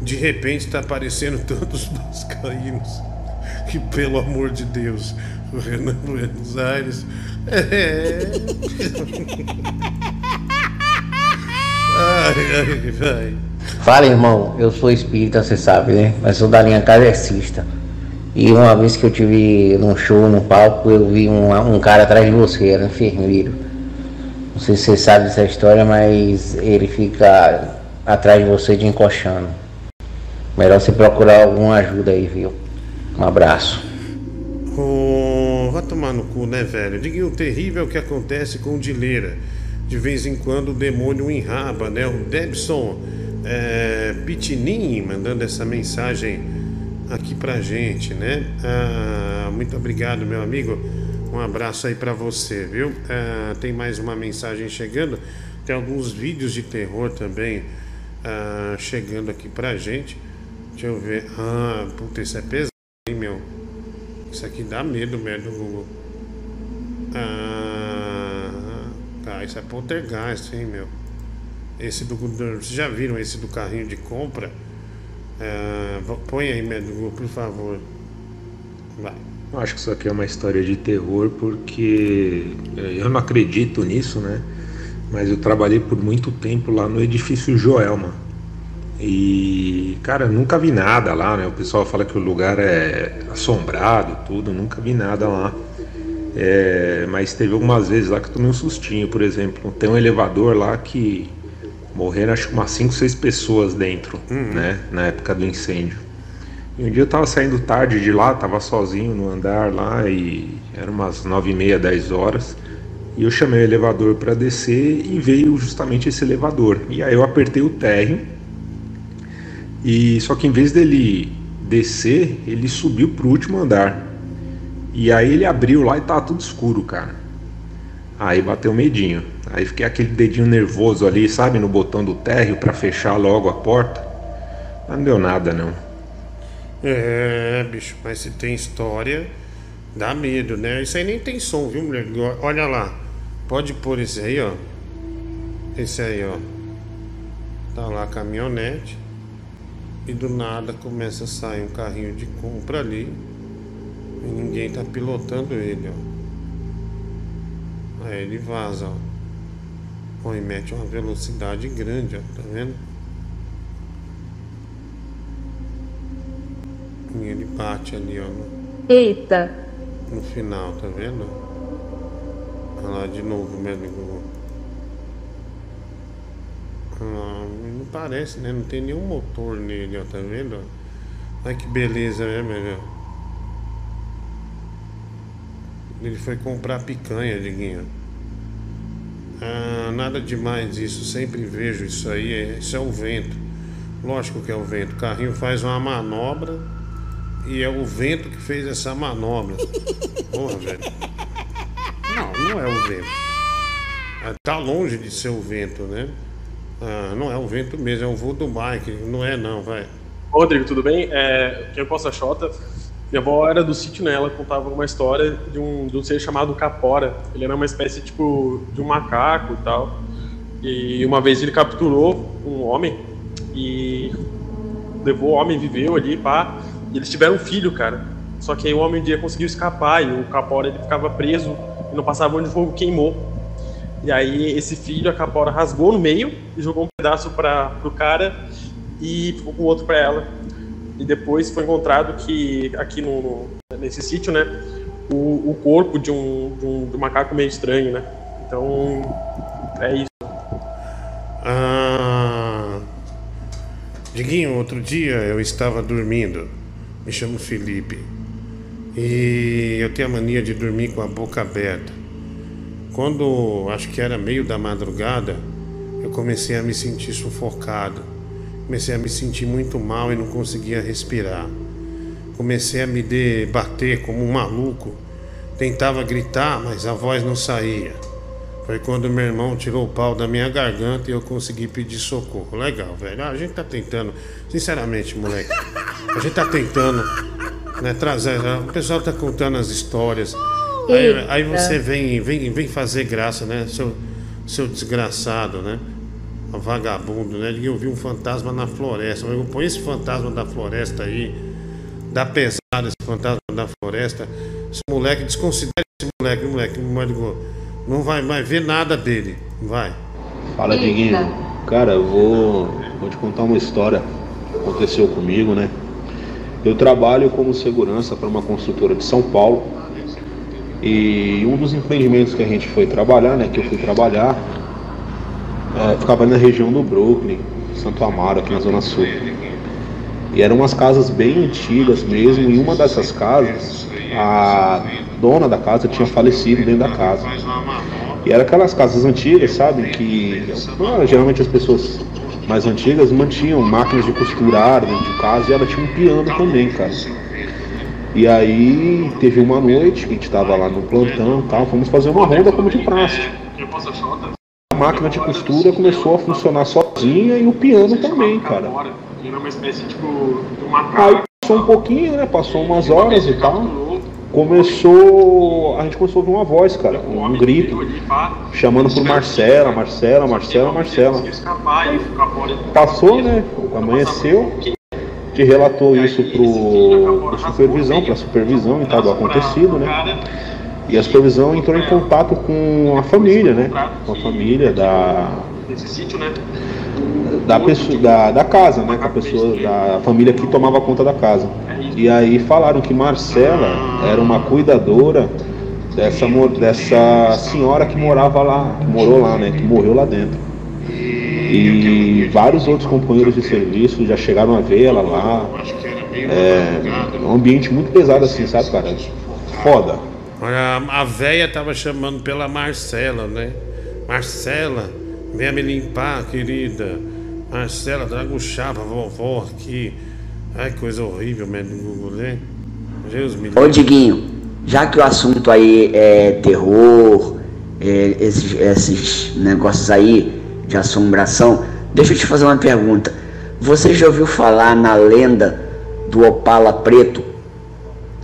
De repente tá aparecendo tantos vascaínos que, pelo amor de Deus, o Renan Buenos Aires. É. Fala, irmão, eu sou espírita, você sabe, né? Mas sou da linha kardecista. E uma vez que eu tive num show, no palco, eu vi um, um cara atrás de você, era um enfermeiro. Não sei se você sabe dessa história, mas ele fica atrás de você de encoxando. Melhor você procurar alguma ajuda aí, viu? Um abraço. Oh, vai tomar no cu, né, velho? Diga o terrível que acontece com o Dileira. De vez em quando o demônio enraba, né? O Debson é, Pitinim mandando essa mensagem aqui pra gente, né? Ah, muito obrigado, meu amigo. Um abraço aí pra você, viu? Ah, tem mais uma mensagem chegando. Tem alguns vídeos de terror também ah, chegando aqui pra gente. Deixa eu ver. Ah, puta, isso é pesado, hein, meu? Isso aqui dá medo, merda, Google. Ah, Cara, isso é poltergeist, hein, meu? Esse do. Vocês já viram esse do carrinho de compra? É, põe aí, médico, por favor. Vai. Eu acho que isso aqui é uma história de terror porque eh, eu não acredito nisso, né? Mas eu trabalhei por muito tempo lá no edifício Joelma. E, cara, nunca vi nada lá, né? O pessoal fala que o lugar é assombrado, tudo, nunca vi nada lá. É, mas teve algumas vezes lá que eu tomei um sustinho, por exemplo. Tem um elevador lá que morreram acho que umas 5, 6 pessoas dentro, né? Na época do incêndio. E um dia eu tava saindo tarde de lá, tava sozinho no andar lá e eram umas 9 e meia, 10 horas. E eu chamei o elevador para descer e veio justamente esse elevador. E aí eu apertei o térreo. E só que em vez dele descer, ele subiu pro último andar. E aí ele abriu lá e tava tudo escuro, cara. Aí bateu medinho. Aí fiquei aquele dedinho nervoso ali, sabe, no botão do térreo para fechar logo a porta. Mas não deu nada não. É, bicho, mas se tem história, dá medo, né? Isso aí nem tem som, viu, mulher? Olha lá. Pode pôr esse aí, ó. Esse aí, ó. Tá lá a caminhonete. E do nada começa a sair um carrinho de compra ali. E ninguém tá pilotando ele, ó. Aí ele vaza, ó. Ó, e mete uma velocidade grande, ó. Tá vendo? E ele bate ali, ó. No, Eita, no final, tá vendo? Olha lá de novo, médico. Ah, não parece, né? Não tem nenhum motor nele, ó, tá vendo? Olha que beleza, né, meu? Ele foi comprar picanha, Diguinho. Ah, nada demais isso, sempre vejo isso aí. é- Isso é o vento. Lógico que é o vento. O carrinho faz uma manobra e é o vento que fez essa manobra. Porra, velho. Não, não é o vento. Ah, Tá longe de ser o vento, né? Ah, não é o vento mesmo, é o voo do bike. Não é não, vai. Rodrigo, tudo bem? É, quem eu posso a. Minha avó era do sítio, né? Ela contava uma história de um, de um ser chamado Capora. Ele era uma espécie, tipo, de um macaco e tal. E uma vez ele capturou um homem e levou o homem, viveu ali, pá. E eles tiveram um filho, cara. Só que aí o homem um dia conseguiu escapar e o Capora ele ficava preso e não passava onde o fogo queimou. E aí esse filho, a Capora rasgou no meio e jogou um pedaço para pro cara e ficou com o outro para ela. E depois foi encontrado que aqui no, nesse sítio, né, o, o corpo de um, de um, de um macaco meio estranho, né? Então é isso. Ah, Diguinho, outro dia eu estava dormindo. Me chamo Felipe. E eu tenho a mania de dormir com a boca aberta. Quando acho que era meio da madrugada, eu comecei a me sentir sufocado. Comecei a me sentir muito mal e não conseguia respirar. Comecei a me debater como um maluco. Tentava gritar, mas a voz não saía. Foi quando meu irmão tirou o pau da minha garganta e eu consegui pedir socorro. Legal, velho. Ah, a gente tá tentando, sinceramente, moleque. A gente tá tentando, né, trazer. O pessoal tá contando as histórias. Aí, aí você vem, vem, vem fazer graça, né? Seu, seu desgraçado, né? Vagabundo, né? Eu vi um fantasma na floresta. Eu põe esse fantasma da floresta aí. Dá pesada esse fantasma da floresta. Esse moleque, desconsidere esse moleque, moleque. moleque não vai, vai ver nada dele. Vai. Fala, Diguinho. Cara, eu vou, vou te contar uma história que aconteceu comigo, né? Eu trabalho como segurança para uma construtora de São Paulo. E um dos empreendimentos que a gente foi trabalhar, né? Que eu fui trabalhar, é, ficava na região do Brooklyn, Santo Amaro, aqui na Zona Sul. E eram umas casas bem antigas mesmo. E uma dessas casas, a dona da casa tinha falecido dentro da casa. E era aquelas casas antigas, sabe? Que geralmente as pessoas mais antigas mantinham máquinas de costurar dentro de casa e ela tinha um piano também, cara. E aí teve uma noite que a gente tava lá no plantão tal, fomos fazer uma ronda como de praxe. A máquina de costura começou a funcionar sozinha e o piano também, cara. Tipo, Aí passou um pouquinho, né? Passou umas horas e tal. começou. A gente começou a ouvir uma voz, cara, um grito, chamando por Marcela, Marcela, Marcela, Marcela. Passou, né? Amanheceu. Que relatou isso pro, pro supervisão, pra supervisão e tal do acontecido, né? E a supervisão entrou em contato com a família, né? Com a família da, da, pessoa, da, da casa, né? Com a pessoa, da família que tomava conta da casa. E aí falaram que Marcela era uma cuidadora dessa, dessa senhora que morava lá, que morou lá, né? Que morreu lá dentro. E vários outros companheiros de serviço já chegaram a ver ela lá. É um ambiente muito pesado assim, sabe, cara? Foda. Olha, a véia tava chamando pela Marcela, né? Marcela, venha me limpar, querida. Marcela, traga chá pra vovó aqui. Ai, coisa horrível, no Google, né? Deus me Ô Diguinho, já que o assunto aí é terror, é, esses, esses negócios aí de assombração, deixa eu te fazer uma pergunta. Você já ouviu falar na lenda do Opala Preto?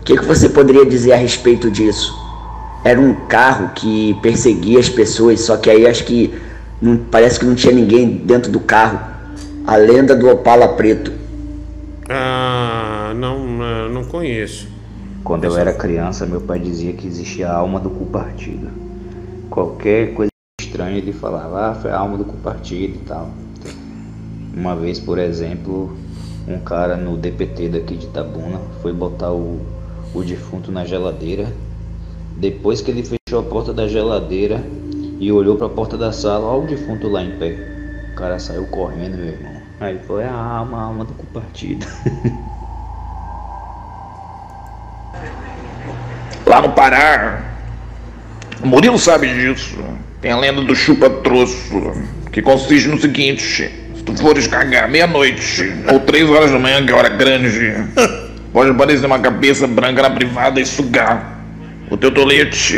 O que, que você poderia dizer a respeito disso? Era um carro que perseguia as pessoas, só que aí acho que não, parece que não tinha ninguém dentro do carro. A lenda do Opala Preto. Ah, não, ah, não conheço. Quando eu era criança, meu pai dizia que existia a alma do cu partido. Qualquer coisa estranha ele falava, ah, foi a alma do cu partido e tal. Uma vez, por exemplo, um cara no DPT daqui de Itabuna foi botar o, o defunto na geladeira. Depois que ele fechou a porta da geladeira e olhou para a porta da sala, olha o defunto lá em pé. O cara saiu correndo, meu irmão. Aí foi a alma, a alma do cu partido. Lá no Pará, o Murilo sabe disso. Tem a lenda do chupa-troço, que consiste no seguinte: se tu fores cagar meia-noite ou três horas da manhã, que é hora grande, pode aparecer uma cabeça branca na privada e sugar o teu tolete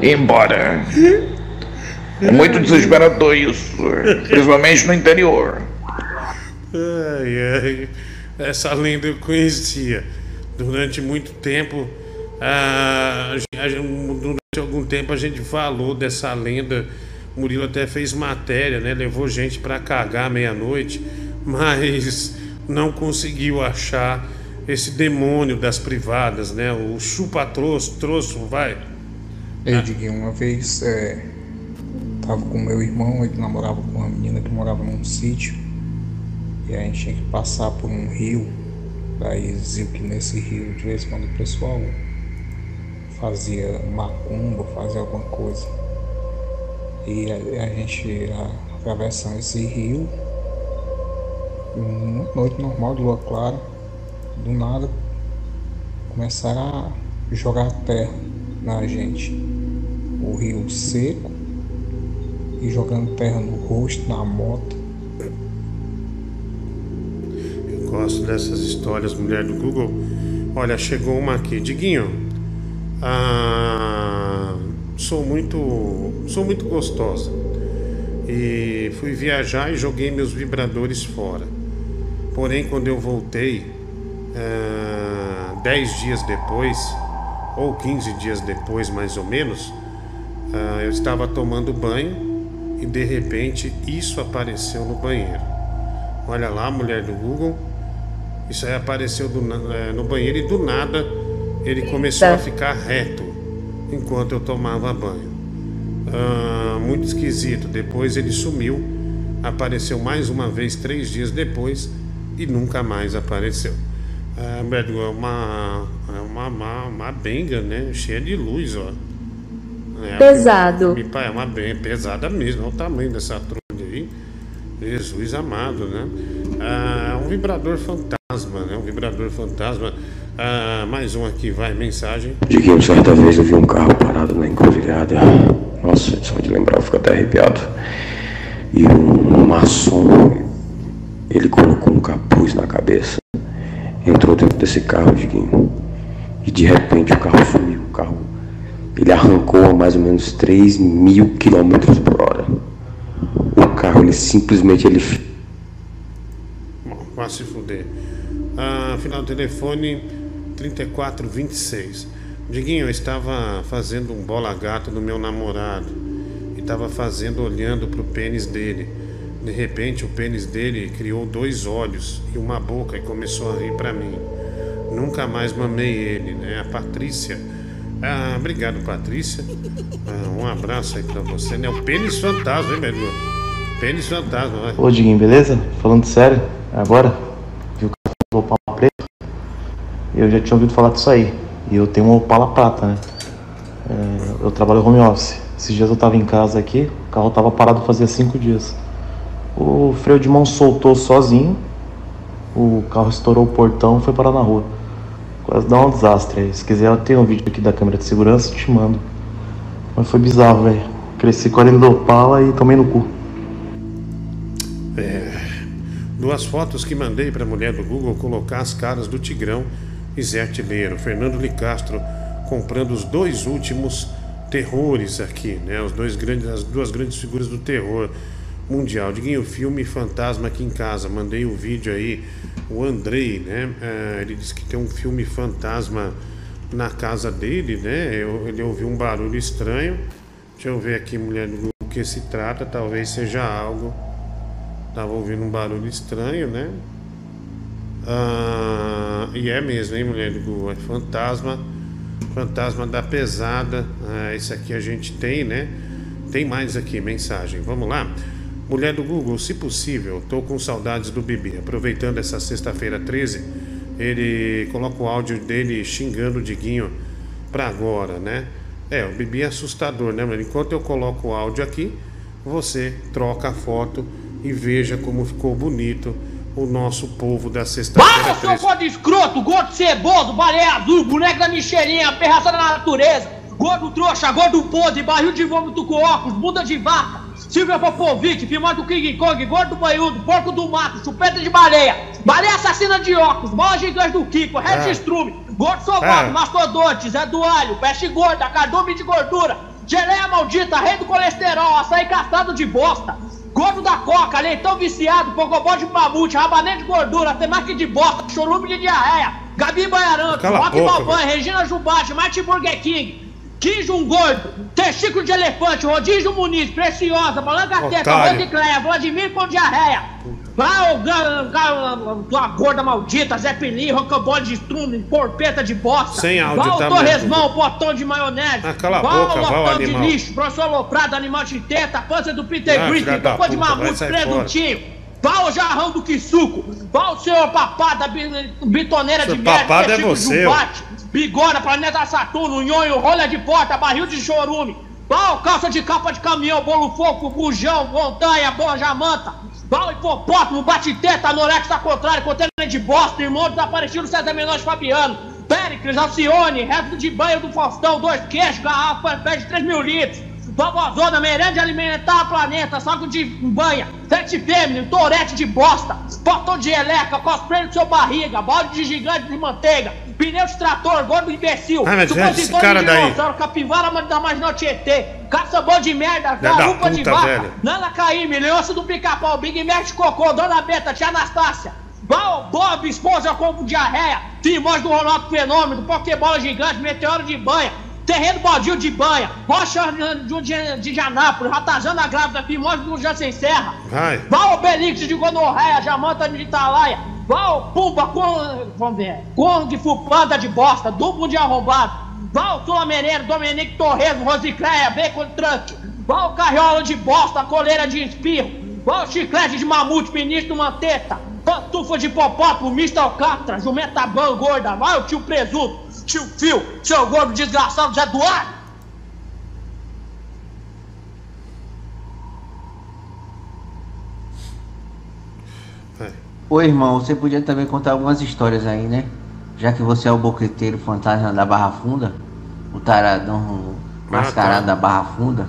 e ir embora. É muito desesperador isso, principalmente no interior. Ai, ai. Essa lenda eu conhecia. Durante muito tempo, a gen- durante algum tempo a gente falou dessa lenda. Murilo até fez matéria, né? Levou gente pra cagar meia-noite, mas não conseguiu achar esse demônio das privadas, né? O chupa-troço, troço, vai. Eu digo, uma vez é, tava com meu irmão, ele namorava com uma menina que morava num sítio. E a gente tinha que passar por um rio. Daí diziam que nesse rio, de vez em quando, o pessoal fazia macumba, fazia alguma coisa. E a, a gente a, atravessando esse rio, noite normal de lua clara, do nada começaram a jogar terra na gente. O rio seco e jogando terra no rosto, na moto. Eu gosto dessas histórias, mulher do Google. Olha, chegou uma aqui. Diguinho, ah, sou muito. sou muito gostosa. E fui viajar e joguei meus vibradores fora. Porém, quando eu voltei, ah, 10 dias depois, ou 15 dias depois mais ou menos, ah, eu estava tomando banho e de repente isso apareceu no banheiro. Olha lá, mulher do Google. Isso aí apareceu do eh, no banheiro e do nada ele começou a ficar reto enquanto eu tomava banho. Ah, muito esquisito. Depois ele sumiu, apareceu mais uma vez três dias depois e nunca mais apareceu. Ah, é uma, é uma, uma, uma benga, né? Cheia de luz, ó. É, Pesado. Me É uma bem pesada mesmo. Olha o tamanho dessa trulha aí. Jesus amado, né? Ah, um vibrador fantasma, né? Um vibrador fantasma. Ah, mais um aqui, vai, mensagem. Diguinho, certa vez eu vi um carro parado na encruzilhada. Nossa, só de lembrar eu fico até arrepiado. E um maçom, ele colocou um capuz na cabeça, entrou dentro desse carro, Diguinho. E de repente o carro sumiu. O carro, ele arrancou a mais ou menos 3 mil quilômetros por hora. O carro, ele simplesmente, ele vai se fuder. Ah, final do telefone 3426. Diguinho, eu estava fazendo um bola gato no meu namorado e estava fazendo olhando pro pênis dele. De repente, o pênis dele criou dois olhos e uma boca e começou a rir pra mim. Nunca mais mamei ele, né? A Patrícia. Ah, obrigado, Patrícia. Ah, um abraço aí pra você, né? O pênis fantasma, hein, Bedu? Pênis fantasma, vai. Ô Diguinho, beleza? Falando sério, agora, viu que eu falou Opala preto? Eu já tinha ouvido falar disso aí. E eu tenho uma Opala prata, né? É, eu trabalho home office. Esses dias eu tava em casa aqui, o carro tava parado fazia cinco dias. O freio de mão soltou sozinho, o carro estourou o portão e foi parar na rua. Quase dá um desastre. Se quiser, eu tenho um vídeo aqui da câmera de segurança, te mando. Mas foi bizarro, velho. Cresci com a Opala e tomei no cu. É, duas fotos que mandei para a mulher do Google colocar as caras do Tigrão e Zé Artilheiro, Fernando Licastro comprando os dois últimos terrores aqui, né? Os dois grandes, as duas grandes figuras do terror mundial. Diguinho, filme Fantasma aqui em casa. Mandei o vídeo aí, o Andrei, né? É, ele disse que tem um filme fantasma na casa dele, né? Ele ouviu um barulho estranho. Deixa eu ver aqui, mulher do o que se trata. Talvez seja algo. Tava ouvindo um barulho estranho, né? Ah, e é mesmo, hein, mulher do Google? É fantasma. Fantasma da pesada. Ah, esse aqui a gente tem, né? Tem mais aqui, mensagem. Vamos lá? Mulher do Google, se possível, tô com saudades do Bibi. Aproveitando essa sexta-feira 13, ele coloca o áudio dele xingando o Diguinho pra agora, né? É, o Bibi é assustador, né, mulher? Enquanto eu coloco o áudio aqui, você troca a foto e veja como ficou bonito o nosso povo da sexta-feira Basta, seu 13. gordo escroto, gordo ceboso, baleia azul, boneco da Michelinha, aberração da natureza, gordo trouxa, gordo podre, barril de vômito com óculos, bunda de vaca, Silvia Popovic, filmado do King Kong, gordo banhudo, porco do mato, chupeta de baleia, baleia assassina de óculos, bola gigante do Kiko, Red Ah. Strume, gordo sovado, Ah. mastodonte, Zé do Alho, peste gorda, cardume de gordura, geleia maldita, rei do colesterol, açaí castrado de bosta, Gordo da coca, leitão viciado, pogobó de mamute, rabanete de gordura, temaki de bosta, chorume de diarreia, Gabi Baiaranto, Rock Balban, Regina Jubate, Martin Burger King, Quinjo gordo, testículo de elefante, rodízio Muniz, Preciosa, Balanga Teta, Otário. Rosicléia, Vladimir com diarreia. Vai, ô tua gorda maldita, Zé Pelim, rocambole de estrume, porpeta de bosta. Sem áudio, Vai, tá, o Torresmão, Beto? potão de maionese. Ah, cala a Vai, boca, o vai, ô lotão de lixo, professor aloprado, animal de teta, pança do Peter Ah, Griffin, cocô de mamute, presuntinho. Vai, o jarrão do Quisuco. Vai, o senhor papada, bi- bitoneira de Seu merda, papada é de você. Jubate, Bigora, planeta Saturno, nhonho, rolha de porta, barril de chorume. O calça de capa de caminhão, bolo fofo, bujão, montanha, borja manta. O hipopótamo, bate-teta, anorexia contrário, contêiner de bosta, irmão desaparecido, César Menor de Fabiano. Péricles, Alcione, resto de banho do Faustão, dois queijos, garrafa, pé de 3 mil litros. Vovozona, merenda alimentar planeta, saco de banha, sete fêmea, torete de bosta, portão de eleca, cosplay do seu barriga, balde de gigante de manteiga, pneu de trator, gordo imbecil, Ah, mas supositório esse cara daí. capivara mas da marginal Tietê, caçambão de merda, garupa de vaca, velho. Nana Caíme, Leôncio do Pica-Pau, Big Mac de Cocô, Dona Beta, Tia Anastácia, Val, Bob, esposa com diarreia, Timóteo do Ronaldo Fenômeno, Pokébola gigante, Meteoro de banha, Terreno baldio de banha, Rocha de, de Janápolis, Ratazana grávida, Timóteo do Jansen Serra, Vai. Val Obelix de Gonorreia, Jamanta de Italaia, Val Pumba com. Vamos ver. Kong Fupanda de bosta, duplo de arrombado. Val Sul-Americano, Dominique Torres, Rosicléia, Bacon Truck. Val Carriola de bosta, coleira de espirro. Val Chiclete de mamute, ministro Manteta. Pantufa de popótamo, Mr. Alcatra, Jumenta Ban gorda. Vai o tio Presunto, tio Fio, seu gordo desgraçado Zé Eduardo. Ô irmão, você podia também contar algumas histórias aí, né? Já que você é o boqueteiro fantasma da Barra Funda, o taradão mascarado da Barra Funda,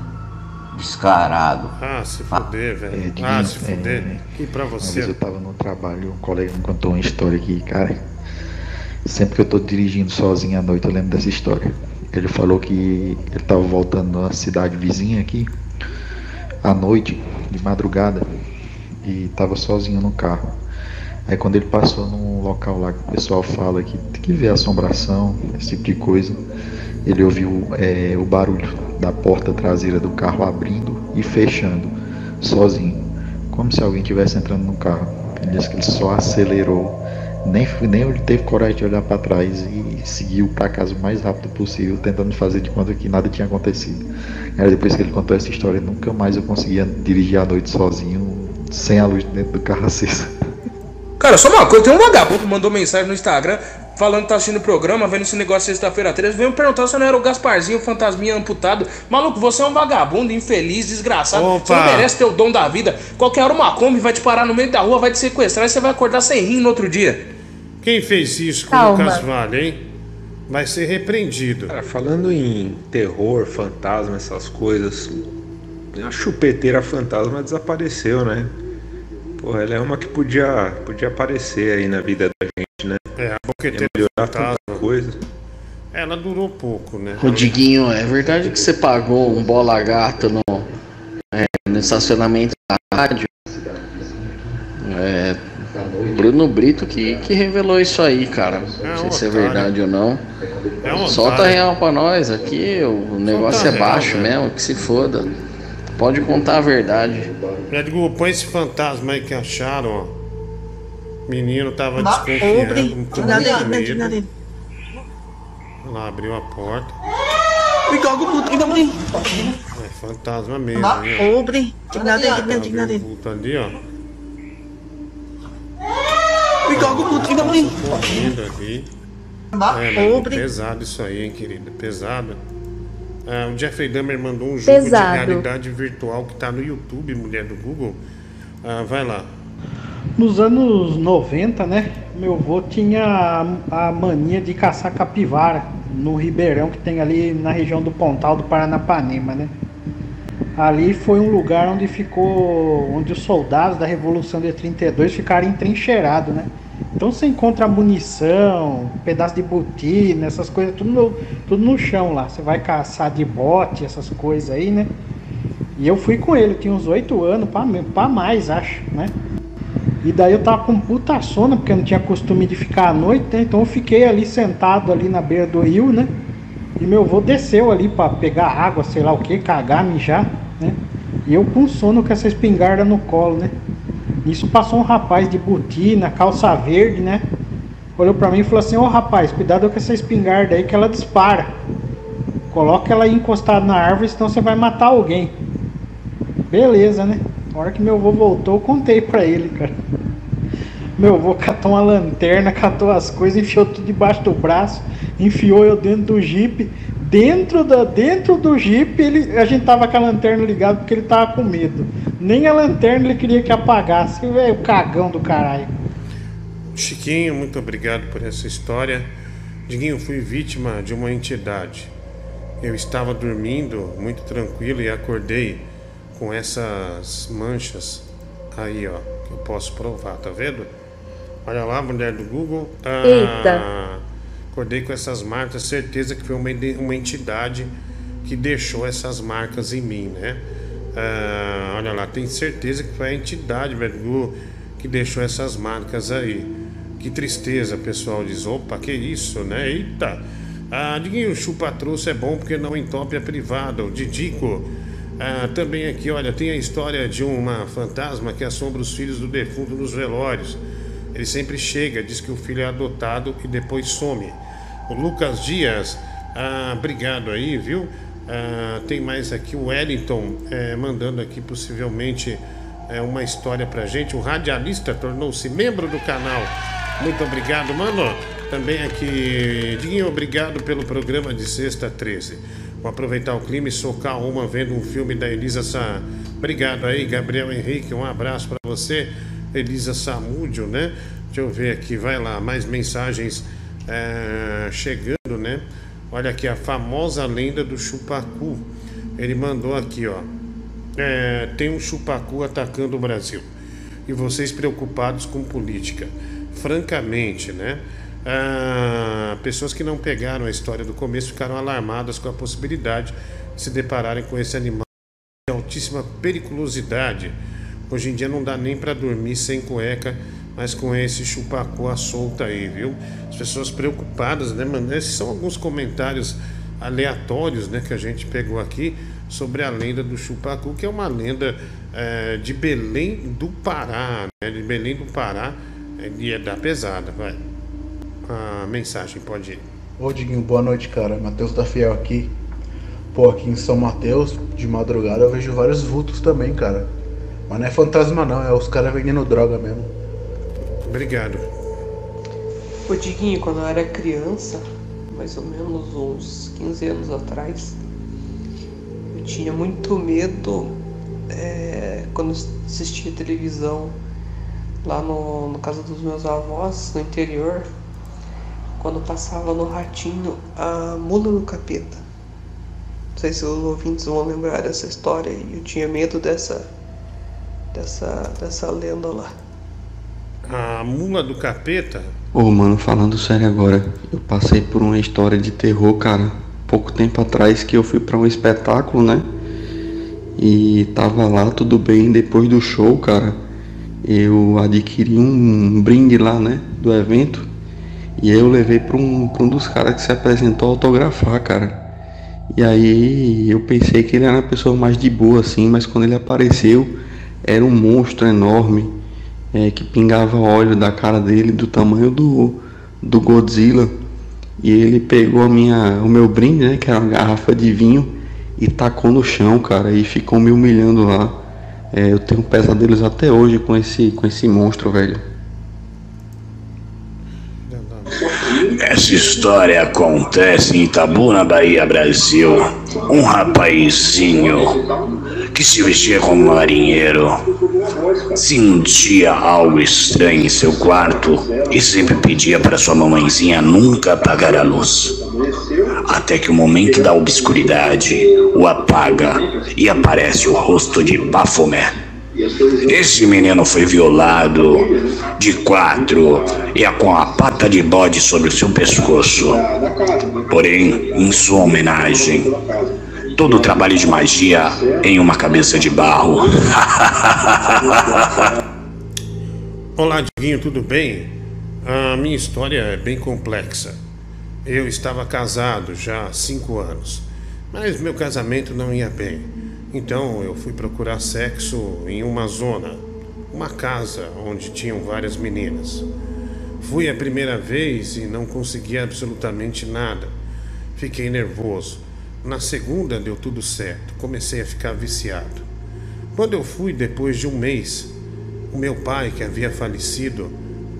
descarado. Ah, se fuder, velho. É, ah, se fuder. é, E pra Uma você? vez eu tava no trabalho, um colega me contou uma história aqui, cara. Sempre que eu tô dirigindo sozinho à noite, eu lembro dessa história. Ele falou que ele tava voltando na cidade vizinha aqui, à noite, de madrugada, e tava sozinho no carro. Aí quando ele passou num local lá que o pessoal fala que tem que ver assombração, esse tipo de coisa, ele ouviu é, o barulho da porta traseira do carro abrindo e fechando, sozinho, como se alguém estivesse entrando no carro. Ele disse que ele só acelerou, nem, nem ele teve coragem de olhar para trás e seguiu para casa o mais rápido possível, tentando fazer de conta que nada tinha acontecido. Aí depois que ele contou essa história, nunca mais eu conseguia dirigir à noite sozinho, sem a luz dentro do carro acesa. Cara, só uma coisa, tem um vagabundo que mandou mensagem no Instagram falando que tá assistindo o programa, vendo esse negócio sexta-feira 13, veio me perguntar se eu não era o Gasparzinho, o fantasminha amputado. Maluco, você é um vagabundo, infeliz, desgraçado. Opa. Você não merece ter o dom da vida. Qualquer hora uma Kombi vai te parar no meio da rua, vai te sequestrar e você vai acordar sem rim no outro dia. Quem fez isso com Calma. o Lucas Vale, hein? Vai ser repreendido. Cara, falando em terror, fantasma, essas coisas, a chupeteira fantasma desapareceu, né? Porra, ela é uma que podia, podia aparecer aí na vida da gente, né? É, a boqueteira Ia melhorar tanta coisa. Ela durou pouco, né? Rodriguinho, é verdade que você pagou um bola gato no, é, no estacionamento da rádio? É, Bruno Brito que, que revelou isso aí, cara. Não sei se é verdade ou não. É um Solta otário. real pra nós aqui, o negócio é real, baixo velho. mesmo, que se foda. Pode contar a verdade. Edgar, põe esse fantasma aí que acharam, ó. Menino tava Não, desconfiando, obre. com medo. nada. Ela abriu a porta. É fantasma mesmo, viu? Obre. Tingnan din. Vulto ali, ó. Correndo ali. É, mas Obre. pesado isso aí, hein, querida? Pesado. Ah, o Jeffrey Dahmer mandou um jogo Pesado. de realidade virtual que tá no YouTube, mulher do Google. Ah, vai lá. Nos anos 90, né? Meu avô tinha a, a mania de caçar capivara no Ribeirão que tem ali na região do Pontal do Paranapanema, né? Ali foi um lugar onde ficou, onde os soldados da Revolução de 32 ficaram entrincheirados, né? Então você encontra munição, pedaço de botina, essas coisas, tudo no, tudo no chão lá. Você vai caçar de bote, essas coisas aí, né? E eu fui com ele, tinha uns 8 anos, pra mais, acho, né? E daí eu tava com puta sono, porque eu não tinha costume de ficar à noite, né? Então eu fiquei ali sentado ali na beira do rio, né? E meu avô desceu ali pra pegar água, sei lá o que, cagar, mijar, né? E eu com sono com essa espingarda no colo, né? Nisso passou um rapaz de botina, calça verde, né? Olhou pra mim e falou assim, ô rapaz, cuidado com essa espingarda aí que ela dispara. Coloca ela aí encostada na árvore, senão você vai matar alguém. Beleza, né? Na hora que meu avô voltou, eu contei pra ele, cara. Meu avô catou uma lanterna, catou as coisas, enfiou tudo debaixo do braço, enfiou eu dentro do jipe. Dentro, da, dentro do jipe, ele, a gente tava com a lanterna ligada porque ele tava com medo. Nem a lanterna ele queria que apagasse, velho, cagão do caralho. Chiquinho, muito obrigado por essa história. Diguinho, fui vítima de uma entidade. Eu estava dormindo muito tranquilo e acordei com essas manchas aí, ó, que eu posso provar, tá vendo? Olha lá, mulher do Google. Ah, Eita. Acordei com essas marcas, certeza que foi uma entidade que deixou essas marcas em mim, né? Ah, olha lá, tem certeza que foi a entidade, velho, que deixou essas marcas aí. Que tristeza, pessoal diz. Opa, que isso, né? Eita! Ah, Diguinho, chupa trouxe é bom porque não entope a privada. O Didico. Ah, também aqui, olha, tem a história de uma fantasma que assombra os filhos do defunto nos velórios. Ele sempre chega, diz que o filho é adotado e depois some. O Lucas Dias, ah, obrigado aí, viu? Ah, tem mais aqui o Wellington eh, mandando aqui possivelmente eh, uma história pra gente. O radialista tornou-se membro do canal. Muito obrigado, mano. Também aqui, Dinho, obrigado pelo programa de sexta 13. Vou aproveitar o clima e socar uma vendo um filme da Elisa Sa. Obrigado aí, Gabriel Henrique. Um abraço para você, Elisa Samúdio, né? Deixa eu ver aqui, vai lá, mais mensagens eh, chegando, né? Olha aqui, a famosa lenda do chupacu. Ele mandou aqui, ó. É, tem um chupacu atacando o Brasil. E vocês preocupados com política. Francamente, né? Ah, pessoas que não pegaram a história do começo ficaram alarmadas com a possibilidade de se depararem com esse animal de altíssima periculosidade. Hoje em dia não dá nem para dormir sem cueca mas com esse chupacu solta aí, viu? As pessoas preocupadas, né, mano? Esses são alguns comentários aleatórios, né, que a gente pegou aqui sobre a lenda do chupacu, que é uma lenda é, de Belém do Pará, né? De Belém do Pará é, e é da pesada, vai. A mensagem pode ir. Ô Diguinho, boa noite, cara. Matheus da Fiel aqui. Pô, aqui em São Mateus, de madrugada, eu vejo vários vultos também, cara. Mas não é fantasma não, é os caras vendendo droga mesmo. Obrigado. Ô Diguinho, quando eu era criança, mais ou menos uns 15 anos atrás, eu tinha muito medo é, quando assistia televisão lá no, no casa dos meus avós, no interior, quando passava no ratinho a mula do capeta. Não sei se os ouvintes vão lembrar dessa história e eu tinha medo dessa dessa dessa lenda lá. A mula do capeta? Ô, mano, falando sério agora, eu passei por uma história de terror, cara, pouco tempo atrás que eu fui para um espetáculo, né? E tava lá tudo bem, depois do show, cara, eu adquiri um brinde lá, né, do evento. E eu levei para um, pra um dos caras que se apresentou autografar, cara. E aí eu pensei que ele era uma pessoa mais de boa assim, mas quando ele apareceu, era um monstro enorme é, que pingava óleo da cara dele do tamanho do, do Godzilla. E ele pegou a minha, o meu brinde, né, que era uma garrafa de vinho, e tacou no chão, cara, e ficou me humilhando lá. É, eu tenho pesadelos até hoje com esse, com esse monstro, velho. Essa história acontece em Itabuna, Bahia, Brasil. Um rapazinho que se vestia como marinheiro sentia algo estranho em seu quarto e sempre pedia para sua mamãezinha nunca apagar a luz. Até que o momento da obscuridade o apaga e aparece o rosto de Bafomé. Esse menino foi violado de quatro e com a pata de bode sobre o seu pescoço. Porém, em sua homenagem, todo o trabalho de magia em uma cabeça de barro. Olá, Diguinho, tudo bem? A minha história é bem complexa. Eu estava casado já há cinco anos, mas meu casamento não ia bem. Então eu fui procurar sexo em uma zona, uma casa onde tinham várias meninas. Fui a primeira vez e não consegui absolutamente nada. Fiquei nervoso. Na segunda deu tudo certo, comecei a ficar viciado. Quando eu fui depois de um mês, o meu pai, que havia falecido,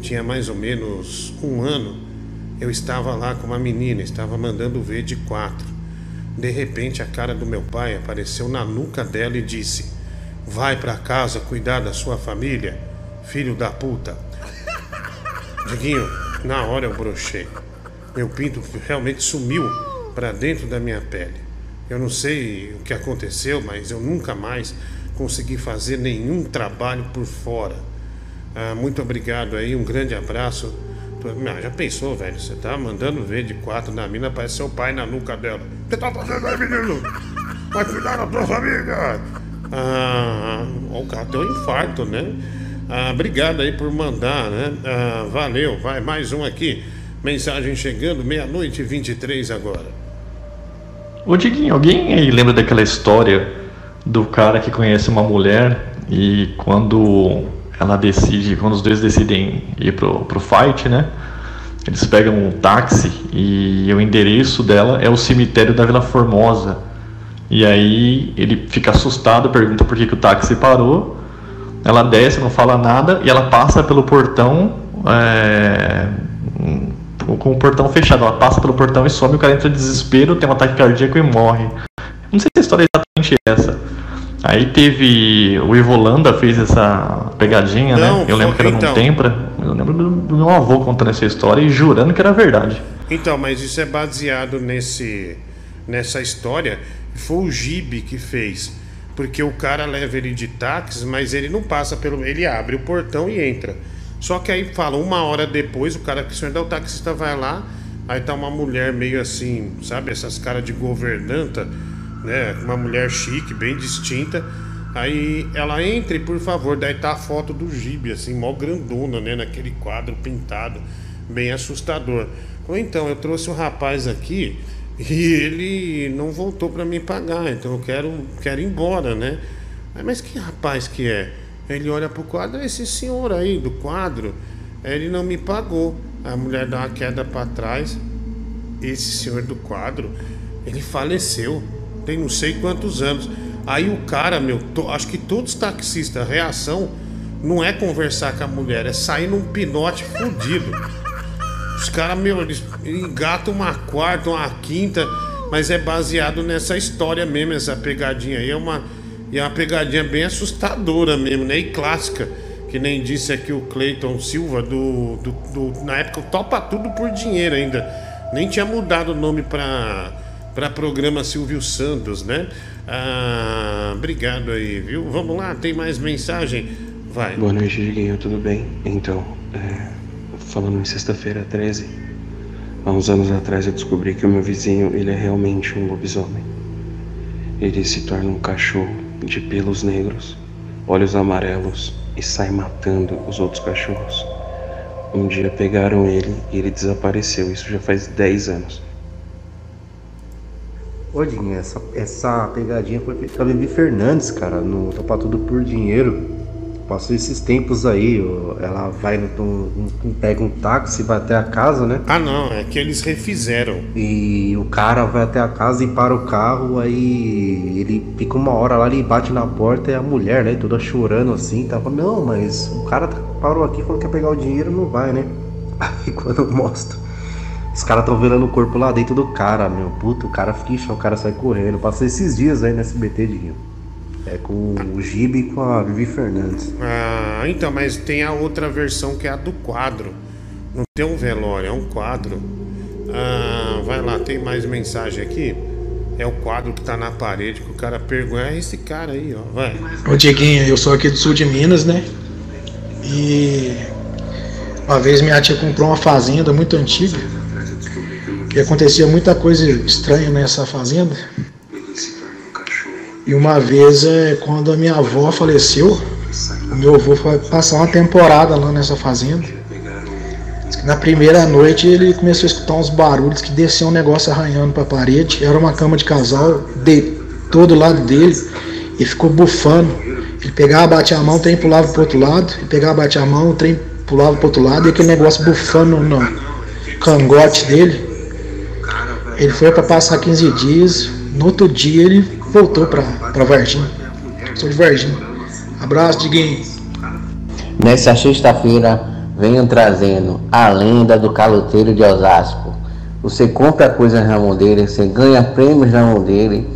tinha mais ou menos um ano, eu estava lá com uma menina, estava mandando ver de quatro. De repente, a cara do meu pai apareceu na nuca dela e disse: Vai para casa cuidar da sua família, filho da puta. Diguinho, na hora eu brochei. Meu pinto realmente sumiu para dentro da minha pele. Eu não sei o que aconteceu, mas eu nunca mais consegui fazer nenhum trabalho por fora. Ah, muito obrigado aí, um grande abraço. Ah, já pensou, velho? Você tá mandando ver de quatro na mina, parece seu pai na nuca dela. O que tá fazendo aí, menino? Vai cuidar da tua família! Ah, o cara deu um infarto, né? Ah, obrigado aí por mandar, né? Ah, valeu, vai mais um aqui. Mensagem chegando, meia-noite e 23 agora. Ô Diguinho, alguém aí lembra daquela história do cara que conhece uma mulher e quando ela decide, quando os dois decidem ir pro, pro fight, né? Eles pegam um táxi e o endereço dela é o cemitério da Vila Formosa. E aí ele fica assustado, pergunta por que, que o táxi parou. Ela desce, não fala nada e ela passa pelo portão é, com o portão fechado. Ela passa pelo portão e some, o cara entra em desespero, tem um ataque cardíaco e morre. Não sei se a história é exatamente essa. Aí teve. O Ivolanda fez essa pegadinha, Não, né? Eu lembro que era num então. Tempra. Eu lembro do do meu avô contando essa história e jurando que era verdade. Então, mas isso é baseado nesse nessa história. Foi o Gibe que fez. Porque o cara leva ele de táxi, mas ele não passa pelo. Ele abre o portão e entra. Só que aí fala, uma hora depois, o cara que o taxista vai lá, aí tá uma mulher meio assim, sabe, essas caras de governanta, né? Uma mulher chique, bem distinta. Aí ela entre, por favor. Daí tá a foto do Gibe, assim, mó grandona, né? Naquele quadro pintado, bem assustador. Ou então, eu trouxe um rapaz aqui e ele não voltou para me pagar, então eu quero, quero ir embora, né? Mas que rapaz que é? Ele olha pro quadro, "É esse senhor aí do quadro, ele não me pagou. A mulher dá uma queda para trás. Esse senhor do quadro, ele faleceu. Tem não sei quantos anos. Aí o cara, meu, to- acho que todos os taxistas, reação não é conversar com a mulher, é sair num pinote fudido. Os caras, meu, eles engatam uma quarta, uma quinta, mas é baseado nessa história mesmo, essa pegadinha aí. É uma, e é uma pegadinha bem assustadora mesmo, né? E clássica. Que nem disse aqui o Cleiton Silva, do, do, do- Na época, Topa Tudo por Dinheiro ainda. Nem tinha mudado o nome pra, pra programa Silvio Santos, né? Ah, obrigado aí, viu? Vamos lá, tem mais mensagem? Vai. Boa noite, Diguinho, tudo bem? Então, é, falando em sexta-feira 13, há uns anos atrás eu descobri que o meu vizinho, ele é realmente um lobisomem. Ele se torna um cachorro de pelos negros, olhos amarelos e sai matando os outros cachorros. Um dia pegaram ele e ele desapareceu, isso já faz 10 anos. Ô, Dinho, essa, essa pegadinha foi feita pela Bibi Fernandes, cara, no Topa Tudo por Dinheiro. Passou esses tempos aí, ela vai no, pega um táxi, vai até a casa, né? Ah, não, é que eles refizeram. E o cara vai até a casa e para o carro, aí ele fica uma hora lá, ele bate na porta e a mulher, né, toda chorando assim, tava, não, mas o cara tá- parou aqui, falou que quer pegar o dinheiro, não vai, né? Aí quando mostra, os caras tão velando o corpo lá dentro do cara, meu, puta, o cara fica em choque, o cara sai correndo. Passei esses dias aí no SBT, Dinho. É com o Gibe e com a Vivi Fernandes. Ah, então, mas tem a outra versão que é a do quadro. Não tem um velório, é um quadro. Ah, vai lá, tem mais mensagem aqui. É o quadro que tá na parede que o cara pergunta. É esse cara aí, ó. Vai. Ô Dieguinho, eu sou aqui do sul de Minas, né? E uma vez minha tia comprou uma fazenda muito antiga. E acontecia muita coisa estranha nessa fazenda. E uma vez, é, quando a minha avó faleceu, o meu avô foi passar uma temporada lá nessa fazenda. Na primeira noite ele começou a escutar uns barulhos que desciam um negócio arranhando para a parede. Era uma cama de casal, deitou do lado dele e ficou bufando. Ele pegava, batia a mão, o trem pulava pro outro lado. Ele pegava, batia a mão, o trem pulava pro outro lado e aquele negócio bufando no cangote dele. Ele foi para passar 15 dias. No outro dia ele voltou para pra Varginha. Sou de Varginha. Abraço, Diguinho. Nessa sexta-feira, venho trazendo a lenda do caloteiro de Osasco. Você compra coisas na mão dele, você ganha prêmios na mão dele,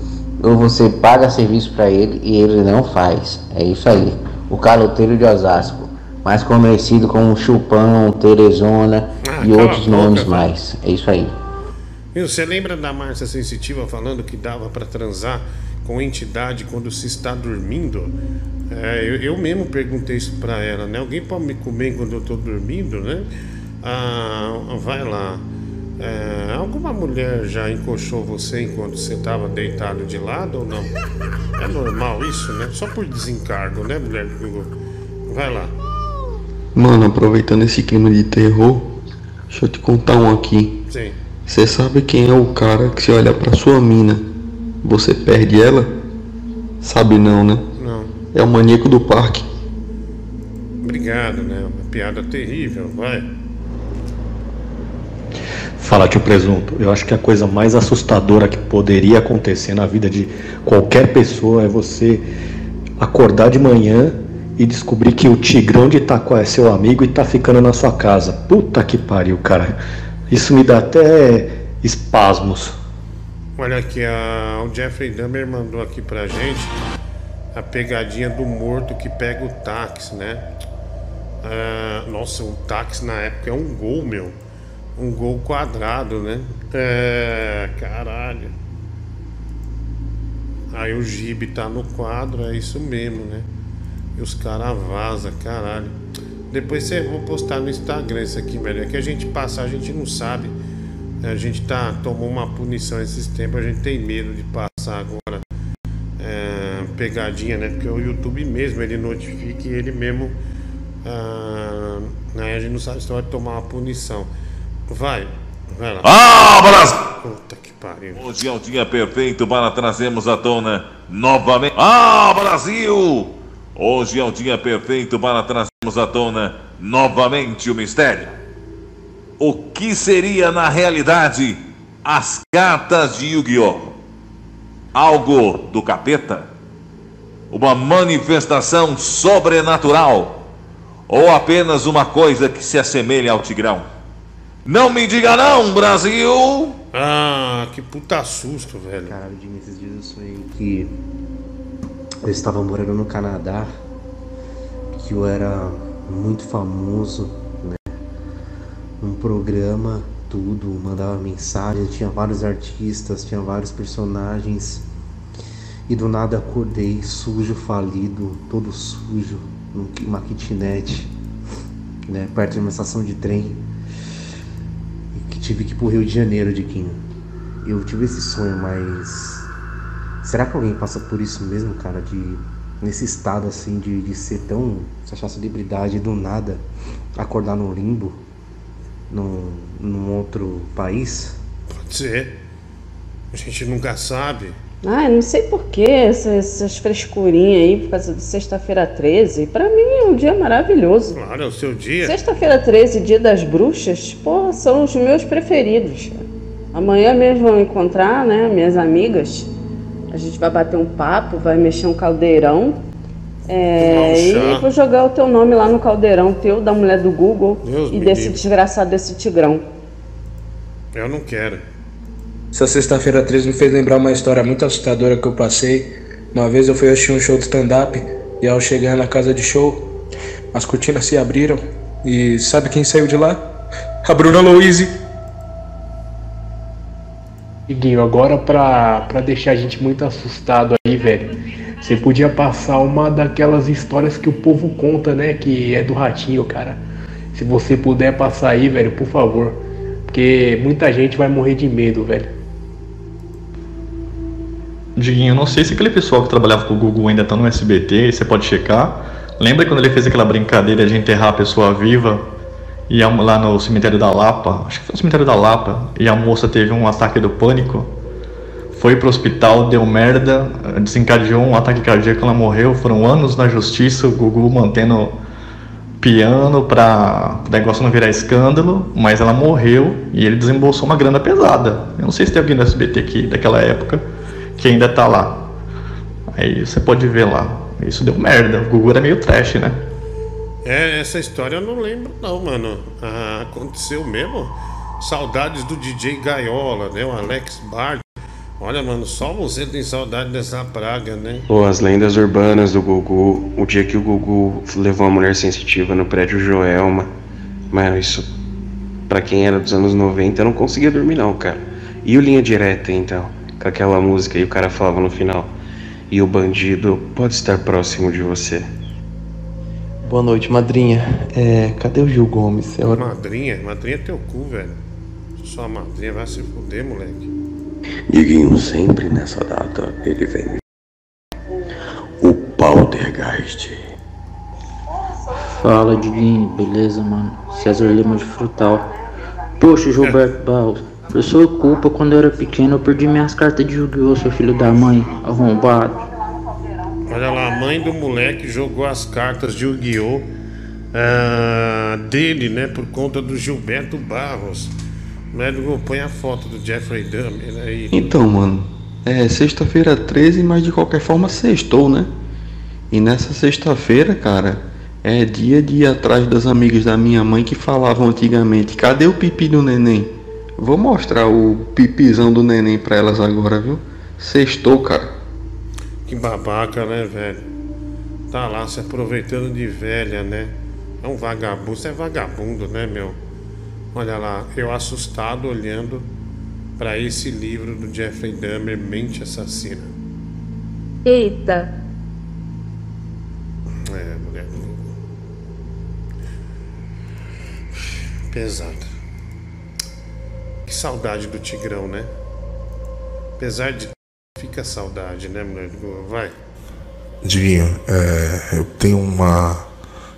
ou você paga serviço para ele e ele não faz. É isso aí. O caloteiro de Osasco, mais conhecido como Chupão, Teresona Ah, e outros boca, nomes mais. É isso aí. Você lembra da Márcia Sensitiva falando que dava pra transar com entidade quando se está dormindo? É, eu, eu mesmo perguntei isso pra ela, né? Alguém pode me comer quando eu tô dormindo, né? Ah, vai lá. É, alguma mulher já encoxou você enquanto você estava deitado de lado ou não? É normal isso, né? Só por desencargo, né, mulher? Vai lá. Mano, aproveitando esse clima de terror, deixa eu te contar um aqui. Sim. Você sabe quem é o cara que se olha pra sua mina, você perde ela? Sabe não, né? Não. É o maníaco do parque. Obrigado, né? Uma piada terrível, vai. Fala, tio Presunto. Eu acho que a coisa mais assustadora que poderia acontecer na vida de qualquer pessoa é você acordar de manhã e descobrir que o Tigrão de Itaquá é seu amigo e tá ficando na sua casa. Puta que pariu, cara. Isso me dá até espasmos. Olha aqui, a, o Jeffrey Dahmer mandou aqui pra gente a pegadinha do morto que pega o táxi, né? Ah, nossa, o táxi na época é um gol, meu. Um gol quadrado, né? É, caralho. Aí o Gibe tá no quadro, é isso mesmo, né? E os caras vazam, caralho. Depois você vou postar no Instagram isso aqui, velho. É que a gente passa, a gente não sabe. A gente tá, tomou uma punição esses tempos, a gente tem medo de passar agora é, pegadinha, né? Porque o YouTube mesmo ele notifica e ele mesmo. Ah, né? A gente não sabe se vai tomar uma punição. Vai, vai lá. Ah, Brasil! Puta que pariu. Hoje é o dia perfeito para trazermos à tona novamente. Ah, Brasil! Hoje é o dia perfeito para trazermos à tona novamente o mistério. O que seria na realidade as cartas de Yu-Gi-Oh? Algo do capeta? Uma manifestação sobrenatural? Ou apenas uma coisa que se assemelha ao Tigrão? Não me diga não, Brasil! Ah, que puta susto, velho. Caralho, Jimmy, esses dias eu sonhei que eu estava morando no Canadá, que eu era muito famoso? Um programa, tudo, mandava mensagem, tinha vários artistas, tinha vários personagens. E do nada acordei sujo, falido, todo sujo, numa kitnet, né? Perto de uma estação de trem. E que tive que ir pro Rio de Janeiro, Diquinho. Eu tive esse sonho, mas. Será que alguém passa por isso mesmo, cara? De. Nesse estado assim, de, de ser tão. Se achar celebridade do nada acordar no limbo? Num, num outro país? Pode ser. A gente nunca sabe. Ai, não sei porquê, essas, essas frescurinhas aí por causa de sexta-feira 13. Pra mim é um dia maravilhoso. Claro, é o seu dia. Sexta-feira 13, dia das bruxas, pô, são os meus preferidos. Amanhã mesmo vão encontrar, né, minhas amigas. A gente vai bater um papo, vai mexer um caldeirão. É, e vou jogar o teu nome lá no caldeirão teu, da mulher do Google Deus e desse livre. desgraçado desse tigrão. Eu não quero. Essa sexta-feira 13 me fez lembrar uma história muito assustadora que eu passei. Uma vez eu fui assistir um show de stand-up e ao chegar na casa de show, as cortinas se abriram e sabe quem saiu de lá? A Bruna Louise. Iguinho, agora pra, pra deixar a gente muito assustado aí, velho, você podia passar uma daquelas histórias que o povo conta, né? Que é do ratinho, cara. Se você puder passar aí, velho, por favor. Porque muita gente vai morrer de medo, velho. Diguinho, eu não sei se aquele pessoal que trabalhava com o Google ainda tá no SBT, você pode checar. Lembra quando ele fez aquela brincadeira de enterrar a pessoa viva e lá no cemitério da Lapa? Acho que foi no cemitério da Lapa. E a moça teve um ataque do pânico. Foi pro hospital, deu merda, desencadeou um ataque cardíaco, ela morreu. Foram anos na justiça, o Gugu mantendo piano pra o negócio não virar escândalo, mas ela morreu e ele desembolsou uma grana pesada. Eu não sei se tem alguém do SBT aqui daquela época que ainda tá lá. Aí você pode ver lá. Isso deu merda. O Gugu era meio trash, né? É, essa história eu não lembro não, mano. Ah, aconteceu mesmo? Saudades do DJ Gaiola, né? O Alex Bard. Olha, mano, só você tem saudade dessa praga, né? Pô, as lendas urbanas do Gugu, o dia que o Gugu levou a mulher sensitiva no prédio Joelma. Mano, isso, pra quem era dos anos 90, eu não conseguia dormir não, cara. E o Linha Direta, então? Com aquela música e o cara falava no final. E o bandido pode estar próximo de você. Boa noite, madrinha. É, cadê o Gil Gomes? É hora... Madrinha, madrinha é teu cu, velho. Sua madrinha vai se fuder, moleque. Diguinho, sempre nessa data ele vem. O Poltergeist. Fala, Diguinho, beleza, mano? César Lima de Frutal. Poxa, Gilberto Barros, por sua culpa, quando eu era pequeno, eu perdi minhas cartas de Yu-Gi-Oh!, seu filho da mãe, arrombado. Olha lá, a mãe do moleque jogou as cartas de Yu-Gi-Oh! ah, dele, né? Por conta do Gilberto Barros. O médico põe a foto do Jeffrey Dahmer aí. Então, mano, é sexta-feira 13, mas de qualquer forma sextou, né? E nessa sexta-feira, cara, é dia de ir atrás das amigas da minha mãe que falavam antigamente: cadê o pipi do neném? Vou mostrar o pipizão do neném pra elas agora, viu? Sextou, cara. Que babaca, né, velho? Tá lá se aproveitando de velha, né? É um vagabundo. Você é vagabundo, né, meu? Olha lá, eu assustado olhando pra esse livro do Jeffrey Dahmer, Mente Assassina. Eita, É, mulher. Pesado. Que saudade do Tigrão, né? Apesar de. Fica saudade, né, mulher? Vai. Diguinho, é, eu tenho uma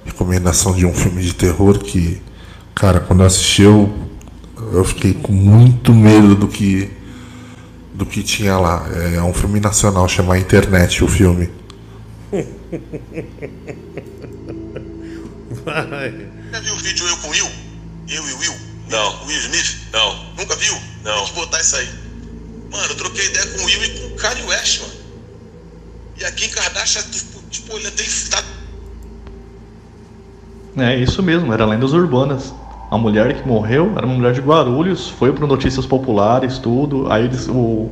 recomendação de um filme de terror que, cara, quando eu assisti eu, eu fiquei com muito medo do que do que tinha lá. É um filme nacional, chama Internet, o filme. Vai. Já viu o vídeo Eu com Will? Eu e o Will? Não. Will Smith? Não. Nunca viu? Não. Tem que botar isso aí. Mano, eu troquei ideia com o Will e com o Kanye West, mano. E a Kim Kardashian, tipo, tipo ele tem. Tá... É isso mesmo, era lendas urbanas. A mulher que morreu era uma mulher de Guarulhos, foi para Notícias Populares, tudo. Aí eles, o,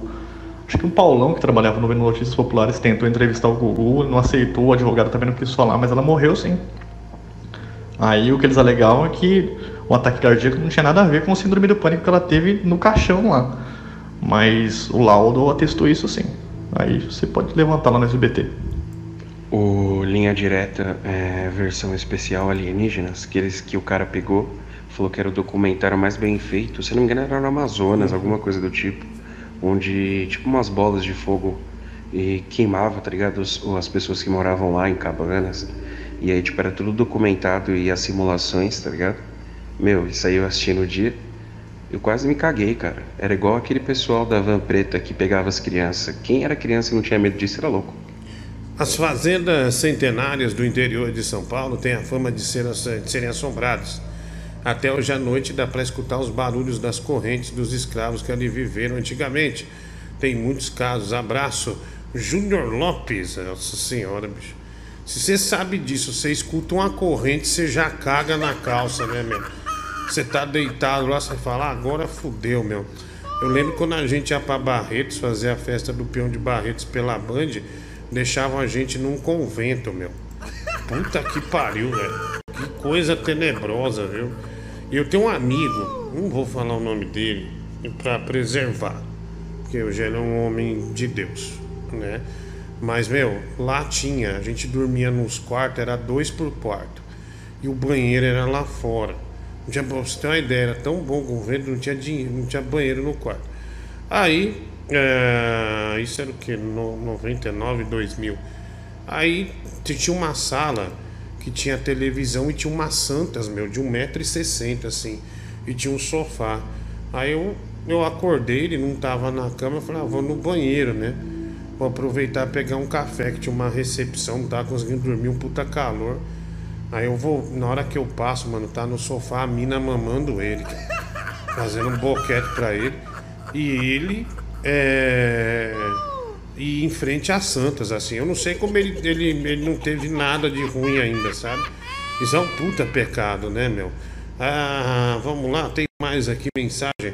acho que um Paulão que trabalhava no Notícias Populares tentou entrevistar o Gugu, não aceitou, o advogado também não quis falar, mas ela morreu sim. Aí o que eles alegavam é que o ataque cardíaco não tinha nada a ver com o síndrome do pânico que ela teve no caixão lá. Mas o laudo atestou isso sim. Aí você pode levantar lá no SBT. O Linha Direta é versão especial Alienígenas, que, eles, que o cara pegou, falou que era o documentário mais bem feito. Se não me engano, era no Amazonas, alguma coisa do tipo. Onde, tipo, umas bolas de fogo e queimava, tá ligado? Os, as pessoas que moravam lá em Cabanas. E aí, tipo, era tudo documentado e as simulações, tá ligado? Meu, isso aí eu assisti no dia. Eu quase me caguei, cara. Era igual aquele pessoal da van preta que pegava as crianças. Quem era criança e não tinha medo disso era louco. As fazendas centenárias do interior de São Paulo têm a fama de, ser, de serem assombradas. Até hoje à noite dá para escutar os barulhos das correntes dos escravos que ali viveram antigamente. Tem muitos casos. Abraço, Júnior Lopes. Nossa senhora, bicho. Se você sabe disso, você escuta uma corrente, você já caga na calça, né, meu? Você tá deitado lá, você fala, ah, agora fudeu, meu. Eu lembro quando a gente ia pra Barretos fazer a festa do peão de Barretos pela Band, deixavam a gente num convento, meu. Puta que pariu, velho. Que coisa tenebrosa, viu? Eu tenho um amigo, não vou falar o nome dele, pra preservar, porque eu já é um homem de Deus, né? Mas, meu, lá tinha, a gente dormia nos quartos, era dois por quarto. E o banheiro era lá fora. Não tinha, pra você ter uma ideia, era tão bom o vento, não tinha dinheiro, não tinha banheiro no quarto. Aí, é, isso era o que? No, 99, 2000. Aí tinha uma sala que tinha televisão e tinha umas santas, meu, de 1,60m assim. E tinha um sofá. Aí eu, eu acordei, ele não tava na cama, eu falei, ah, vou no banheiro, né? Vou aproveitar pegar um café que tinha uma recepção, não tava conseguindo dormir, um puta calor. Aí eu vou, na hora que eu passo, mano, tá no sofá a mina mamando ele, fazendo um boquete pra ele. E ele é. E em frente às santas, assim. Eu não sei como ele, ele, ele não teve nada de ruim ainda, sabe? Isso é um puta pecado, né, meu? Ah, vamos lá, tem mais aqui mensagem.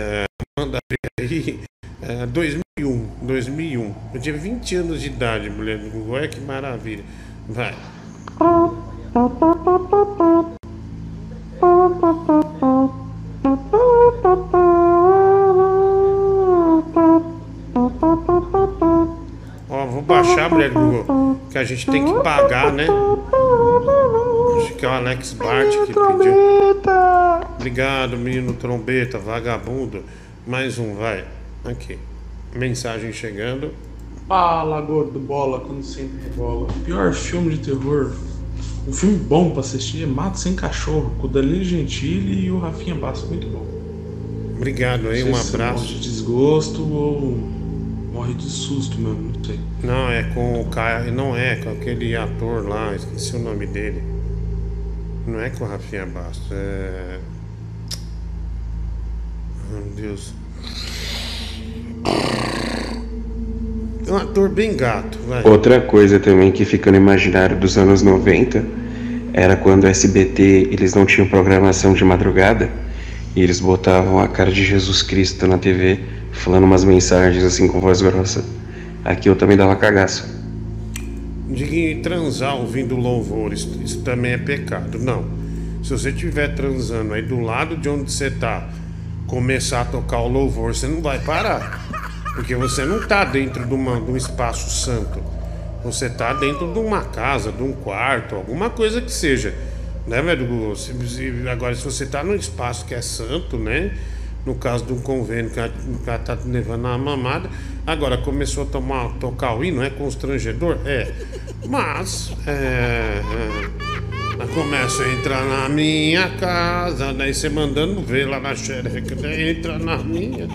É, manda aí. É, 2001, 2001. Eu tinha 20 anos de idade, mulher do Google. Olha que maravilha. Vai. Ó, vou baixar, mulher do Google, que a gente tem que pagar, né? Acho que é o Alex Bart que pediu. Obrigado, menino trombeta, vagabundo. Mais um, vai. Aqui. Mensagem chegando. Fala, gordo bola, quando sempre bola. Pior filme de terror. Um filme bom pra assistir é Mato Sem Cachorro, com o Danilo Gentili e o Rafinha Basso. Muito bom. Obrigado aí, um abraço. de desgosto ou morre de susto mesmo, não sei. Não, é com o cara. Não é, com aquele ator lá, esqueci o nome dele. Não é com o Rafinha Bastos, é. Meu Deus. É um ator bem gato, vai. Outra coisa também que fica no imaginário dos anos 90 era quando o SBT eles não tinham programação de madrugada e eles botavam a cara de Jesus Cristo na TV falando umas mensagens assim com voz grossa. Aqui eu também dava cagaço. De transar ouvindo louvor, isso, também é pecado. Não. Se você estiver transando aí do lado de onde você tá, começar a tocar o louvor, você não vai parar. Porque você não está dentro de, uma, de um espaço santo. Você está dentro de uma casa, de um quarto, alguma coisa que seja. Né, velho? Agora, se você está num espaço que é santo, né? No caso de um convênio que o cara tá levando uma mamada. Agora começou a tomar, tocar o hino, é constrangedor? É. Mas, é, é, ela começa a entrar na minha casa, daí você mandando ver lá na xereca, daí entra na minha.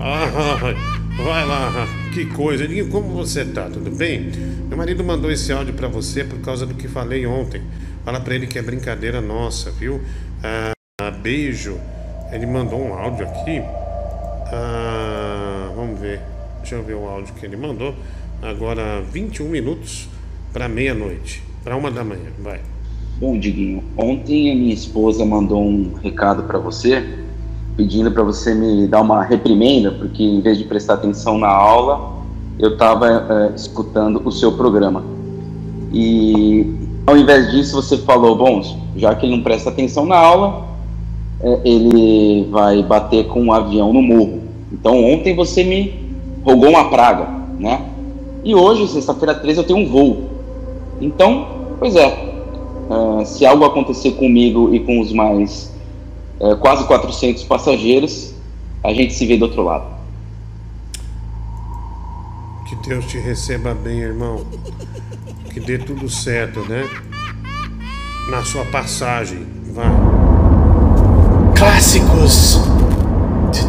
Ai, vai lá, que coisa. Como você tá? Tudo bem? Meu marido mandou esse áudio pra você por causa do que falei ontem. Fala pra ele que é brincadeira nossa, viu? Ah, beijo. Ele mandou um áudio aqui. Ah, vamos ver. Deixa eu ver o áudio que ele mandou. Agora 21 minutos para meia-noite. Para uma da manhã. Vai. Bom, Diguinho, ontem a minha esposa mandou um recado para você, pedindo para você me dar uma reprimenda, porque em vez de prestar atenção na aula, eu estava escutando o seu programa. E ao invés disso, você falou: bom, já que ele não presta atenção na aula, é, ele vai bater com um avião no morro. Então, ontem você me rogou uma praga, né? E hoje, sexta-feira 13, eu tenho um voo. Então, pois é, uh, se algo acontecer comigo e com os mais uh, quase 400 passageiros, a gente se vê do outro lado. Que Deus te receba bem, irmão. Que dê tudo certo, né? Na sua passagem. Vai. Clássicos de.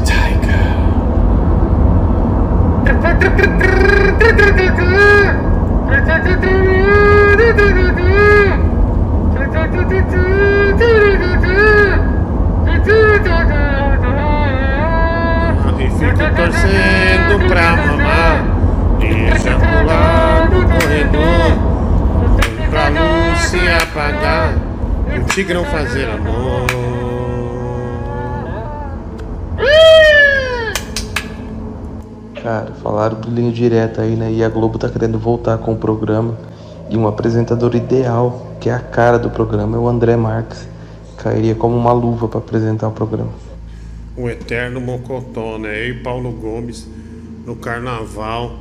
E fico torcendo pra mamar. Deixa pular no corredor. Pra luz se apagar. E o tigrão fazer amor. Cara, falaram do linha direta aí, né? E a Globo tá querendo voltar com o programa. E um apresentador ideal, que é a cara do programa, é o André Marques. Cairia como uma luva para apresentar o programa. O eterno Mocotó, né? Eu e Paulo Gomes no carnaval.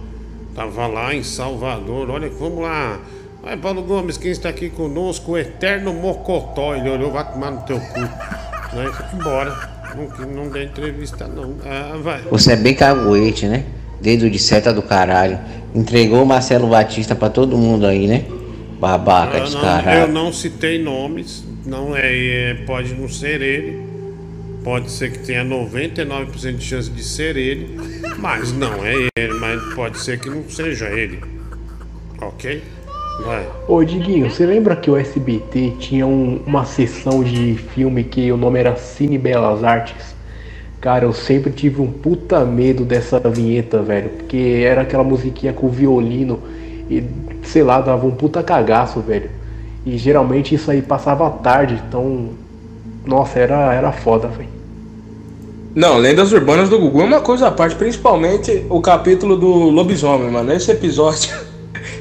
Tava lá em Salvador. Olha, vamos lá. Vai, Paulo Gomes, quem está aqui conosco? O eterno Mocotó. Ele olhou, vai tomar no teu cu. Né? Embora. Não, não deu entrevista, não. Ah, vai. Você é bem caguete, né? Dedo de seta do caralho. Entregou o Marcelo Batista pra todo mundo aí, né? Babaca Eu não, caralho. eu não citei nomes, não é, é- pode não ser ele, pode ser que tenha 99% de chance de ser ele, mas não é ele, mas pode ser que não seja ele. Ok? Vai. Ô Diguinho, você lembra que o SBT tinha um- uma sessão de filme que o nome era Cine Belas Artes? Cara, eu sempre tive um puta medo dessa vinheta, velho. Porque era aquela musiquinha com violino e, sei lá, dava um puta cagaço, velho. E geralmente isso aí passava à tarde, então. Nossa, era, era foda, velho. Não, Lendas Urbanas do Gugu é uma coisa à parte, principalmente o capítulo do lobisomem, mano. Esse episódio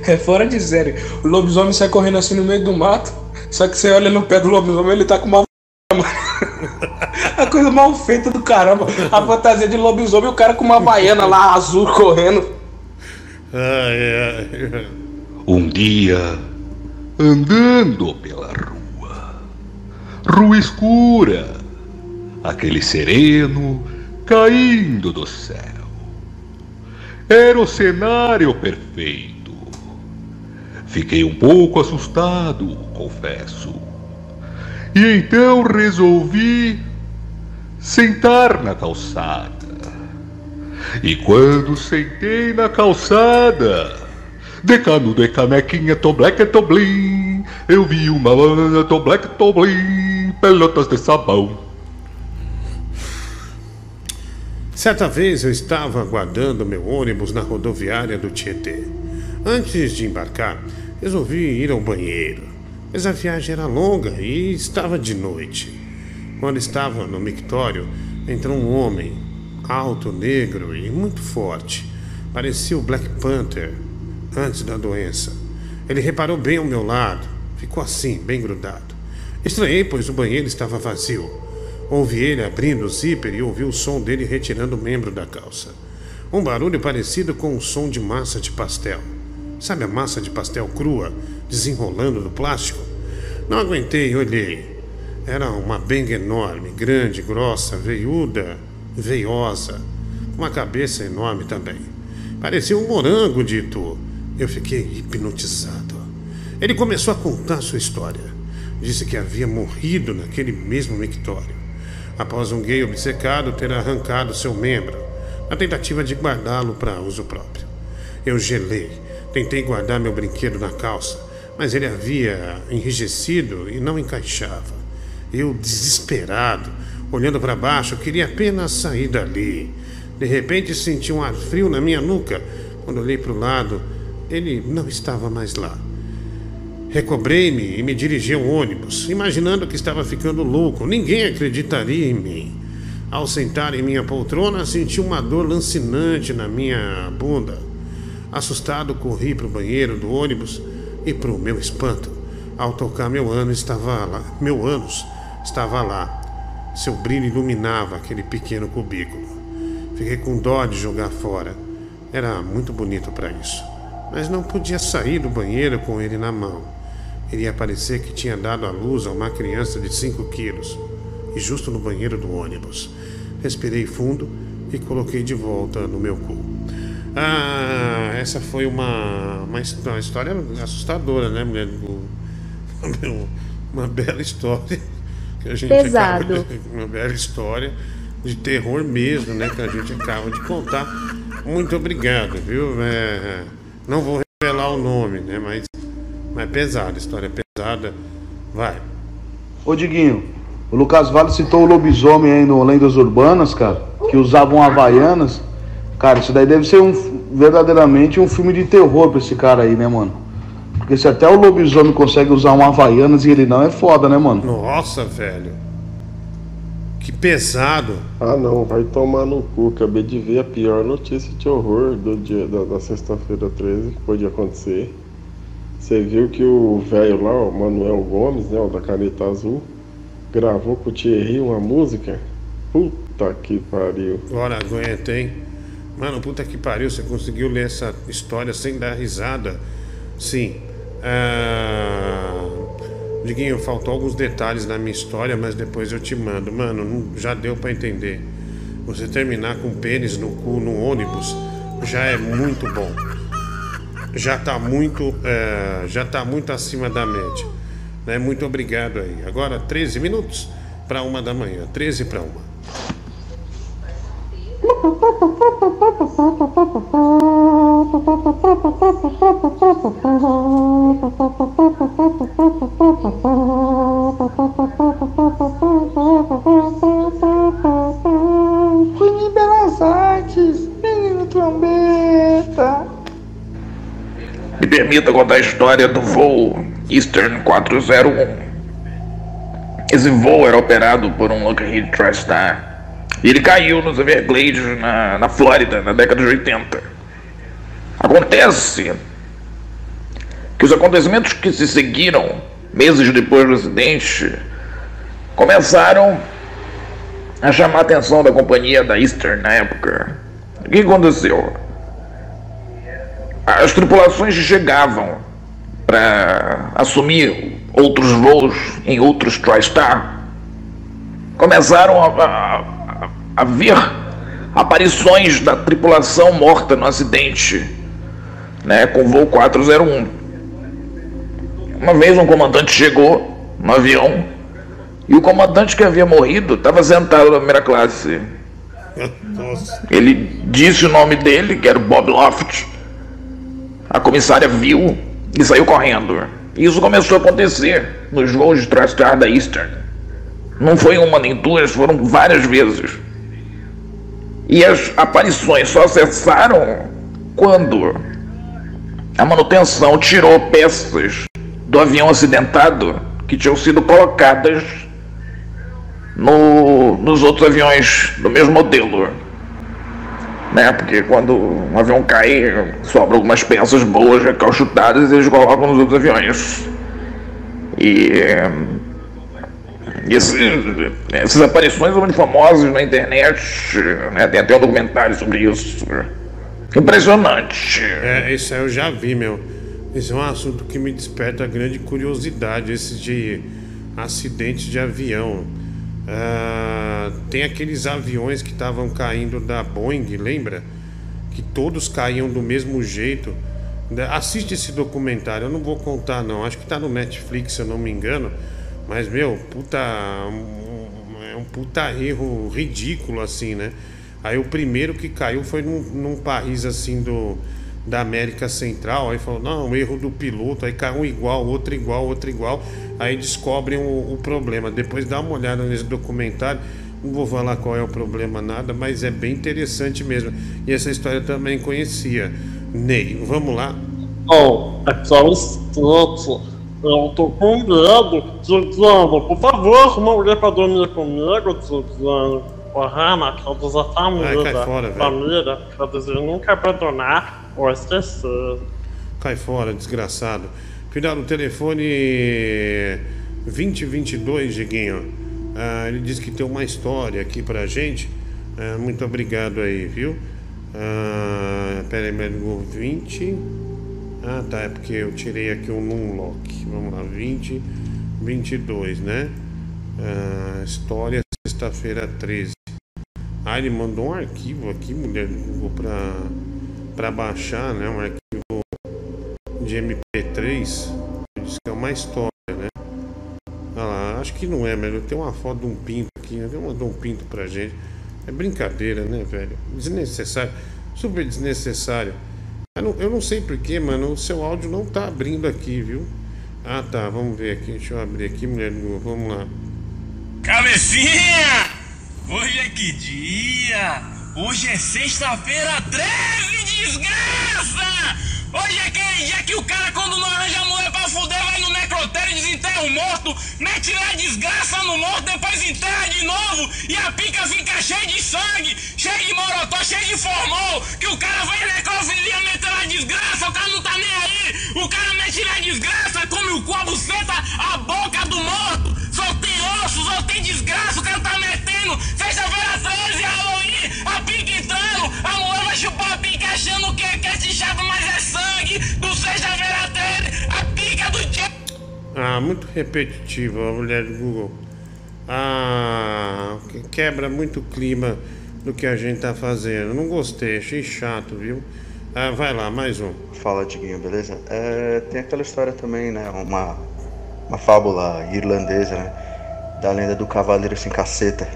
é fora de série. O lobisomem sai correndo assim no meio do mato, só que você olha no pé do lobisomem ele tá com uma. A coisa mal feita do caramba. A fantasia de lobisomem e o cara com uma baiana lá azul correndo. Ai, ai. Um dia, andando pela rua, rua escura, aquele sereno caindo do céu. Era o cenário perfeito. Fiquei um pouco assustado, confesso. E então resolvi sentar na calçada. E quando sentei na calçada, de canudo e canequinha, tobleque, toblim, eu vi uma banda, tobleque, toblim, pelotas de sabão. Certa vez eu estava aguardando meu ônibus na rodoviária do Tietê. Antes de embarcar, resolvi ir ao banheiro. Mas a viagem era longa e estava de noite. Quando estava no mictório, entrou um homem, alto, negro e muito forte. Parecia o Black Panther antes da doença. Ele reparou bem ao meu lado, ficou assim, bem grudado. Estranhei, pois o banheiro estava vazio. Ouvi ele abrindo o zíper e ouvi o som dele retirando o membro da calça. Um barulho parecido com o som de massa de pastel. Sabe a massa de pastel crua, desenrolando no plástico? Não aguentei e olhei. Era uma benga enorme, grande, grossa, veiuda, veiosa, uma cabeça enorme também. Parecia um morango, dito. Eu fiquei hipnotizado. Ele começou a contar sua história. Disse que havia morrido naquele mesmo mictório, após um gay obcecado ter arrancado seu membro, na tentativa de guardá-lo para uso próprio. Eu gelei, tentei guardar meu brinquedo na calça, mas ele havia enrijecido e não encaixava. Eu, desesperado, olhando para baixo, queria apenas sair dali. De repente senti um ar frio na minha nuca. Quando olhei para o lado, ele não estava mais lá. Recobrei-me e me dirigi ao ônibus, imaginando que estava ficando louco. Ninguém acreditaria em mim. Ao sentar em minha poltrona, senti uma dor lancinante na minha bunda. Assustado, corri para o banheiro do ônibus e, para o meu espanto, ao tocar meu ânus estava lá, meu ânus estava lá. Seu brilho iluminava aquele pequeno cubículo. Fiquei com dó de jogar fora. Era muito bonito para isso. Mas não podia sair do banheiro com ele na mão. Iria parecer que tinha dado à luz a uma criança de 5 quilos. E justo no banheiro do ônibus. Respirei fundo e coloquei de volta no meu cu. Ah, essa foi uma, uma, uma história assustadora, né, mulher? Uma bela história. Que a gente Pesado. acaba de- uma bela história de terror mesmo, né? Que a gente acaba de contar. Muito obrigado, viu? É, não vou revelar o nome, né? Mas, mas é pesado, história é pesada. Vai. Ô Diguinho, o Lucas Vale citou o lobisomem aí no Lendas Urbanas, cara, que usavam havaianas. Cara, isso daí deve ser um verdadeiramente um filme de terror pra esse cara aí, né, mano? Porque se até o lobisomem consegue usar um havaianas e ele não, é foda, né, mano? Nossa, velho. Que pesado. Ah não, vai tomar no cu. Acabei de ver a pior notícia de horror do dia da, da sexta-feira 13 que pode acontecer. Você viu que o velho lá, o Manuel Gomes, né, o da caneta azul, gravou com o Thierry uma música? Puta que pariu. Agora aguenta, hein? Mano, puta que pariu, você conseguiu ler essa história sem dar risada. Sim. Ah... Diguinho, faltou alguns detalhes na minha história, mas depois eu te mando. Mano, já deu pra entender. Você terminar com pênis no cu no ônibus já é muito bom. Já tá muito, é, já tá muito acima da média. Né? Muito obrigado aí. Agora 13 minutos para uma da manhã. 13 para uma. Cunha Belas Artes, menino trombeta. Me permita contar a história do voo Eastern 401. Esse voo era operado por um Lockheed TriStar. E ele caiu nos Everglades, na, na Flórida, na década de 80. Acontece que os acontecimentos que se seguiram, meses depois do acidente, começaram a chamar a atenção da companhia da Eastern na época. O que aconteceu? As tripulações chegavam para assumir outros voos em outros TriStar. Começaram a, a, a ver aparições da tripulação morta no acidente, né, com o voo 401. Uma vez um comandante chegou no avião e o comandante que havia morrido estava sentado na primeira classe. Nossa. Ele disse o nome dele, que era o Bob Loft. A comissária viu e saiu correndo. Isso começou a acontecer nos voos de TriStar da Eastern. Não foi uma nem duas, foram várias vezes. E as aparições só cessaram quando a manutenção tirou peças do avião acidentado que tinham sido colocadas no, nos outros aviões do mesmo modelo. Né? Porque quando um avião cai, sobram algumas peças boas recalchutadas e eles colocam nos outros aviões. E esse- essas aparições são muito famosas na internet, né? tem até um documentário sobre isso. Impressionante. É, isso aí eu já vi, meu. Esse é um assunto que me desperta grande curiosidade, esse de acidentes de avião. Ah, tem aqueles aviões que estavam caindo da Boeing, lembra? Que todos caíam do mesmo jeito. Assiste esse documentário, eu não vou contar não, acho que tá no Netflix, se eu não me engano. Mas, meu, puta. É um puta erro ridículo, assim, né? Aí o primeiro que caiu foi num, num país assim do. Da América Central, aí falou, não, erro do piloto, aí caiu um igual, outro igual, outro igual, aí descobrem o, o problema. Depois dá uma olhada nesse documentário, não vou falar qual é o problema, nada, mas é bem interessante mesmo. E essa história eu também conhecia. Ney, vamos lá. Oh, só um instante. Eu tô com medo. Tiziano, por favor, uma mulher pra dormir comigo, Tiziano. Porra, da família. Ai, cai fora, velho. família, pra dizer nunca abandonar ou esquecer. Cai fora, desgraçado. Final do telefone 2022, Diguinho. Ah, ele disse que tem uma história aqui pra gente. Ah, muito obrigado aí, viu? Ah, pera aí, mas ligou 20. Ah, tá, é porque eu tirei aqui um Numlock. Vamos lá, 20, 22, né? Ah, história, sexta-feira 13. Ah, ele mandou um arquivo aqui, mulher do Google, pra, pra baixar, né? Um arquivo de MP3. Diz que é uma história, né? Ah lá, acho que não é, mas tem uma foto de um pinto aqui, né? Ele mandou um pinto pra gente. É brincadeira, né, velho? Desnecessário. Super desnecessário. Eu não, eu não sei porquê, mano. O seu áudio não tá abrindo aqui, viu? Ah, tá. Vamos ver aqui. Deixa eu abrir aqui, mulher do Google. Vamos lá. Cabecinha! Hoje é que dia? Hoje é sexta-feira 13, desgraça! Hoje é aquele dia que o cara, quando não arranja mulher pra fuder, vai no necrotério, desenterra o morto, mete lá a desgraça no morto, depois enterra de novo e a pica fica cheia de sangue, cheia de morotó, cheia de formol, que o cara vai necrofilia meter lá a desgraça, o cara não tá nem aí, o cara mete lá a desgraça, come o cu, a buceta, a boca do morto, só tem osso, só tem desgraça, o cara tá metendo, sexta-feira 13, Halloween, a pica entrando, a mulher vai chupar a pica achando que é que é chato, mas é sangue, do sexta-feira 13, a pica do dia. Ah, muito repetitivo a mulher do Google. Ah, que- quebra muito o clima do que a gente tá fazendo. Não gostei, achei chato, viu? Ah, vai lá, mais um. Fala, Diguinho, beleza? É, tem aquela história também, né? Uma, uma fábula irlandesa, né? Da lenda do cavaleiro sem caceta,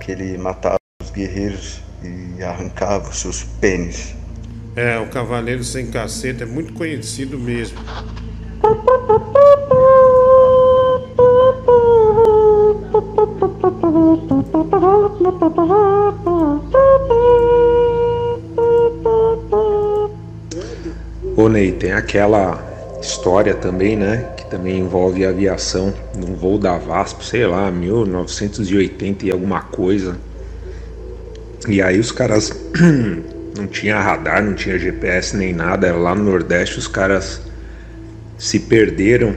que ele matava os guerreiros e arrancava os seus pênis. É, o Cavaleiro Sem Caceta é muito conhecido mesmo. Ô Ney, tem aquela história também, né? Que também envolve aviação, num voo da VASP, sei lá, 1980 e alguma coisa. E aí os caras não tinha radar, não tinha GPS nem nada, era lá no Nordeste, os caras se perderam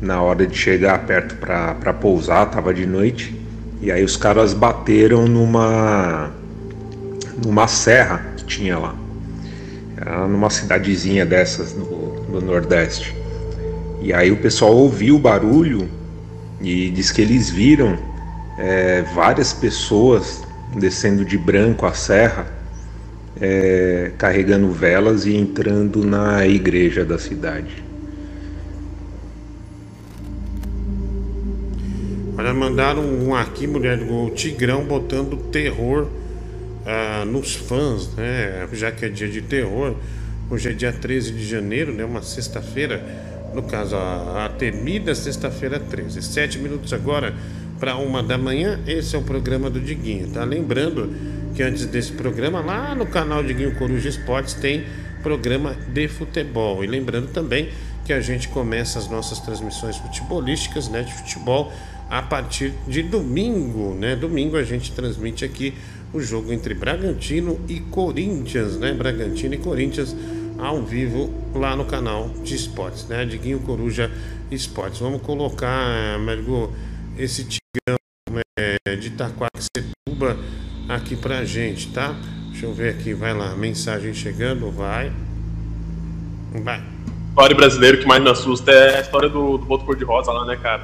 na hora de chegar perto pra pousar, tava de noite. E aí os caras bateram numa numa serra que tinha lá. Era numa cidadezinha dessas do Nordeste. E aí o pessoal ouviu o barulho e diz que eles viram é, várias pessoas descendo de branco a serra, é, carregando velas e entrando na igreja da cidade. Olha, mandaram um aqui, mulher do Tigrão botando terror ah, nos fãs, né? Já que é dia de terror. Hoje é dia 13 de janeiro, né? Uma sexta-feira. No caso, a, a temida sexta-feira 13. Sete minutos agora para uma da manhã. Esse é o programa do Diguinho, tá? Lembrando que antes desse programa, lá no canal Diguinho Coruja Esportes, tem programa de futebol. E lembrando também que a gente começa as nossas transmissões futebolísticas, né? De futebol a partir de domingo, né? Domingo a gente transmite aqui o jogo entre Bragantino e Corinthians, né? Bragantino e Corinthians ao vivo lá no canal de esportes, né? Diguinho Coruja Esportes. Vamos colocar, Mergo, esse tigrão é, de Itaquaquecetuba aqui pra gente, tá? Deixa eu ver aqui, vai lá, mensagem chegando, vai. Vai. história brasileiro que mais me assusta é a história do, do Boto Cor-de-Rosa lá, né, cara?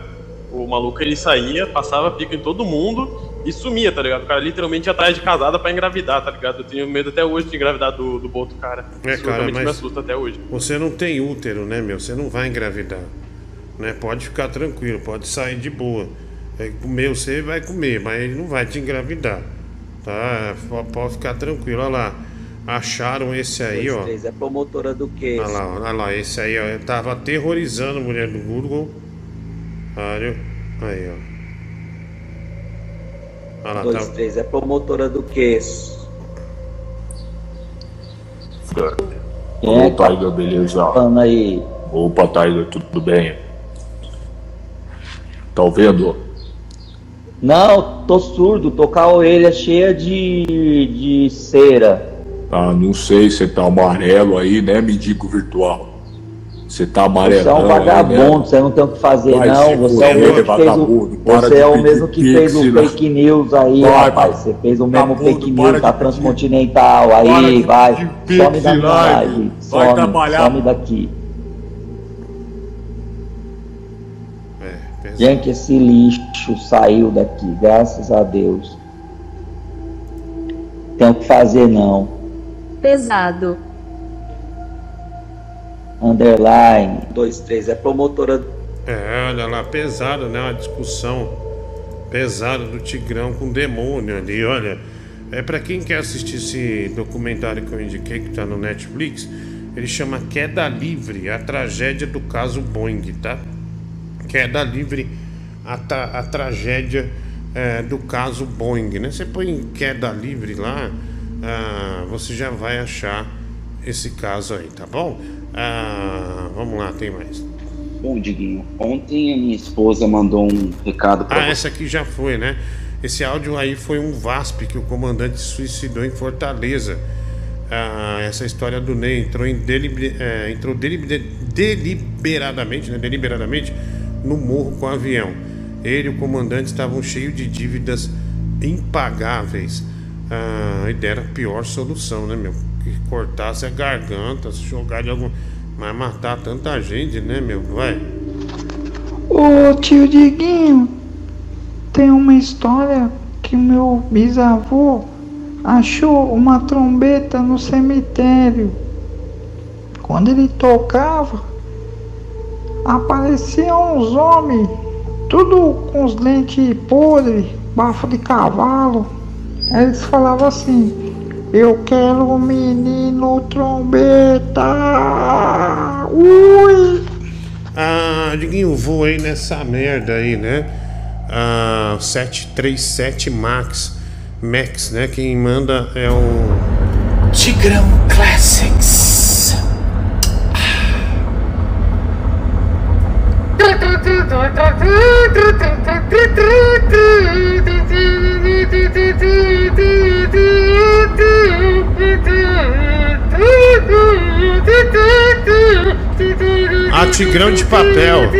O maluco ele saía, passava pico em todo mundo e sumia, tá ligado? O cara literalmente ia atrás de casada pra engravidar, tá ligado? Eu tenho medo até hoje de engravidar do, do outro cara. É, Isso cara, realmente me mas assusta até hoje. você não tem útero, né, meu? Você não vai engravidar. Né? Pode ficar tranquilo, pode sair de boa. É, comer você vai comer, mas ele não vai te engravidar. Tá? Pode ficar tranquilo. Olha lá. Acharam esse aí, ó. É promotora do quê? Olha lá, olha lá, esse aí, ó. Eu tava aterrorizando a mulher do Google. Olha. Aí, ó. Olha lá, Dois, tá. três, é promotora do quê? Opa, Tiger, beleza? Falando aí. Opa, Tiger, tudo bem? Tá ouvindo? Não, tô surdo, tô com a orelha cheia de, de cera. Ah, não sei, você tá amarelo aí, né, mendigo virtual? Você tá amarelo. Você é um vagabundo, você não tem o que fazer, não. Você é o mesmo que fez o, você é o mesmo que fez o fake news aí, rapaz. Você fez o mesmo fake news da Transcontinental. Aí, vai. Some da minha live. Some, some daqui. Gente, esse lixo saiu daqui, graças a Deus. Tem o que fazer, não. Pesado. Underline. Dois, três, é promotora É, olha lá, pesado, né? Uma discussão pesada do Tigrão com o demônio ali, olha. É para quem quer assistir esse documentário que eu indiquei, que tá no Netflix, ele chama Queda Livre, a tragédia do caso Boeing, tá? Queda Livre, a, tra- a tragédia é, do caso Boeing, né? Você põe Queda Livre lá, ah, você já vai achar esse caso aí, tá bom? Ah, vamos lá, tem mais. Bom, Diguinho, ontem a minha esposa mandou um recado pra Ah, você. essa aqui já foi, né? Esse áudio aí foi um VASP que o comandante suicidou em Fortaleza. Ah, essa história do Ney entrou, em delibe- eh, entrou delibe- deliberadamente, né? deliberadamente no morro com o avião. Ele e o comandante estavam cheios de dívidas impagáveis. Ah, e deram a pior solução, né, meu? Que cortasse a garganta, se jogar de algum. Mas matar tanta gente, né, meu? Vai. Ô tio Diguinho, tem uma história que meu bisavô achou uma trombeta no cemitério. Quando ele tocava, apareciam uns homens, tudo com os dentes podres, bafo de cavalo. Aí eles falavam assim: Eu quero um menino trombeta. Ui! Ah, Diguinho, voei nessa merda aí, né? Ah, 737 Max. Max, né? Quem manda é o. Tigrão Classics. Ah, Tigrão de papel.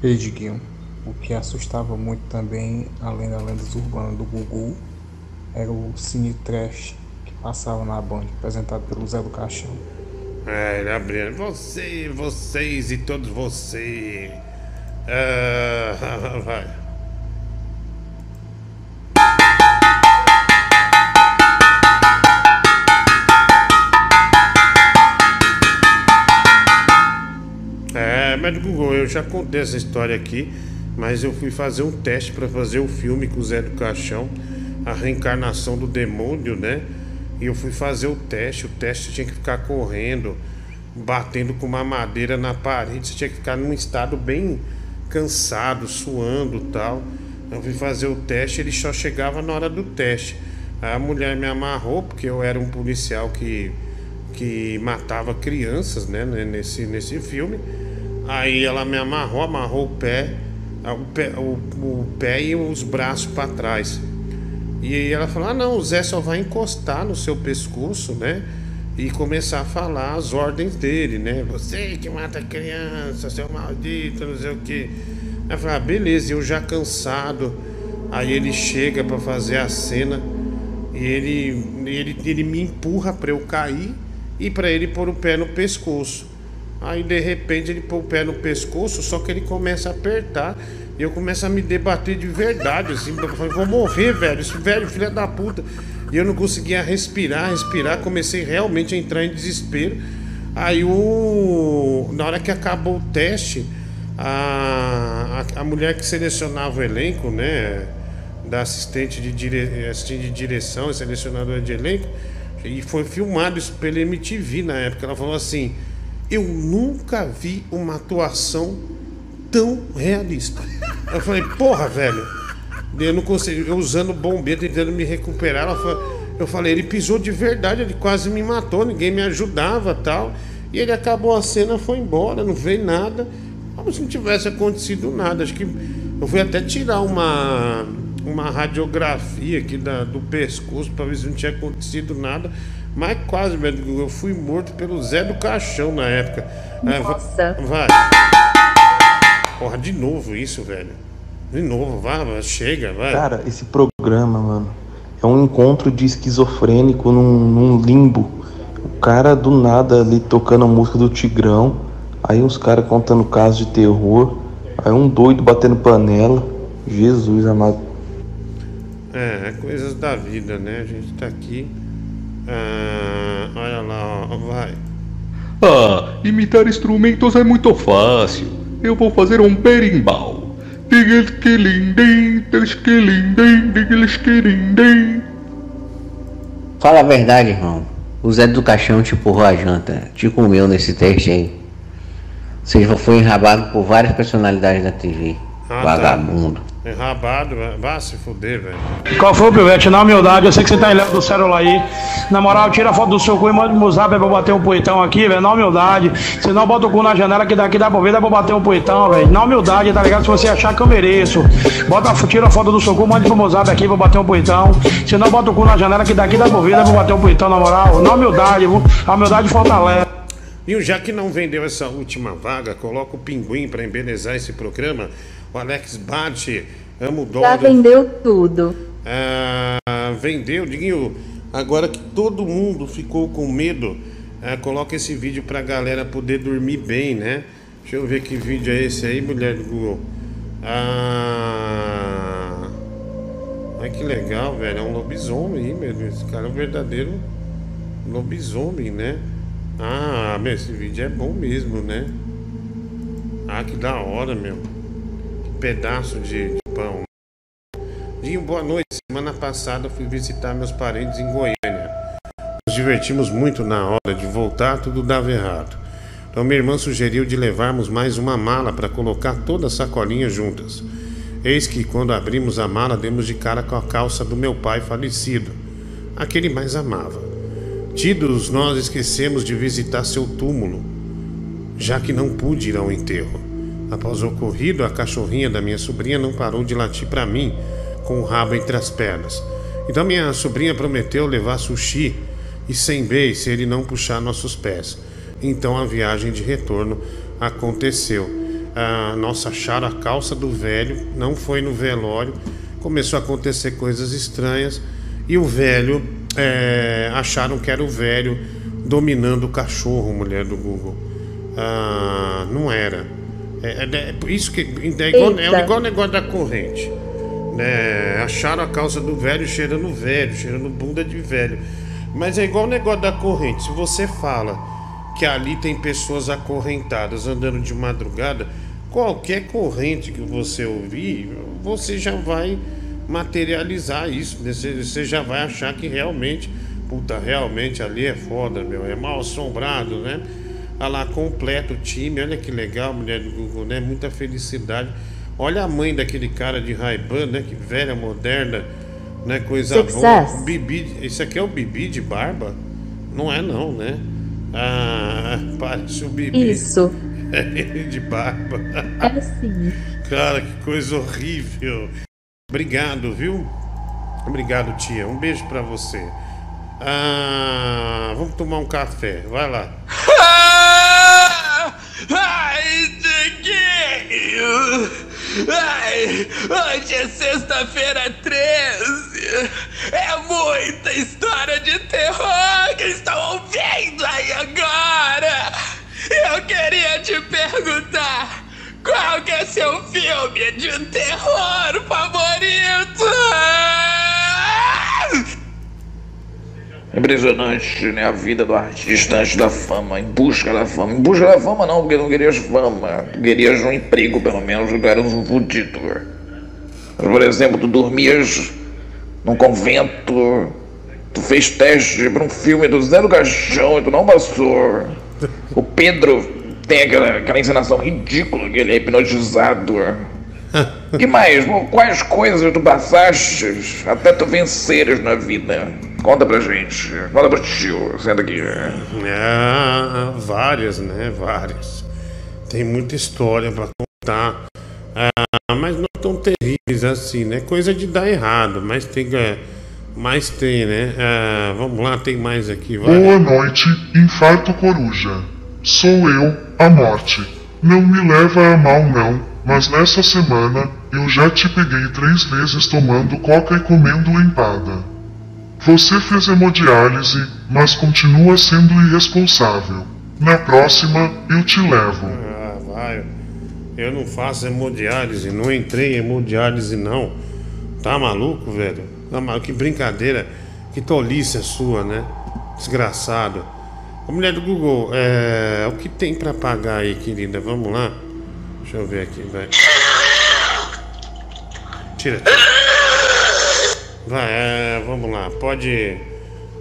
Ei, Diguinho, o que assustava muito também, além da lendas urbanas do Gugu, era o Cine Trash passava na Band, apresentado pelo Zé do Caixão. É, ele. Você, vocês e todos vocês. Ah, vai. É, mas Google, eu já contei essa história aqui, mas eu fui fazer um teste para fazer o filme com o Zé do Caixão, a reencarnação do demônio, né? E eu fui fazer o teste, o teste tinha que ficar correndo, batendo com uma madeira na parede, você tinha que ficar num estado bem cansado, suando tal. Eu fui fazer o teste, ele só chegava na hora do teste. Aí a mulher me amarrou, porque eu era um policial que, que matava crianças, né, né, nesse, nesse filme. Aí ela me amarrou, amarrou o pé, o pé, o, o pé e os braços para trás. E ela falou: Ah, não, o Zé só vai encostar no seu pescoço, né? E começar a falar as ordens dele, né? Você que mata criança, seu maldito, não sei o quê. Eu falei: ah, beleza, eu já cansado. Aí ele chega para fazer a cena E ele, ele, ele me empurra pra eu cair e pra ele pôr o pé no pescoço. Aí de repente ele põe o pé no pescoço, só que ele começa a apertar. E eu começo a me debater de verdade, assim, vou morrer, velho, esse velho filho da puta. E eu não conseguia respirar, respirar, comecei realmente a entrar em desespero. Aí o. Na hora que acabou o teste, a, a, a mulher que selecionava o elenco, né? Da assistente de, dire, assistente de direção, selecionadora de elenco, e foi filmado isso pela MTV na época. Ela falou assim: Eu nunca vi uma atuação tão realista. Eu falei, porra, velho. Eu não consegui, eu usando bombeiro, tentando me recuperar. Ela falou, eu falei, ele pisou de verdade, ele quase me matou, ninguém me ajudava tal. E ele acabou a cena, foi embora, não veio nada. Como se não tivesse acontecido nada. Acho que eu fui até tirar uma, uma radiografia aqui da, do pescoço para ver se não tinha acontecido nada. Mas quase, velho. Eu fui morto pelo Zé do Caixão na época. Va- Nossa. vai. Porra, de novo isso, velho. De novo, vai, vai, chega, vai. Cara, esse programa, mano, é um encontro de esquizofrênico num, num limbo. O cara do nada ali tocando a música do Tigrão, aí uns caras contando casos de terror, aí um doido batendo panela. Jesus amado. É, é coisas da vida, né? A gente tá aqui. Ah, olha lá, ó, vai. Ah, imitar instrumentos é muito fácil. Eu vou fazer um berimbau. Fala a verdade, irmão. O Zé do Caixão te empurrou a janta, te comeu nesse teste aí. Você já foi enrabado por várias personalidades da TV. Ah, tá. Vagabundo. É rabado, vai- vá se fuder, velho. Qual foi, Pivete? Na humildade, eu sei que você tá em do celular aí. Na moral, tira a foto do seu cu e manda pro zap pra eu bater um poetão aqui, velho. Na humildade. Se não, bota o cu na janela que daqui dá pra ver, dá pra bater um poetão, velho. Na humildade, tá ligado? Se você achar que eu mereço. Bota, tira a foto do seu cu, manda pro meu zap aqui pra bater um poetão. Se não, bota o cu na janela que daqui dá pra ver, dá pra bater um poetão, na moral. Na humildade, a humildade fortalece. E já que não vendeu essa última vaga, coloca o pinguim pra embelezar esse programa. O Alex Bate, amo o Já vendeu tudo. Ah, vendeu, Diguinho. Agora que todo mundo ficou com medo, ah, coloca esse vídeo pra galera poder dormir bem, né? Deixa eu ver que vídeo é esse aí, mulher do Google. Ah. Ai que legal, velho. É um lobisomem Deus. Esse cara é um verdadeiro lobisomem, né? Ah, meu, esse vídeo é bom mesmo, né? Ah, que da hora, meu. Pedaço de, de pão. Dinho, boa noite. Semana passada fui visitar meus parentes em Goiânia. Nos divertimos muito na hora de voltar, tudo dava errado. Então minha irmã sugeriu de levarmos mais uma mala para colocar toda a sacolinha juntas. Eis que quando abrimos a mala, demos de cara com a calça do meu pai falecido, a que ele mais amava. Tidos, nós esquecemos de visitar seu túmulo, já que não pude ir ao enterro. Após o ocorrido, a cachorrinha da minha sobrinha não parou de latir para mim, com o rabo entre as pernas. Então minha sobrinha prometeu levar sushi e sem beijo se ele não puxar nossos pés. Então a viagem de retorno aconteceu. Ah, nossa, acharam a calça do velho, não foi no velório, começou a acontecer coisas estranhas e o velho, é, acharam que era o velho dominando o cachorro, mulher do Google. Ah, não era. É, é- é isso que é igual, é igual o negócio da corrente. Né? Acharam a calça do velho cheirando velho, cheirando bunda de velho. Mas é igual o negócio da corrente. Se você fala que ali tem pessoas acorrentadas andando de madrugada, qualquer corrente que você ouvir, você já vai materializar isso. né? Você, você já vai achar que realmente, puta, realmente ali é foda, meu. É mal assombrado, né? Olha lá, completa o time. Olha que legal, mulher do Google, né? Muita felicidade. Olha a mãe daquele cara de Ray-Ban, né? Que velha, moderna, né? Coisa Success. boa. Bibi, esse aqui é o Bibi de barba? Não é não, né? Ah, parece o Bibi. Isso. de barba. É sim. Cara, que coisa horrível. Obrigado, viu? Obrigado, tia. Um beijo pra você. Ah, vamos tomar um café. Vai lá. Ai, Diguinho! Ai, hoje é sexta-feira 13! É muita história de terror que estão ouvindo aí agora! Eu queria te perguntar qual que é seu filme de terror favorito? Impressionante, né? A vida do artista antes da fama, em busca da fama. Em busca da fama não, porque não querias fama. Tu querias um emprego, pelo menos, tu eras um fudido. Mas, por exemplo, tu dormias num convento, tu fez teste para um filme do Zé do Caixão e tu não passou. O Pedro tem aquela, aquela encenação ridícula que ele é hipnotizado. que mais? Quais coisas tu passaste até tu venceres na vida? Conta pra gente. Conta pro tio. Senta aqui. Ah, várias, né? Várias. Tem muita história pra contar. Ah, mas não tão terríveis assim, né? Coisa de dar errado, mas tem. é, Mas tem, né? Ah, vamos lá, tem mais aqui. Vai. Boa noite, infarto coruja. Sou eu, a morte. Não me leva a mal não, mas nessa semana eu já te peguei três vezes tomando coca e comendo empada. Você fez hemodiálise, mas continua sendo irresponsável. Na próxima eu te levo. Ah, vai. Eu não faço hemodiálise, não entrei em hemodiálise, não. Tá maluco, velho? Tá? Que brincadeira, que tolice é sua, né? Desgraçado. Ô, mulher do Google, é... o que tem pra pagar aí, querida? Vamos lá? Deixa eu ver aqui, vai. Tira. Vai, é, vamos lá. Pode.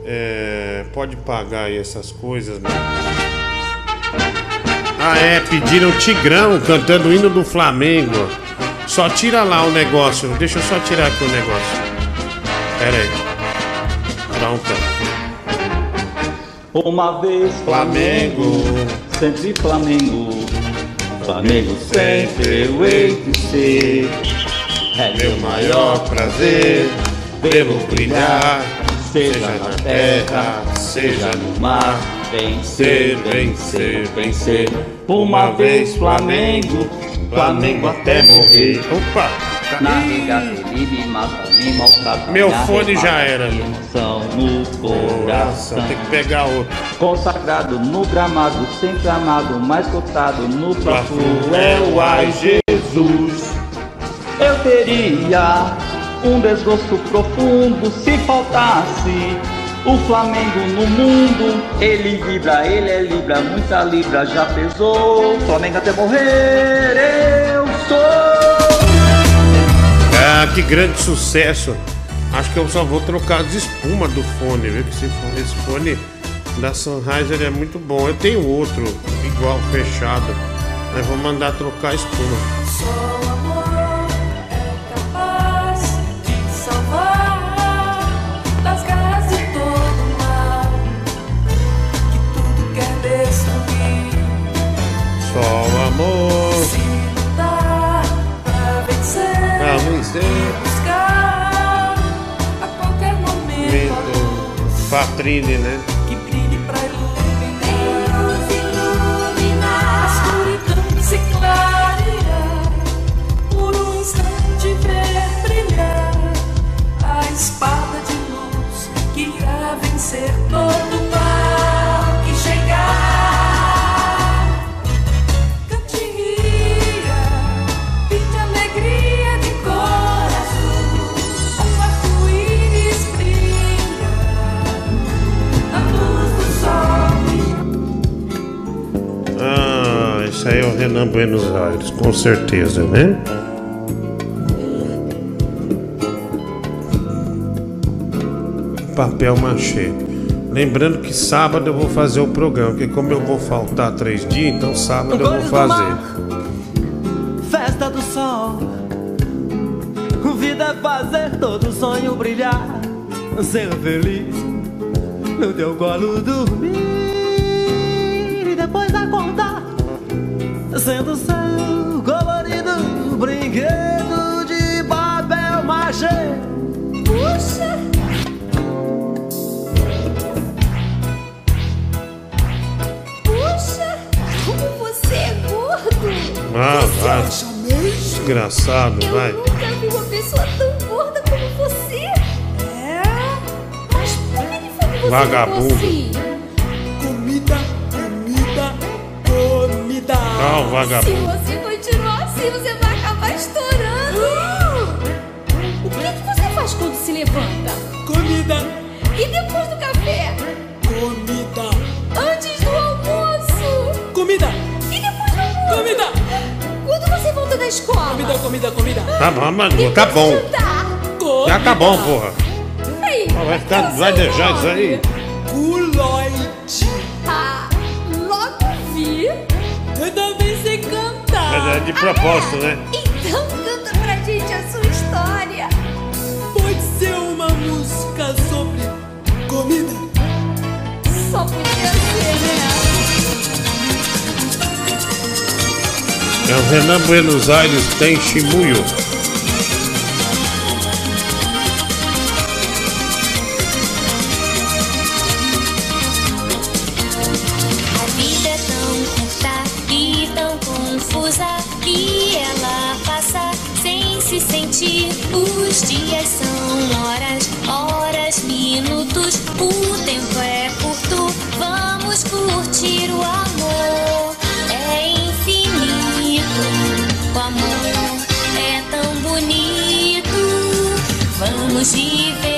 é, pode pagar aí essas coisas, né? Ah, é, pediram Tigrão cantando o hino do Flamengo. Só tira lá o negócio. Deixa eu só tirar aqui o negócio. Pera aí. Pronto. Uma vez Flamengo, sempre Flamengo. Flamengo sempre eu hei de ser. É meu maior prazer vê-lo brilhar, seja na terra, seja no mar. Vencer, vencer, vencer. Uma vez Flamengo, Flamengo até morrer. Opa! Meu me fone já era. Emoção no coração. Tem que pegar outro. Consagrado no gramado, sempre amado, mais cotado no próprio é é o ai Jesus. Eu teria um desgosto profundo se faltasse o Flamengo no mundo. Ele vibra, ele é libra, muita libra já pesou. Flamengo até morrer, eu sou. Ah, que grande sucesso. Acho que eu só vou trocar as espumas do fone, viu? Que esse fone, esse fone da Sennheiser é muito bom. Eu tenho outro igual, fechado. Mas vou mandar trocar a espuma. Só o amor. Se lutar pra vencer, Pra vencer. buscar a qualquer momento. Patrine, né? que brilhe pra iluminar, iluminar. A escuridão se clarear, por um instante ver brilhar a espada de luz que irá vencer todo Renan Buenos Aires, com certeza, né? Papel machê. Lembrando que sábado eu vou fazer o programa, porque como eu vou faltar três dias, então sábado eu vou fazer. Festa do sol. Vida é fazer todo sonho brilhar. Ser feliz no teu colo dormir e depois acordar. Sendo seu colorido brinquedo de papel machê. Puxa! Puxa! Como você é gordo! Ah, você vai. acha mesmo? Desgraçado, vai. Nunca vi uma pessoa tão gorda como você! É? você Vagabundo. Comida, comida, comida. Ah, o Se vagabundo. você continuar assim, você vai acabar estourando. O que, que você faz quando se levanta? Comida. E depois do café? Comida. Antes do almoço? Comida. E depois do almoço? Comida. Quando você volta da escola? Comida, comida, comida. Tá bom, Manu, tá bom. Já tá bom, porra. Aí, Vai, ficar- vai deixar isso aí? Guloide. Ah, logo vi. Eu também sei cantar. Mas é de propósito, né? Então canta pra gente a sua história. Pode ser uma música sobre comida. Só podia ser, né? É o Renan Buenos Aires tem chimuio. Vamos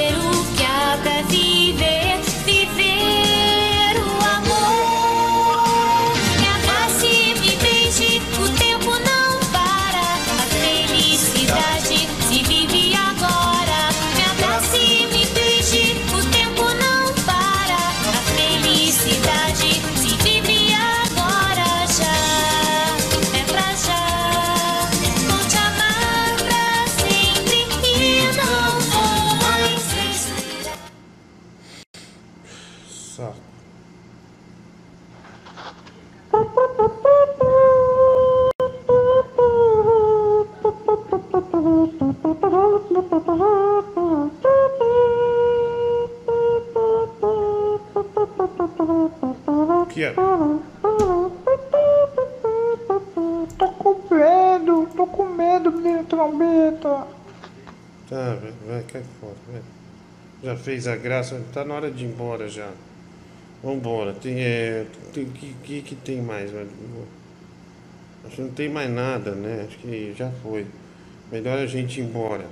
Que é? Tô com medo, tô com medo, menino trombeta. Tá, vai, vai, cai fora, vai. Já fez a graça, tá na hora de ir embora já. Vambora, tem, é, tem que, que que tem mais, velho? Acho que não tem mais nada, né? Acho que já foi. Melhor a gente ir embora.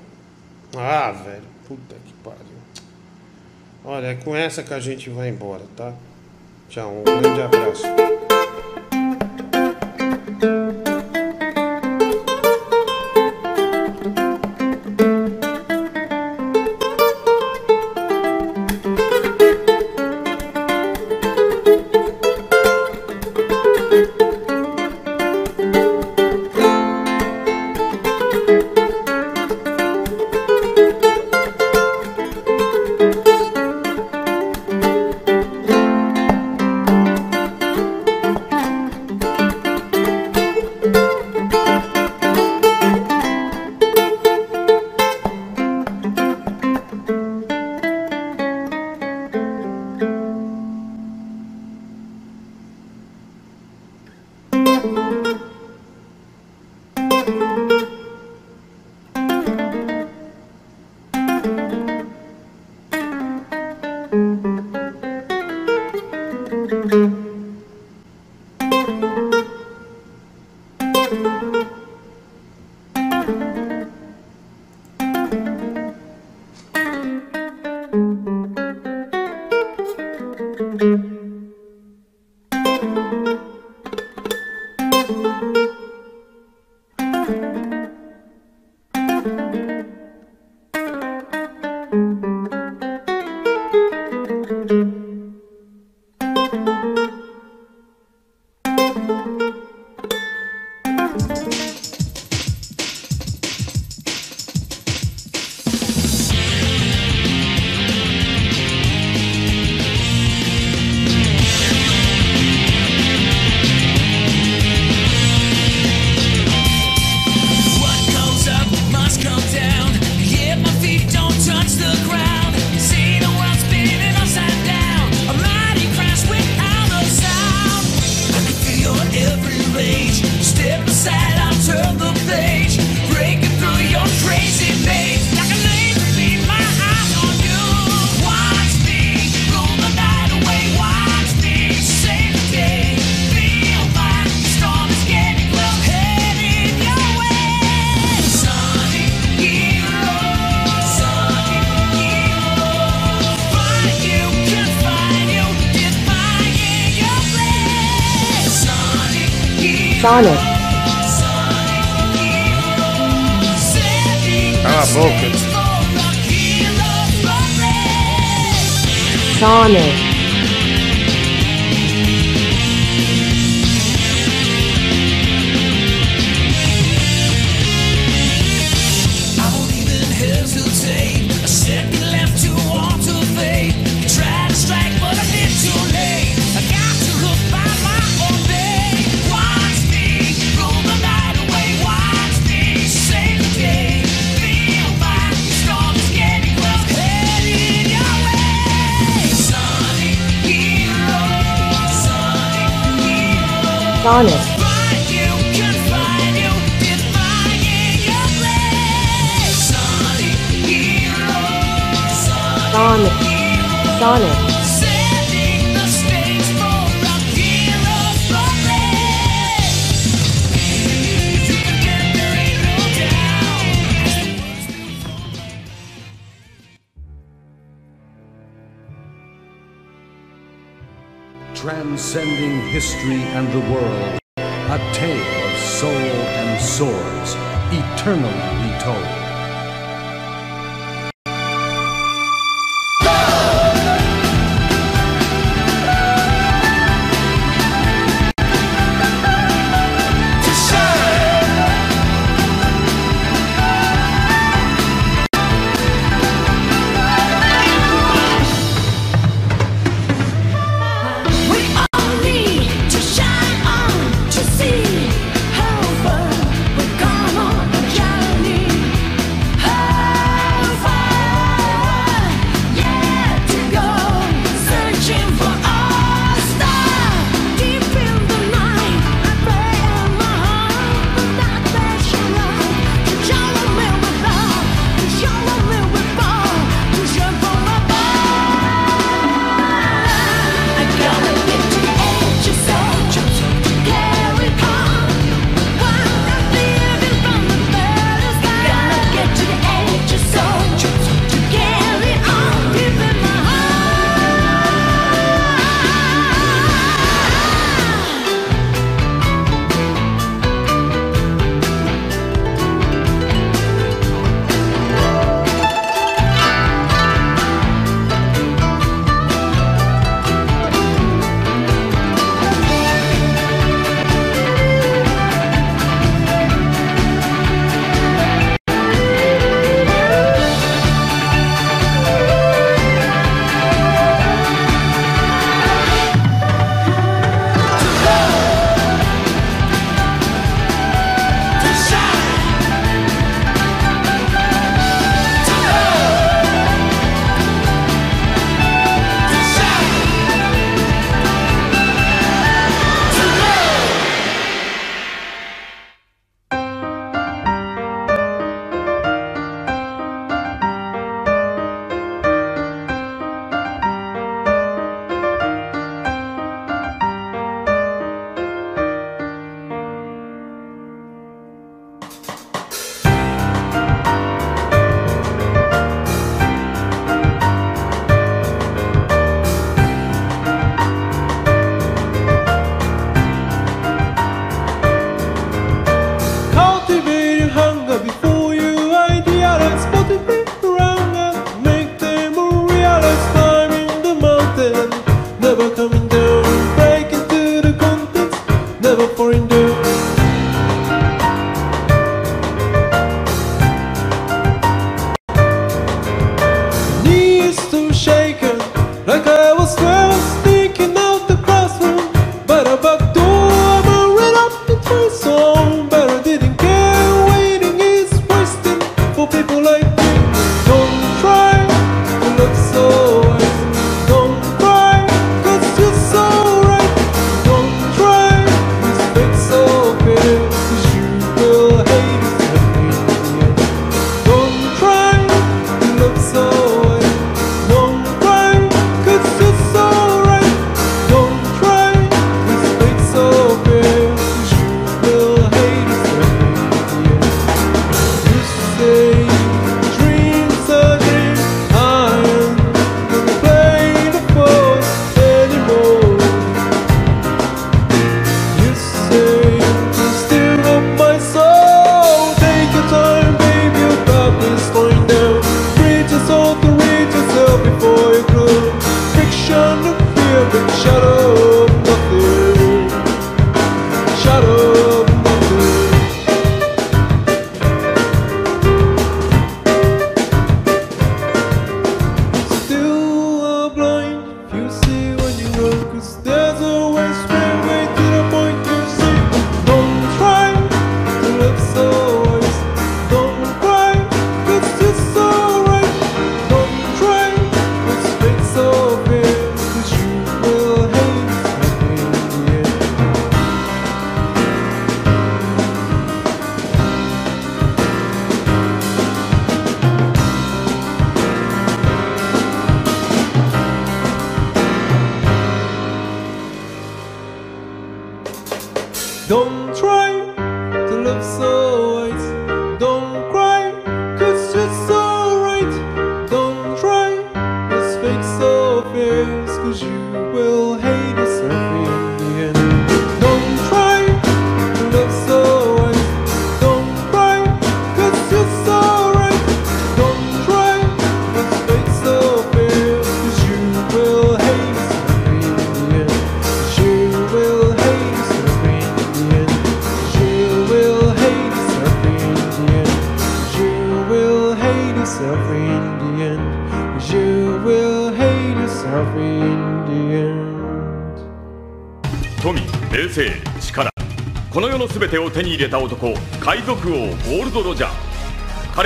Ah, velho, puta que pariu. Olha, é com essa que a gente vai embora, tá? Tchau, um grande abraço.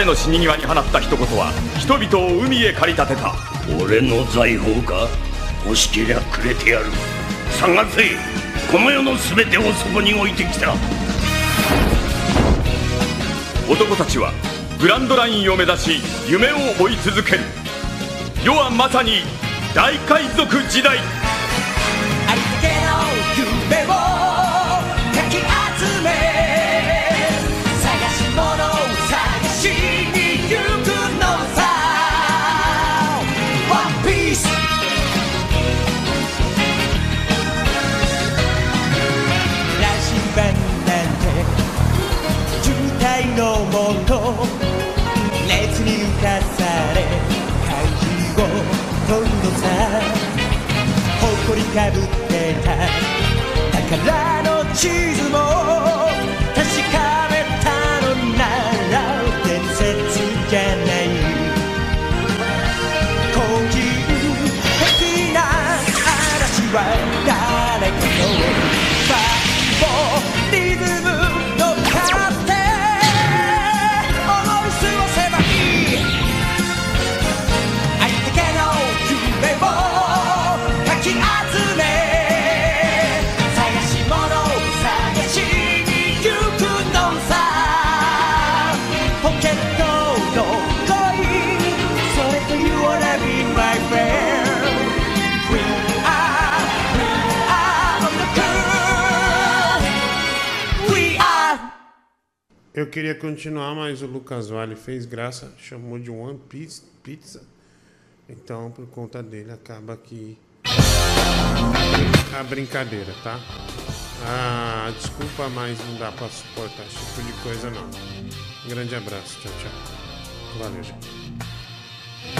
の死に際に放った一言は人々を海へ駆り立てた。俺の財宝か？欲しけりゃくれてやる。探せ。この世の全てをそこに置いてきた。男たちはグランドラインを目指し夢を追い続ける。世はまさに大海賊時代と熱に浮かされ怪獣を取るのさ誇りかぶってた。宝の地図も確かに Eu queria continuar, mas o Lucas Vale fez graça, chamou de One Piece Pizza. Então, por conta dele, acaba aqui a brincadeira, tá? Ah, desculpa, mas não dá pra suportar esse tipo de coisa, não. Um grande abraço, tchau, tchau. Valeu, gente.